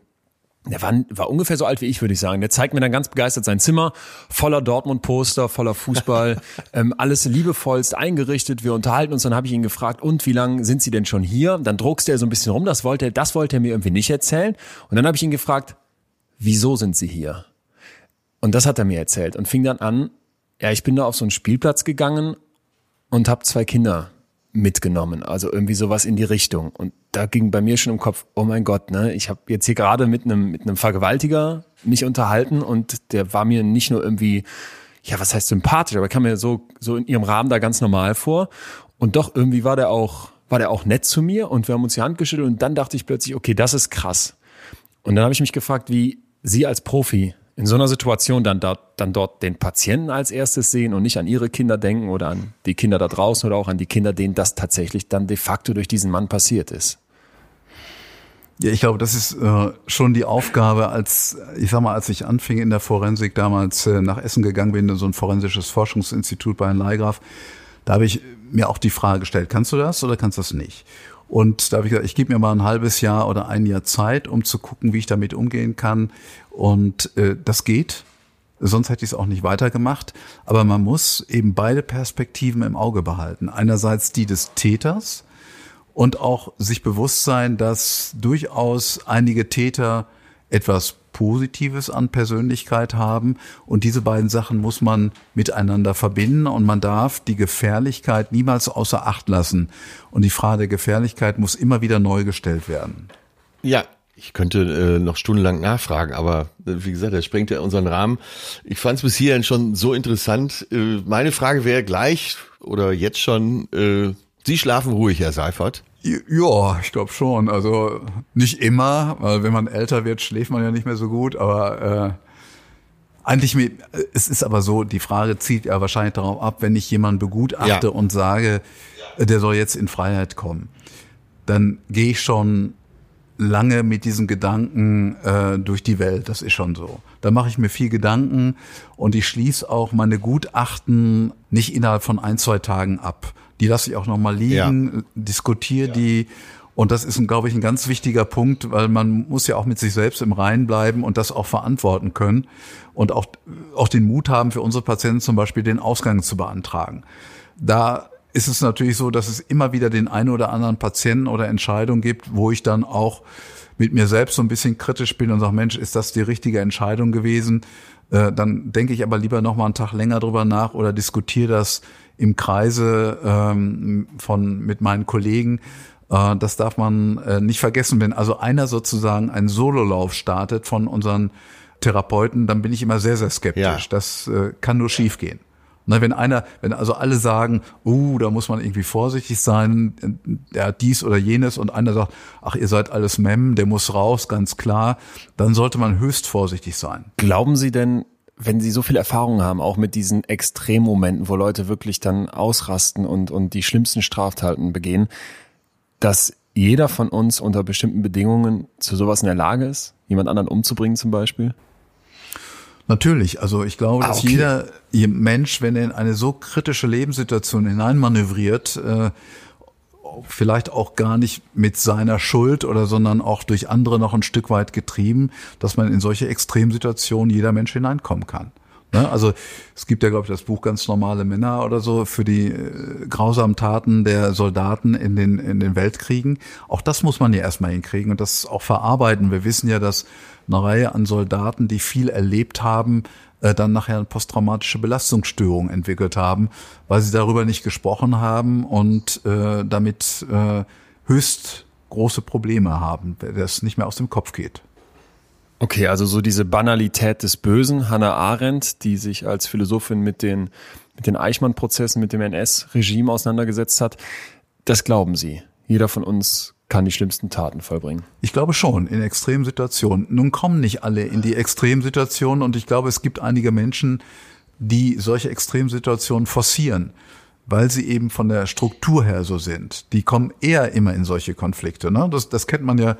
der war, war ungefähr so alt wie ich, würde ich sagen. Der zeigt mir dann ganz begeistert sein Zimmer, voller Dortmund-Poster, voller Fußball, ähm, alles liebevollst eingerichtet. Wir unterhalten uns, dann habe ich ihn gefragt, und wie lange sind Sie denn schon hier? Dann druckst er so ein bisschen rum, das wollte er, das wollte er mir irgendwie nicht erzählen. Und dann habe ich ihn gefragt, wieso sind Sie hier? Und das hat er mir erzählt und fing dann an, ja, ich bin da auf so einen Spielplatz gegangen und habe zwei Kinder mitgenommen. Also irgendwie sowas in die Richtung. Und da ging bei mir schon im Kopf, oh mein Gott, ne, ich habe jetzt hier gerade mit einem mit einem Vergewaltiger mich unterhalten und der war mir nicht nur irgendwie, ja, was heißt sympathisch, aber kam mir so so in ihrem Rahmen da ganz normal vor. Und doch irgendwie war der auch war der auch nett zu mir und wir haben uns die Hand geschüttelt und dann dachte ich plötzlich, okay, das ist krass. Und dann habe ich mich gefragt, wie Sie als Profi in so einer Situation dann dort, dann dort den Patienten als erstes sehen und nicht an ihre Kinder denken oder an die Kinder da draußen oder auch an die Kinder, denen das tatsächlich dann de facto durch diesen Mann passiert ist. Ja, ich glaube, das ist äh, schon die Aufgabe, als ich sag mal, als ich anfing in der Forensik damals äh, nach Essen gegangen bin, in so ein forensisches Forschungsinstitut bei Herrn Leigraf, da habe ich mir auch die Frage gestellt, kannst du das oder kannst du das nicht? Und da habe ich gesagt, ich gebe mir mal ein halbes Jahr oder ein Jahr Zeit, um zu gucken, wie ich damit umgehen kann. Und äh, das geht. Sonst hätte ich es auch nicht weitergemacht. Aber man muss eben beide Perspektiven im Auge behalten. Einerseits die des Täters und auch sich bewusst sein, dass durchaus einige Täter etwas Positives an Persönlichkeit haben. Und diese beiden Sachen muss man miteinander verbinden und man darf die Gefährlichkeit niemals außer Acht lassen. Und die Frage der Gefährlichkeit muss immer wieder neu gestellt werden. Ja, ich könnte äh, noch stundenlang nachfragen, aber äh, wie gesagt, das sprengt ja unseren Rahmen. Ich fand es bis hierhin schon so interessant. Äh, meine Frage wäre gleich oder jetzt schon, äh, Sie schlafen ruhig, Herr Seifert? Ja, ich glaube schon. Also nicht immer, weil wenn man älter wird, schläft man ja nicht mehr so gut, aber äh, eigentlich, mir, es ist aber so, die Frage zieht ja wahrscheinlich darauf ab, wenn ich jemanden begutachte ja. und sage, der soll jetzt in Freiheit kommen, dann gehe ich schon lange mit diesen Gedanken äh, durch die Welt. Das ist schon so. Da mache ich mir viel Gedanken und ich schließe auch meine Gutachten nicht innerhalb von ein, zwei Tagen ab. Die lasse ich auch nochmal liegen, ja. diskutiere ja. die Und das ist, glaube ich, ein ganz wichtiger Punkt, weil man muss ja auch mit sich selbst im Reinen bleiben und das auch verantworten können und auch, auch den Mut haben, für unsere Patienten zum Beispiel den Ausgang zu beantragen. Da ist es natürlich so, dass es immer wieder den einen oder anderen Patienten oder Entscheidung gibt, wo ich dann auch mit mir selbst so ein bisschen kritisch bin und sage, Mensch, ist das die richtige Entscheidung gewesen? Äh, dann denke ich aber lieber noch mal einen Tag länger drüber nach oder diskutiere das im Kreise ähm, von mit meinen Kollegen. Äh, das darf man äh, nicht vergessen. Wenn also einer sozusagen einen Sololauf startet von unseren Therapeuten, dann bin ich immer sehr, sehr skeptisch. Ja. Das äh, kann nur schiefgehen. Na, wenn einer, wenn also alle sagen, uh, da muss man irgendwie vorsichtig sein, der hat dies oder jenes und einer sagt, ach, ihr seid alles Mem, der muss raus, ganz klar, dann sollte man höchst vorsichtig sein. Glauben Sie denn, wenn Sie so viel Erfahrung haben, auch mit diesen Extremmomenten, wo Leute wirklich dann ausrasten und, und die schlimmsten Straftaten begehen, dass jeder von uns unter bestimmten Bedingungen zu sowas in der Lage ist, jemand anderen umzubringen zum Beispiel? Natürlich, also ich glaube, ah, dass okay. jeder Mensch, wenn er in eine so kritische Lebenssituation hineinmanövriert, äh, vielleicht auch gar nicht mit seiner Schuld oder sondern auch durch andere noch ein Stück weit getrieben, dass man in solche Extremsituationen jeder Mensch hineinkommen kann. Ne? Also es gibt ja, glaube ich, das Buch ganz normale Männer oder so für die äh, grausamen Taten der Soldaten in den, in den Weltkriegen. Auch das muss man ja erstmal hinkriegen und das auch verarbeiten. Wir wissen ja, dass eine Reihe an Soldaten, die viel erlebt haben, äh, dann nachher eine posttraumatische Belastungsstörung entwickelt haben, weil sie darüber nicht gesprochen haben und äh, damit äh, höchst große Probleme haben, das nicht mehr aus dem Kopf geht. Okay, also so diese Banalität des Bösen, Hannah Arendt, die sich als Philosophin mit den, mit den Eichmann-Prozessen, mit dem NS-Regime auseinandergesetzt hat, das glauben Sie. Jeder von uns kann die schlimmsten Taten vollbringen. Ich glaube schon, in extremen Situationen. Nun kommen nicht alle in die Extremsituationen und ich glaube, es gibt einige Menschen, die solche Extremsituationen forcieren, weil sie eben von der Struktur her so sind. Die kommen eher immer in solche Konflikte. Ne? Das, das kennt man ja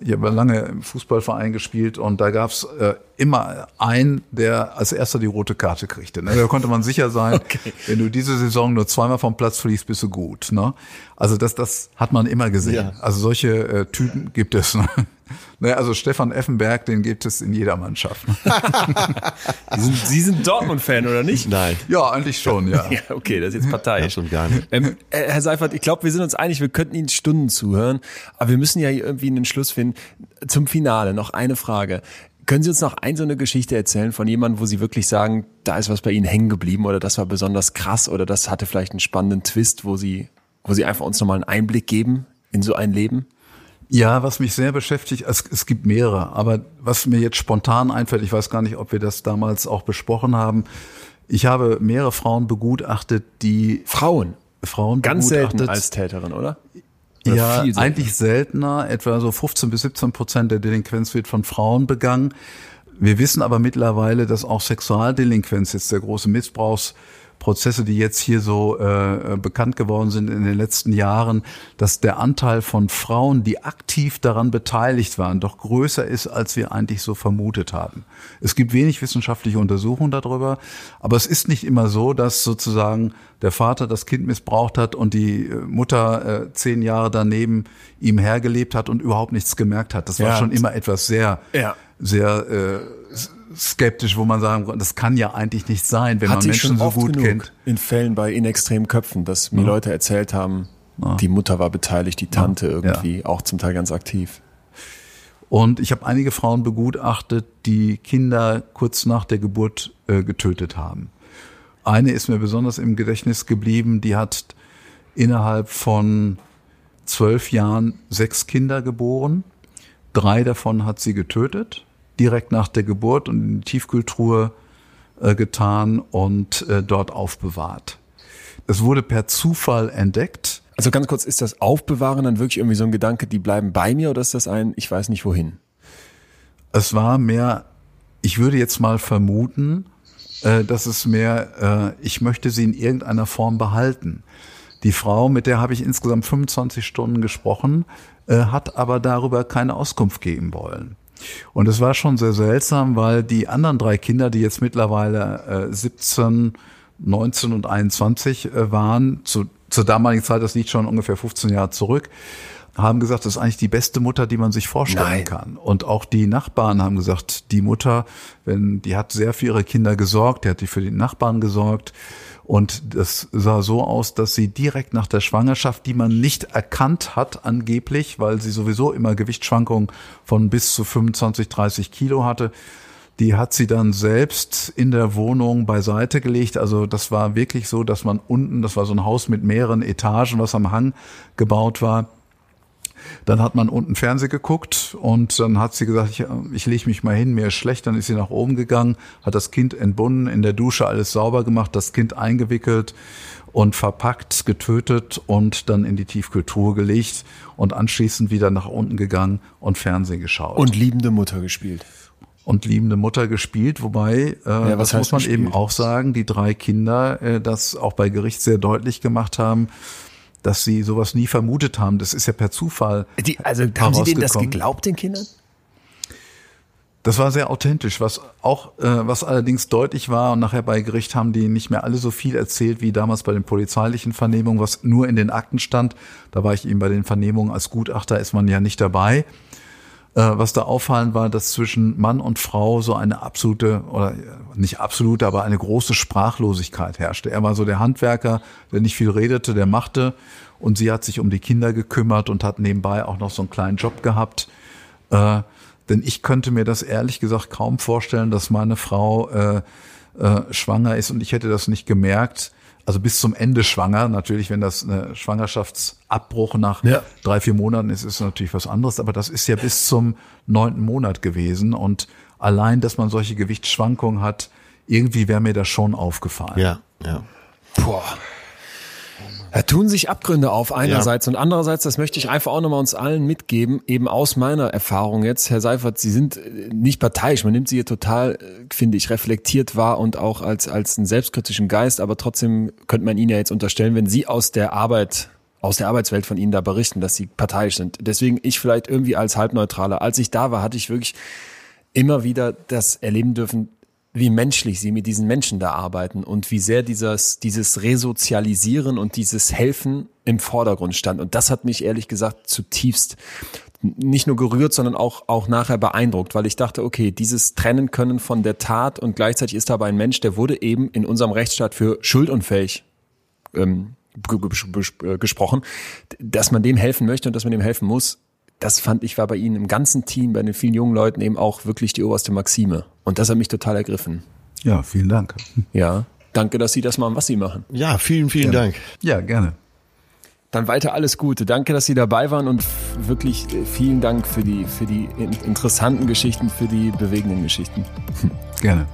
ich habe lange im Fußballverein gespielt und da gab's äh, immer einen, der als erster die rote Karte kriegte. Ne? Da konnte man sicher sein, okay. wenn du diese Saison nur zweimal vom Platz fliegst, bist du gut. Ne? Also das, das hat man immer gesehen. Ja. Also solche äh, Typen gibt es. Ne? Naja, also Stefan Effenberg, den gibt es in jeder Mannschaft. Sie sind, Sie sind Dortmund-Fan, oder nicht? Nein. Ja, eigentlich schon, ja. ja okay, das ist jetzt Partei. Ja, schon gar nicht. Ähm, äh, Herr Seifert, ich glaube, wir sind uns einig, wir könnten Ihnen Stunden zuhören, aber wir müssen ja irgendwie einen Schluss finden. Zum Finale noch eine Frage. Können Sie uns noch ein so eine Geschichte erzählen von jemandem, wo Sie wirklich sagen, da ist was bei Ihnen hängen geblieben oder das war besonders krass oder das hatte vielleicht einen spannenden Twist, wo Sie, wo Sie einfach uns nochmal einen Einblick geben in so ein Leben? Ja, was mich sehr beschäftigt, es, es gibt mehrere, aber was mir jetzt spontan einfällt, ich weiß gar nicht, ob wir das damals auch besprochen haben. Ich habe mehrere Frauen begutachtet, die Frauen, Frauen ganz selten als Täterin, oder? Oder ja, eigentlich seltener. Etwa so 15 bis 17 Prozent der Delinquenz wird von Frauen begangen. Wir wissen aber mittlerweile, dass auch Sexualdelinquenz jetzt der große Missbrauchs Prozesse, die jetzt hier so äh, bekannt geworden sind in den letzten Jahren, dass der Anteil von Frauen, die aktiv daran beteiligt waren, doch größer ist, als wir eigentlich so vermutet haben. Es gibt wenig wissenschaftliche Untersuchungen darüber, aber es ist nicht immer so, dass sozusagen der Vater das Kind missbraucht hat und die äh, Mutter äh, zehn Jahre daneben ihm hergelebt hat und überhaupt nichts gemerkt hat. Das war ja, schon immer etwas sehr, ja. sehr äh, skeptisch, wo man sagen, das kann ja eigentlich nicht sein, wenn Hatte man Menschen so gut kennt. In Fällen bei in extremen Köpfen, dass mir ja. Leute erzählt haben, ja. die Mutter war beteiligt, die Tante ja. irgendwie, auch zum Teil ganz aktiv. Und ich habe einige Frauen begutachtet, die Kinder kurz nach der Geburt äh, getötet haben. Eine ist mir besonders im Gedächtnis geblieben, die hat innerhalb von zwölf Jahren sechs Kinder geboren. Drei davon hat sie getötet direkt nach der Geburt und in die Tiefkühltruhe äh, getan und äh, dort aufbewahrt. Es wurde per Zufall entdeckt. Also ganz kurz, ist das Aufbewahren dann wirklich irgendwie so ein Gedanke, die bleiben bei mir oder ist das ein, ich weiß nicht wohin? Es war mehr, ich würde jetzt mal vermuten, äh, dass es mehr, äh, ich möchte sie in irgendeiner Form behalten. Die Frau, mit der habe ich insgesamt 25 Stunden gesprochen, äh, hat aber darüber keine Auskunft geben wollen. Und es war schon sehr seltsam, weil die anderen drei Kinder, die jetzt mittlerweile äh, 17, 19 und 21 äh, waren, zu, zur damaligen Zeit, das liegt schon ungefähr 15 Jahre zurück, haben gesagt, das ist eigentlich die beste Mutter, die man sich vorstellen Nein. kann. Und auch die Nachbarn haben gesagt, die Mutter, wenn die hat sehr für ihre Kinder gesorgt, die hat die für die Nachbarn gesorgt. Und das sah so aus, dass sie direkt nach der Schwangerschaft, die man nicht erkannt hat angeblich, weil sie sowieso immer Gewichtsschwankungen von bis zu 25, 30 Kilo hatte, die hat sie dann selbst in der Wohnung beiseite gelegt. Also das war wirklich so, dass man unten, das war so ein Haus mit mehreren Etagen, was am Hang gebaut war. Dann hat man unten Fernseh geguckt und dann hat sie gesagt, ich, ich lege mich mal hin, mir ist schlecht. Dann ist sie nach oben gegangen, hat das Kind entbunden, in der Dusche alles sauber gemacht, das Kind eingewickelt und verpackt, getötet und dann in die Tiefkühltruhe gelegt und anschließend wieder nach unten gegangen und Fernsehen geschaut. Und liebende Mutter gespielt. und liebende Mutter gespielt, wobei, äh, was das muss man gespielt? eben auch sagen, die drei Kinder äh, das auch bei Gericht sehr deutlich gemacht haben, dass sie sowas nie vermutet haben. Das ist ja per Zufall. Die, also haben Sie denen das geglaubt, den Kindern? Das war sehr authentisch, was auch, äh, was allerdings deutlich war und nachher bei Gericht haben die nicht mehr alle so viel erzählt wie damals bei den polizeilichen Vernehmungen, was nur in den Akten stand. Da war ich eben bei den Vernehmungen als Gutachter ist man ja nicht dabei. Äh, was da auffallend war, dass zwischen Mann und Frau so eine absolute oder nicht absolute, aber eine große Sprachlosigkeit herrschte. Er war so der Handwerker, der nicht viel redete, der machte und sie hat sich um die Kinder gekümmert und hat nebenbei auch noch so einen kleinen Job gehabt. Äh, denn ich könnte mir das ehrlich gesagt kaum vorstellen, dass meine Frau äh, äh, schwanger ist und ich hätte das nicht gemerkt. Also bis zum Ende schwanger. Natürlich, wenn das eine Schwangerschaftsabbruch nach Ja. drei, vier Monaten ist, ist natürlich was anderes. Aber das ist ja bis zum neunten Monat gewesen. Und allein, dass man solche Gewichtsschwankungen hat, irgendwie wäre mir das schon aufgefallen. Ja, ja. Boah. Da tun sich Abgründe auf einerseits und andererseits, das möchte ich einfach auch nochmal uns allen mitgeben, eben aus meiner Erfahrung jetzt, Herr Seifert, Sie sind äh, nicht parteiisch, man nimmt Sie hier total, äh, finde ich, reflektiert wahr und auch als, als einen selbstkritischen Geist, aber trotzdem könnte man Ihnen ja jetzt unterstellen, wenn Sie aus der Arbeit aus der Arbeitswelt von Ihnen da berichten, dass Sie parteiisch sind. Deswegen ich vielleicht irgendwie als Halbneutraler. Als ich da war, hatte ich wirklich immer wieder das erleben dürfen, wie menschlich sie mit diesen Menschen da arbeiten und wie sehr dieses, dieses Resozialisieren und dieses Helfen im Vordergrund stand. Und das hat mich ehrlich gesagt zutiefst nicht nur gerührt, sondern auch, auch nachher beeindruckt, weil ich dachte, okay, dieses Trennen können von der Tat und gleichzeitig ist aber ein Mensch, der wurde eben in unserem Rechtsstaat für schuldunfähig ähm, ge- gesprochen, dass man dem helfen möchte und dass man dem helfen muss, das fand ich war bei Ihnen im ganzen Team, bei den vielen jungen Leuten eben auch wirklich die oberste Maxime. Und das hat mich total ergriffen. Ja, vielen Dank. Ja. Danke, dass Sie das machen, was Sie machen. Ja, vielen, vielen Dank. Ja, gerne. Dann weiter alles Gute. Danke, dass Sie dabei waren und wirklich äh, vielen Dank für die, für die in- interessanten Geschichten, für die bewegenden Geschichten. Gerne.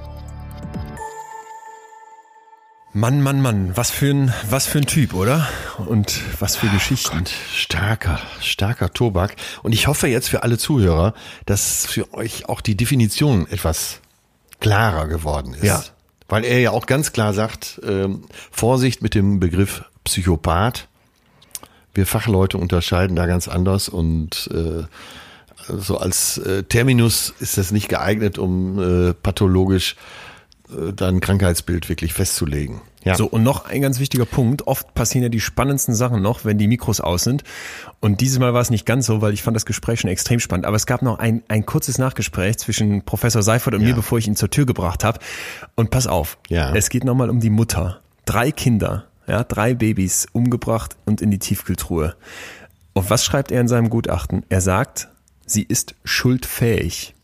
Mann, Mann, Mann, was für ein, was für ein Typ, oder? Und was für Geschichten. Gott, starker, starker Tobak. Und ich hoffe jetzt für alle Zuhörer, dass für euch auch die Definition etwas klarer geworden ist. Ja. Weil er ja auch ganz klar sagt, ähm, Vorsicht mit dem Begriff Psychopath. Wir Fachleute unterscheiden da ganz anders und äh, so als äh, Terminus ist das nicht geeignet, um äh, pathologisch äh, dann Krankheitsbild wirklich festzulegen. Ja. So, und noch ein ganz wichtiger Punkt. Oft passieren ja die spannendsten Sachen noch, wenn die Mikros aus sind. Und dieses Mal war es nicht ganz so, weil ich fand das Gespräch schon extrem spannend. Aber es gab noch ein, ein kurzes Nachgespräch zwischen Professor Seifert und Ja. mir, bevor ich ihn zur Tür gebracht habe. Und pass auf, Ja. es geht nochmal um die Mutter. Drei Kinder, ja, drei Babys umgebracht und in die Tiefkühltruhe. Und was schreibt er in seinem Gutachten? Er sagt, sie ist schuldfähig.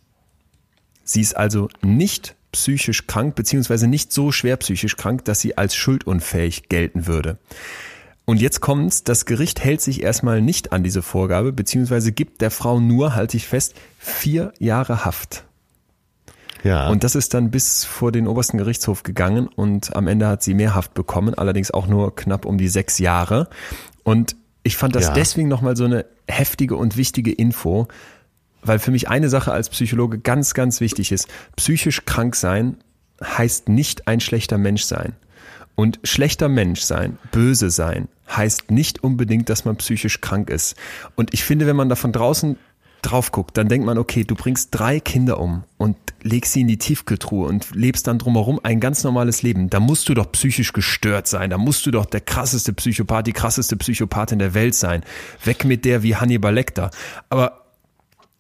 Sie ist also nicht psychisch krank, beziehungsweise nicht so schwer psychisch krank, dass sie als schuldunfähig gelten würde. Und jetzt kommt's, das Gericht hält sich erstmal nicht an diese Vorgabe, beziehungsweise gibt der Frau nur, halte ich fest, vier Jahre Haft. ja. Und das ist dann bis vor den obersten Gerichtshof gegangen und am Ende hat sie mehr Haft bekommen, allerdings auch nur knapp um die sechs Jahre. Und ich fand das Ja. deswegen nochmal so eine heftige und wichtige Info, weil für mich eine Sache als Psychologe ganz, ganz wichtig ist. Psychisch krank sein heißt nicht ein schlechter Mensch sein. Und schlechter Mensch sein, böse sein, heißt nicht unbedingt, dass man psychisch krank ist. Und ich finde, wenn man da von draußen drauf guckt, dann denkt man, okay, du bringst drei Kinder um und legst sie in die Tiefkühltruhe und lebst dann drumherum ein ganz normales Leben. Da musst du doch psychisch gestört sein. Da musst du doch der krasseste Psychopath, die krasseste Psychopathin der Welt sein. Weg mit der wie Hannibal Lecter. Aber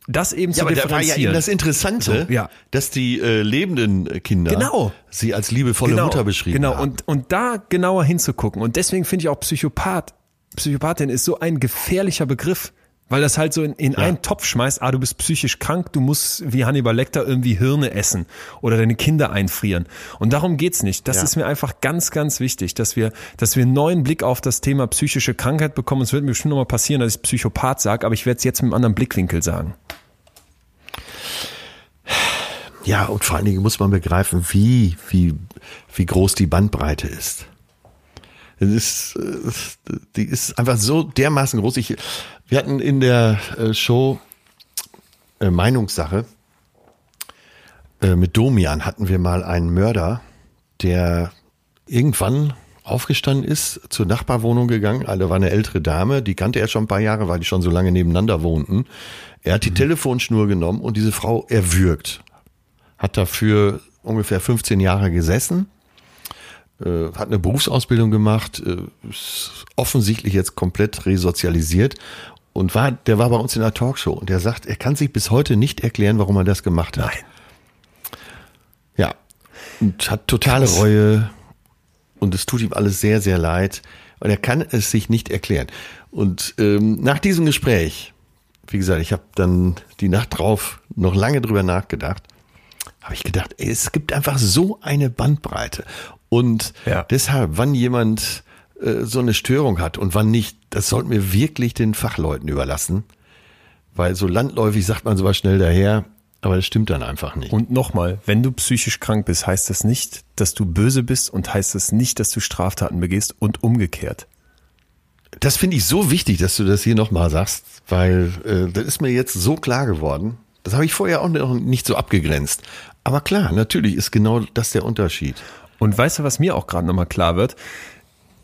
das eben Ja, zu aber da war ja differenzieren. eben das Interessante, So, ja. dass die äh, lebenden Kinder Genau. sie als liebevolle genau, Mutter beschrieben Genau, haben. und, und da genauer hinzugucken. Und deswegen finde ich auch Psychopath, Psychopathin ist so ein gefährlicher Begriff, weil das halt so in, in einen Topf schmeißt, ah, du bist psychisch krank, du musst wie Hannibal Lecter irgendwie Hirne essen oder deine Kinder einfrieren. Und darum geht's nicht. Das Ja. ist mir einfach ganz, ganz wichtig, dass wir, dass wir einen neuen Blick auf das Thema psychische Krankheit bekommen. Es wird mir bestimmt nochmal passieren, dass ich Psychopath sage, aber ich werde es jetzt mit einem anderen Blickwinkel sagen. Ja, und vor allen Dingen muss man begreifen, wie, wie, wie groß die Bandbreite ist. Es ist, die ist einfach so dermaßen groß. Ich, wir hatten in der äh, Show äh, Meinungssache äh, mit Domian hatten wir mal einen Mörder, der irgendwann aufgestanden ist, zur Nachbarwohnung gegangen. Also war eine ältere Dame, die kannte er schon ein paar Jahre, weil die schon so lange nebeneinander wohnten. Er hat die Telefonschnur genommen und diese Frau erwürgt. Hat dafür ungefähr 15 Jahre gesessen, äh, hat eine Berufsausbildung gemacht, äh, ist offensichtlich jetzt komplett resozialisiert und war, der war bei uns in der Talkshow und der sagt, er kann sich bis heute nicht erklären, warum er das gemacht hat. Nein. Ja. Und hat totale Reue und es tut ihm alles sehr, sehr leid. Und er kann es sich nicht erklären. Und ähm, nach diesem Gespräch, wie gesagt, ich habe dann die Nacht drauf noch lange drüber nachgedacht, habe ich gedacht, ey, es gibt einfach so eine Bandbreite. Und Ja. deshalb, wann jemand äh, so eine Störung hat und wann nicht, das sollten wir wirklich den Fachleuten überlassen. Weil so landläufig sagt man sowas schnell daher, aber das stimmt dann einfach nicht. Und nochmal, wenn du psychisch krank bist, heißt das nicht, dass du böse bist und heißt das nicht, dass du Straftaten begehst und umgekehrt. Das finde ich so wichtig, dass du das hier nochmal sagst, weil äh, das ist mir jetzt so klar geworden. Das habe ich vorher auch noch nicht so abgegrenzt. Aber klar, natürlich ist genau das der Unterschied. Und weißt du, was mir auch gerade nochmal klar wird?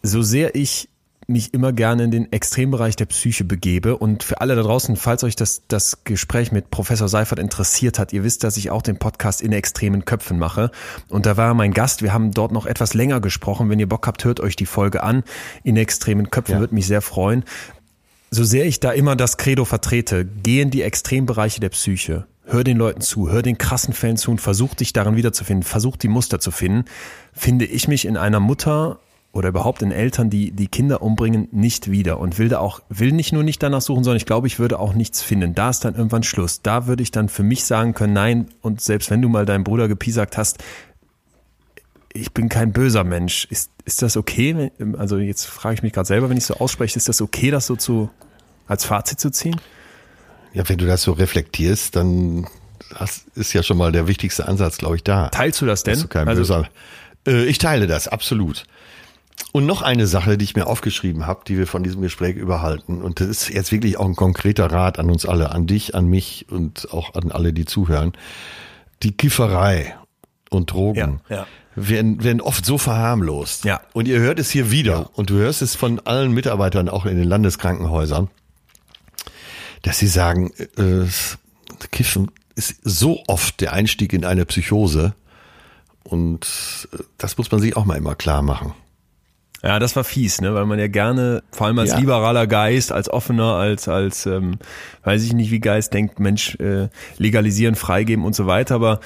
So sehr ich mich immer gerne in den Extrembereich der Psyche begebe und für alle da draußen, falls euch das, das Gespräch mit Professor Seifert interessiert hat, ihr wisst, dass ich auch den Podcast in extremen Köpfen mache und da war mein Gast, wir haben dort noch etwas länger gesprochen, wenn ihr Bock habt, hört euch die Folge an, in extremen Köpfen, Ja. würde mich sehr freuen. So sehr ich da immer das Credo vertrete, geh in die Extrembereiche der Psyche. Hör den Leuten zu, hör den krassen Fällen zu und versuch dich darin wiederzufinden, versuch die Muster zu finden. Finde ich mich in einer Mutter oder überhaupt in Eltern, die die Kinder umbringen, nicht wieder und will da auch, will nicht nur nicht danach suchen, sondern ich glaube, ich würde auch nichts finden. Da ist dann irgendwann Schluss. Da würde ich dann für mich sagen können, nein, und selbst wenn du mal deinen Bruder gepiesackt hast, ich bin kein böser Mensch. Ist, ist das okay? Also jetzt frage ich mich gerade selber, wenn ich so ausspreche, ist das okay, das so zu als Fazit zu ziehen? Ja, wenn du das so reflektierst, dann das ist ja schon mal der wichtigste Ansatz, glaube ich, da. Teilst du das denn? Du kein Also- böser. Äh, ich teile das, absolut. Und noch eine Sache, die ich mir aufgeschrieben habe, die wir von diesem Gespräch überhalten. Und das ist jetzt wirklich auch ein konkreter Rat an uns alle, an dich, an mich und auch an alle, die zuhören. Die Kifferei und Drogen Ja, ja. Werden, werden oft so verharmlost. Ja. Und ihr hört es hier wieder. Und du hörst es von allen Mitarbeitern, auch in den Landeskrankenhäusern, dass sie sagen, äh, Kiffen ist so oft der Einstieg in eine Psychose. Und äh, das muss man sich auch mal immer klar machen. Ja, das war fies, ne, weil man ja gerne, vor allem als Ja. liberaler Geist, als offener, als als ähm, weiß ich nicht wie Geist denkt, Mensch, äh, legalisieren, freigeben und so weiter, aber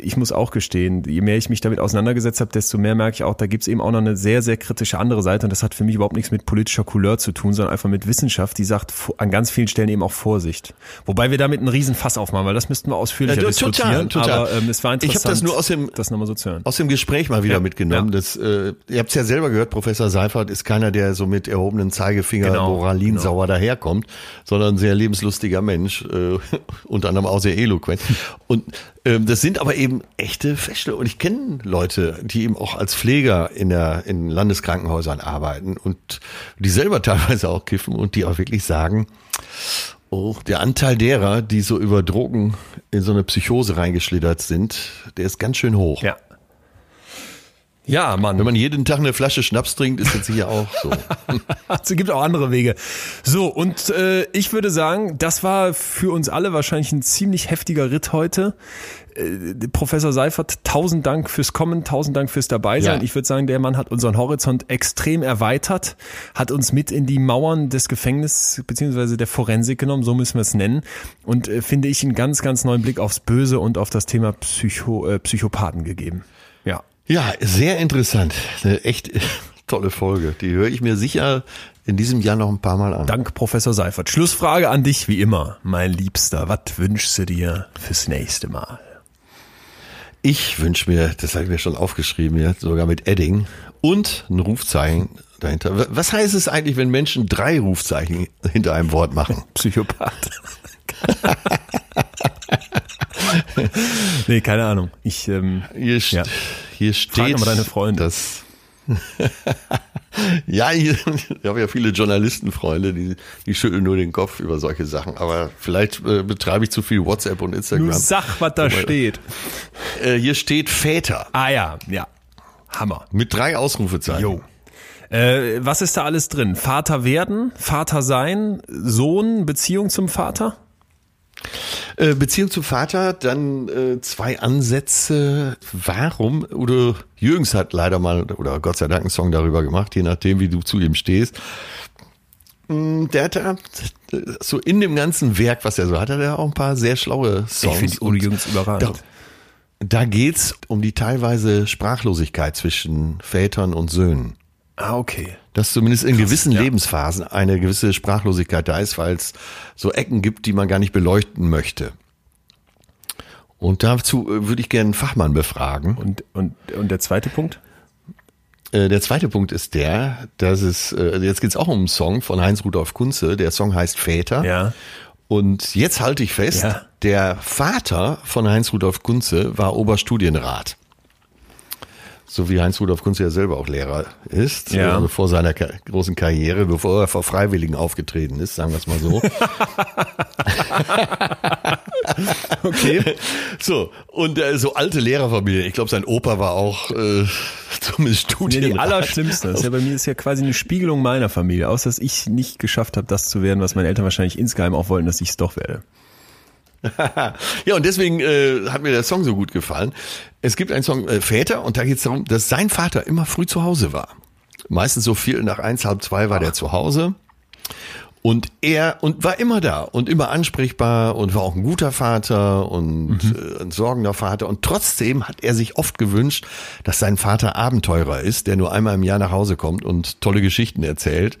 ich muss auch gestehen, je mehr ich mich damit auseinandergesetzt habe, desto mehr merke ich auch, da gibt's eben auch noch eine sehr, sehr kritische andere Seite und das hat für mich überhaupt nichts mit politischer Couleur zu tun, sondern einfach mit Wissenschaft, die sagt an ganz vielen Stellen eben auch Vorsicht. Wobei wir damit einen riesen Fass aufmachen, weil das müssten wir ausführlicher Ja, total, diskutieren, total. aber ähm, es war Ich hab interessant, das nur aus dem- das nochmal so zu hören. Aus dem Gespräch mal wieder Ja, mitgenommen. ja. Das, äh, ihr habt es ja selber gehört, Professor Seifert ist keiner, der so mit erhobenen Zeigefinger Genau, moralinsauer daherkommt, sondern ein sehr lebenslustiger Mensch, äh, unter anderem auch sehr eloquent. Und das sind aber eben echte Fälle. Und ich kenne Leute, die eben auch als Pfleger in der in Landeskrankenhäusern arbeiten und die selber teilweise auch kiffen und die auch wirklich sagen, Oh, der Anteil derer, die so über Drogen in so eine Psychose reingeschlittert sind, der ist ganz schön hoch. Ja. Ja, Mann. Wenn man jeden Tag eine Flasche Schnaps trinkt, ist das sicher auch so. es gibt auch andere Wege. So, und äh, ich würde sagen, das war für uns alle wahrscheinlich ein ziemlich heftiger Ritt heute. Äh, Professor Seifert, tausend Dank fürs Kommen, tausend Dank fürs Dabeisein. Ja. Ich würde sagen, der Mann hat unseren Horizont extrem erweitert, hat uns mit in die Mauern des Gefängnisses beziehungsweise der Forensik genommen, so müssen wir es nennen. Und äh, finde ich einen ganz, ganz neuen Blick aufs Böse und auf das Thema Psycho, äh, Psychopathen gegeben. Ja. Sehr interessant. Eine echt tolle Folge. Die höre ich mir sicher in diesem Jahr noch ein paar Mal an. Dank, Professor Seifert. Schlussfrage an dich, wie immer, mein Liebster. Was wünschst du dir fürs nächste Mal? Ich wünsche mir, das habe ich mir schon aufgeschrieben, ja, sogar mit Edding und ein Rufzeichen dahinter. Was heißt es eigentlich, wenn Menschen drei Rufzeichen hinter einem Wort machen? Psychopath. nee, keine Ahnung. Ich, ähm, hier, ja. hier steht, Frag mal deine Freunde. Das ja, ich, ich habe ja viele Journalistenfreunde, die, die schütteln nur den Kopf über solche Sachen. Aber vielleicht äh, betreibe ich zu viel WhatsApp und Instagram. Du sag, was da Aber, steht. Äh, hier steht Väter. Ah ja, ja. Hammer. Mit drei Ausrufezeichen. Jo. Äh, was ist da alles drin? Vater werden, Vater sein, Sohn, Beziehung zum Vater? Äh, Beziehung zum Vater, dann äh, zwei Ansätze. Warum? Udo Jürgens hat leider mal, oder Gott sei Dank, einen Song darüber gemacht, je nachdem, wie du zu ihm stehst. Mm, der hat da, so in dem ganzen Werk, was er so hat, hat er auch ein paar sehr schlaue Songs. Ich finde Udo Jürgens überragend. Da, da geht's um die teilweise Sprachlosigkeit zwischen Vätern und Söhnen. Ah, okay. Dass zumindest in Krass, gewissen ja. Lebensphasen eine gewisse Sprachlosigkeit da ist, weil es so Ecken gibt, die man gar nicht beleuchten möchte. Und dazu äh, würde ich gerne einen Fachmann befragen. Und, und, und der zweite Punkt? Äh, der zweite Punkt ist der, dass es, äh, jetzt geht es auch um einen Song von Heinz Rudolf Kunze. Der Song heißt Väter. Ja. Und jetzt halte ich fest, ja. der Vater von Heinz Rudolf Kunze war Oberstudienrat so wie Heinz Rudolf Kunze ja selber auch Lehrer ist, ja. äh, vor seiner ka großen Karriere, bevor er vor Freiwilligen aufgetreten ist, sagen wir es mal so. okay. So, und äh, so alte Lehrerfamilie, ich glaube, sein Opa war auch äh, zumindest Studien. Ja, die Allerschlimmste. Das ist ja bei mir ist ja quasi eine Spiegelung meiner Familie, außer dass ich nicht geschafft habe, das zu werden, was meine Eltern wahrscheinlich insgeheim auch wollten, dass ich es doch werde. ja, und deswegen äh, hat mir der Song so gut gefallen. Es gibt einen Song äh, Väter und da geht es darum, dass sein Vater immer früh zu Hause war. Meistens so viel nach eins, halb zwei war Ach. der zu Hause. Und er und war immer da und immer ansprechbar und war auch ein guter Vater und mhm. äh, ein sorgender Vater. Und trotzdem hat er sich oft gewünscht, dass sein Vater Abenteurer ist, der nur einmal im Jahr nach Hause kommt und tolle Geschichten erzählt.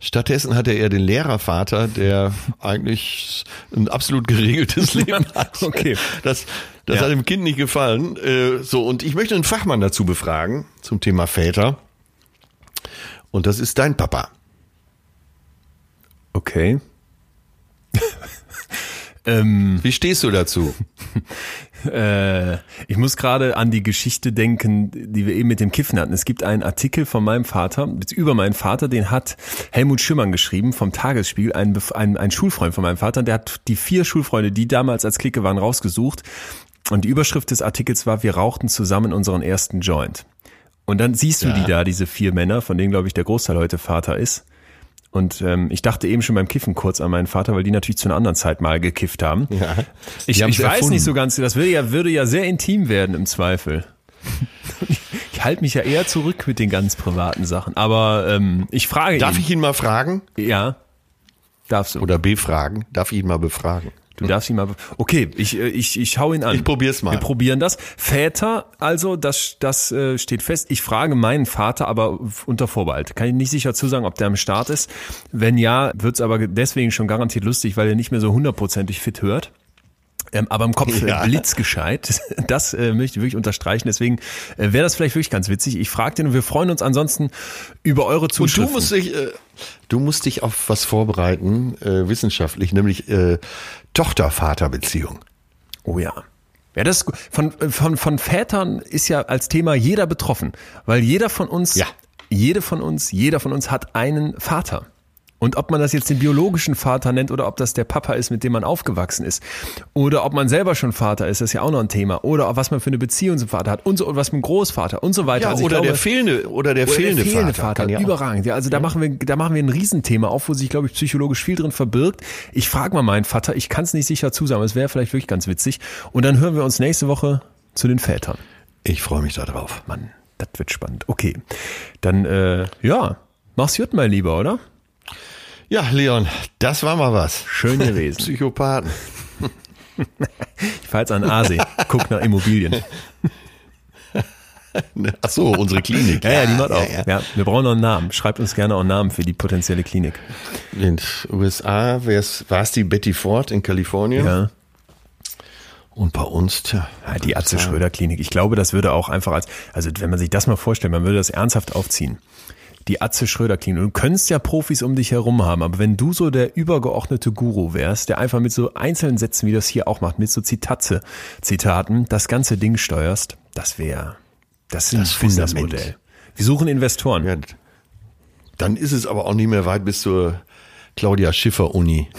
Stattdessen hatte er den Lehrervater, der eigentlich ein absolut geregeltes Leben hat. okay. Das, das ja. hat dem Kind nicht gefallen. Äh, so, und ich möchte einen Fachmann dazu befragen zum Thema Väter. Und das ist dein Papa. Okay. Ähm, Wie stehst du dazu? Äh, ich muss gerade an die Geschichte denken, die wir eben mit dem Kiffen hatten. Es gibt einen Artikel von meinem Vater, über meinen Vater, den hat Helmut Schimmern geschrieben vom Tagesspiegel, ein, ein, ein Schulfreund von meinem Vater. Der hat die vier Schulfreunde, die damals als Clique waren, rausgesucht. Und die Überschrift des Artikels war, wir rauchten zusammen unseren ersten Joint. Und dann siehst du ja. die da, diese vier Männer, von denen, glaube ich, der Großteil heute Vater ist. Und ähm, ich dachte eben schon beim Kiffen kurz an meinen Vater, weil die natürlich zu einer anderen Zeit mal gekifft haben. Ja, ich, ich weiß erfunden. nicht so ganz, das würde ja, würde ja sehr intim werden im Zweifel. ich halte mich ja eher zurück mit den ganz privaten Sachen. Aber ähm, ich frage Darf ihn. ich ihn mal fragen? Ja. Darfst du. Oder befragen? Darf ich ihn mal befragen? Du darfst ihn mal. Okay, ich, äh, ich, ich hau ihn an. Ich probier's mal. Wir probieren das. Väter, also, das, das äh, steht fest. Ich frage meinen Vater, aber unter Vorbehalt. Kann ich nicht sicher zusagen, ob der am Start ist. Wenn ja, wird's aber deswegen schon garantiert lustig, weil er nicht mehr so hundertprozentig fit hört. Ähm, aber im Kopf ja. blitzgescheit. Das äh, möchte ich wirklich unterstreichen. Deswegen äh, wäre das vielleicht wirklich ganz witzig. Ich frage den und wir freuen uns ansonsten über eure Zuschriften. Und du musst dich, äh, du musst dich auf was vorbereiten, äh, wissenschaftlich, nämlich äh, Tochter-Vater-Beziehung. Oh ja. Ja, das von, von, von Vätern ist ja als Thema jeder betroffen, weil jeder von uns, ja. jede von uns, jeder von uns hat einen Vater. Und ob man das jetzt den biologischen Vater nennt oder ob das der Papa ist, mit dem man aufgewachsen ist. Oder ob man selber schon Vater ist, das ist ja auch noch ein Thema. Oder was man für eine Beziehung zum Vater hat und so und was mit dem Großvater und so weiter. Ja, also oder glaube, der fehlende oder der oder fehlende, der fehlende Vater. Vater. Überragend. Ja, also da machen wir, da machen wir ein Riesenthema auf, wo sich, glaube ich, psychologisch viel drin verbirgt. Ich frage mal meinen Vater, ich kann es nicht sicher zusagen, aber es wäre vielleicht wirklich ganz witzig. Und dann hören wir uns nächste Woche zu den Vätern. Ich freue mich da drauf. Mann, das wird spannend. Okay. Dann, äh, ja, mach's gut, mein Lieber, oder? Ja, Leon, das war mal was. Schön gewesen. Psychopathen. Ich fahr jetzt an Aasee, guck nach Immobilien. Ach so, unsere Klinik. Ja, ja, die macht auch. Ja, Ja, wir brauchen noch einen Namen. Schreibt uns gerne auch einen Namen für die potenzielle Klinik. In den USA war es die Betty Ford in Kalifornien. Ja. Und bei uns, tja. Ja, die Atze Schröder Klinik. Ich glaube, das würde auch einfach als, also wenn man sich das mal vorstellt, man würde das ernsthaft aufziehen. Die Atze Schröder Klinik. Du könntest ja Profis um dich herum haben, aber wenn du so der übergeordnete Guru wärst, der einfach mit so einzelnen Sätzen, wie das hier auch macht, mit so Zitatze, Zitaten, das ganze Ding steuerst, das wäre, das ist ein Das Fundament. Businessmodell. Wir suchen Investoren. Ja, dann ist es aber auch nicht mehr weit bis zur Claudia Schiffer Uni.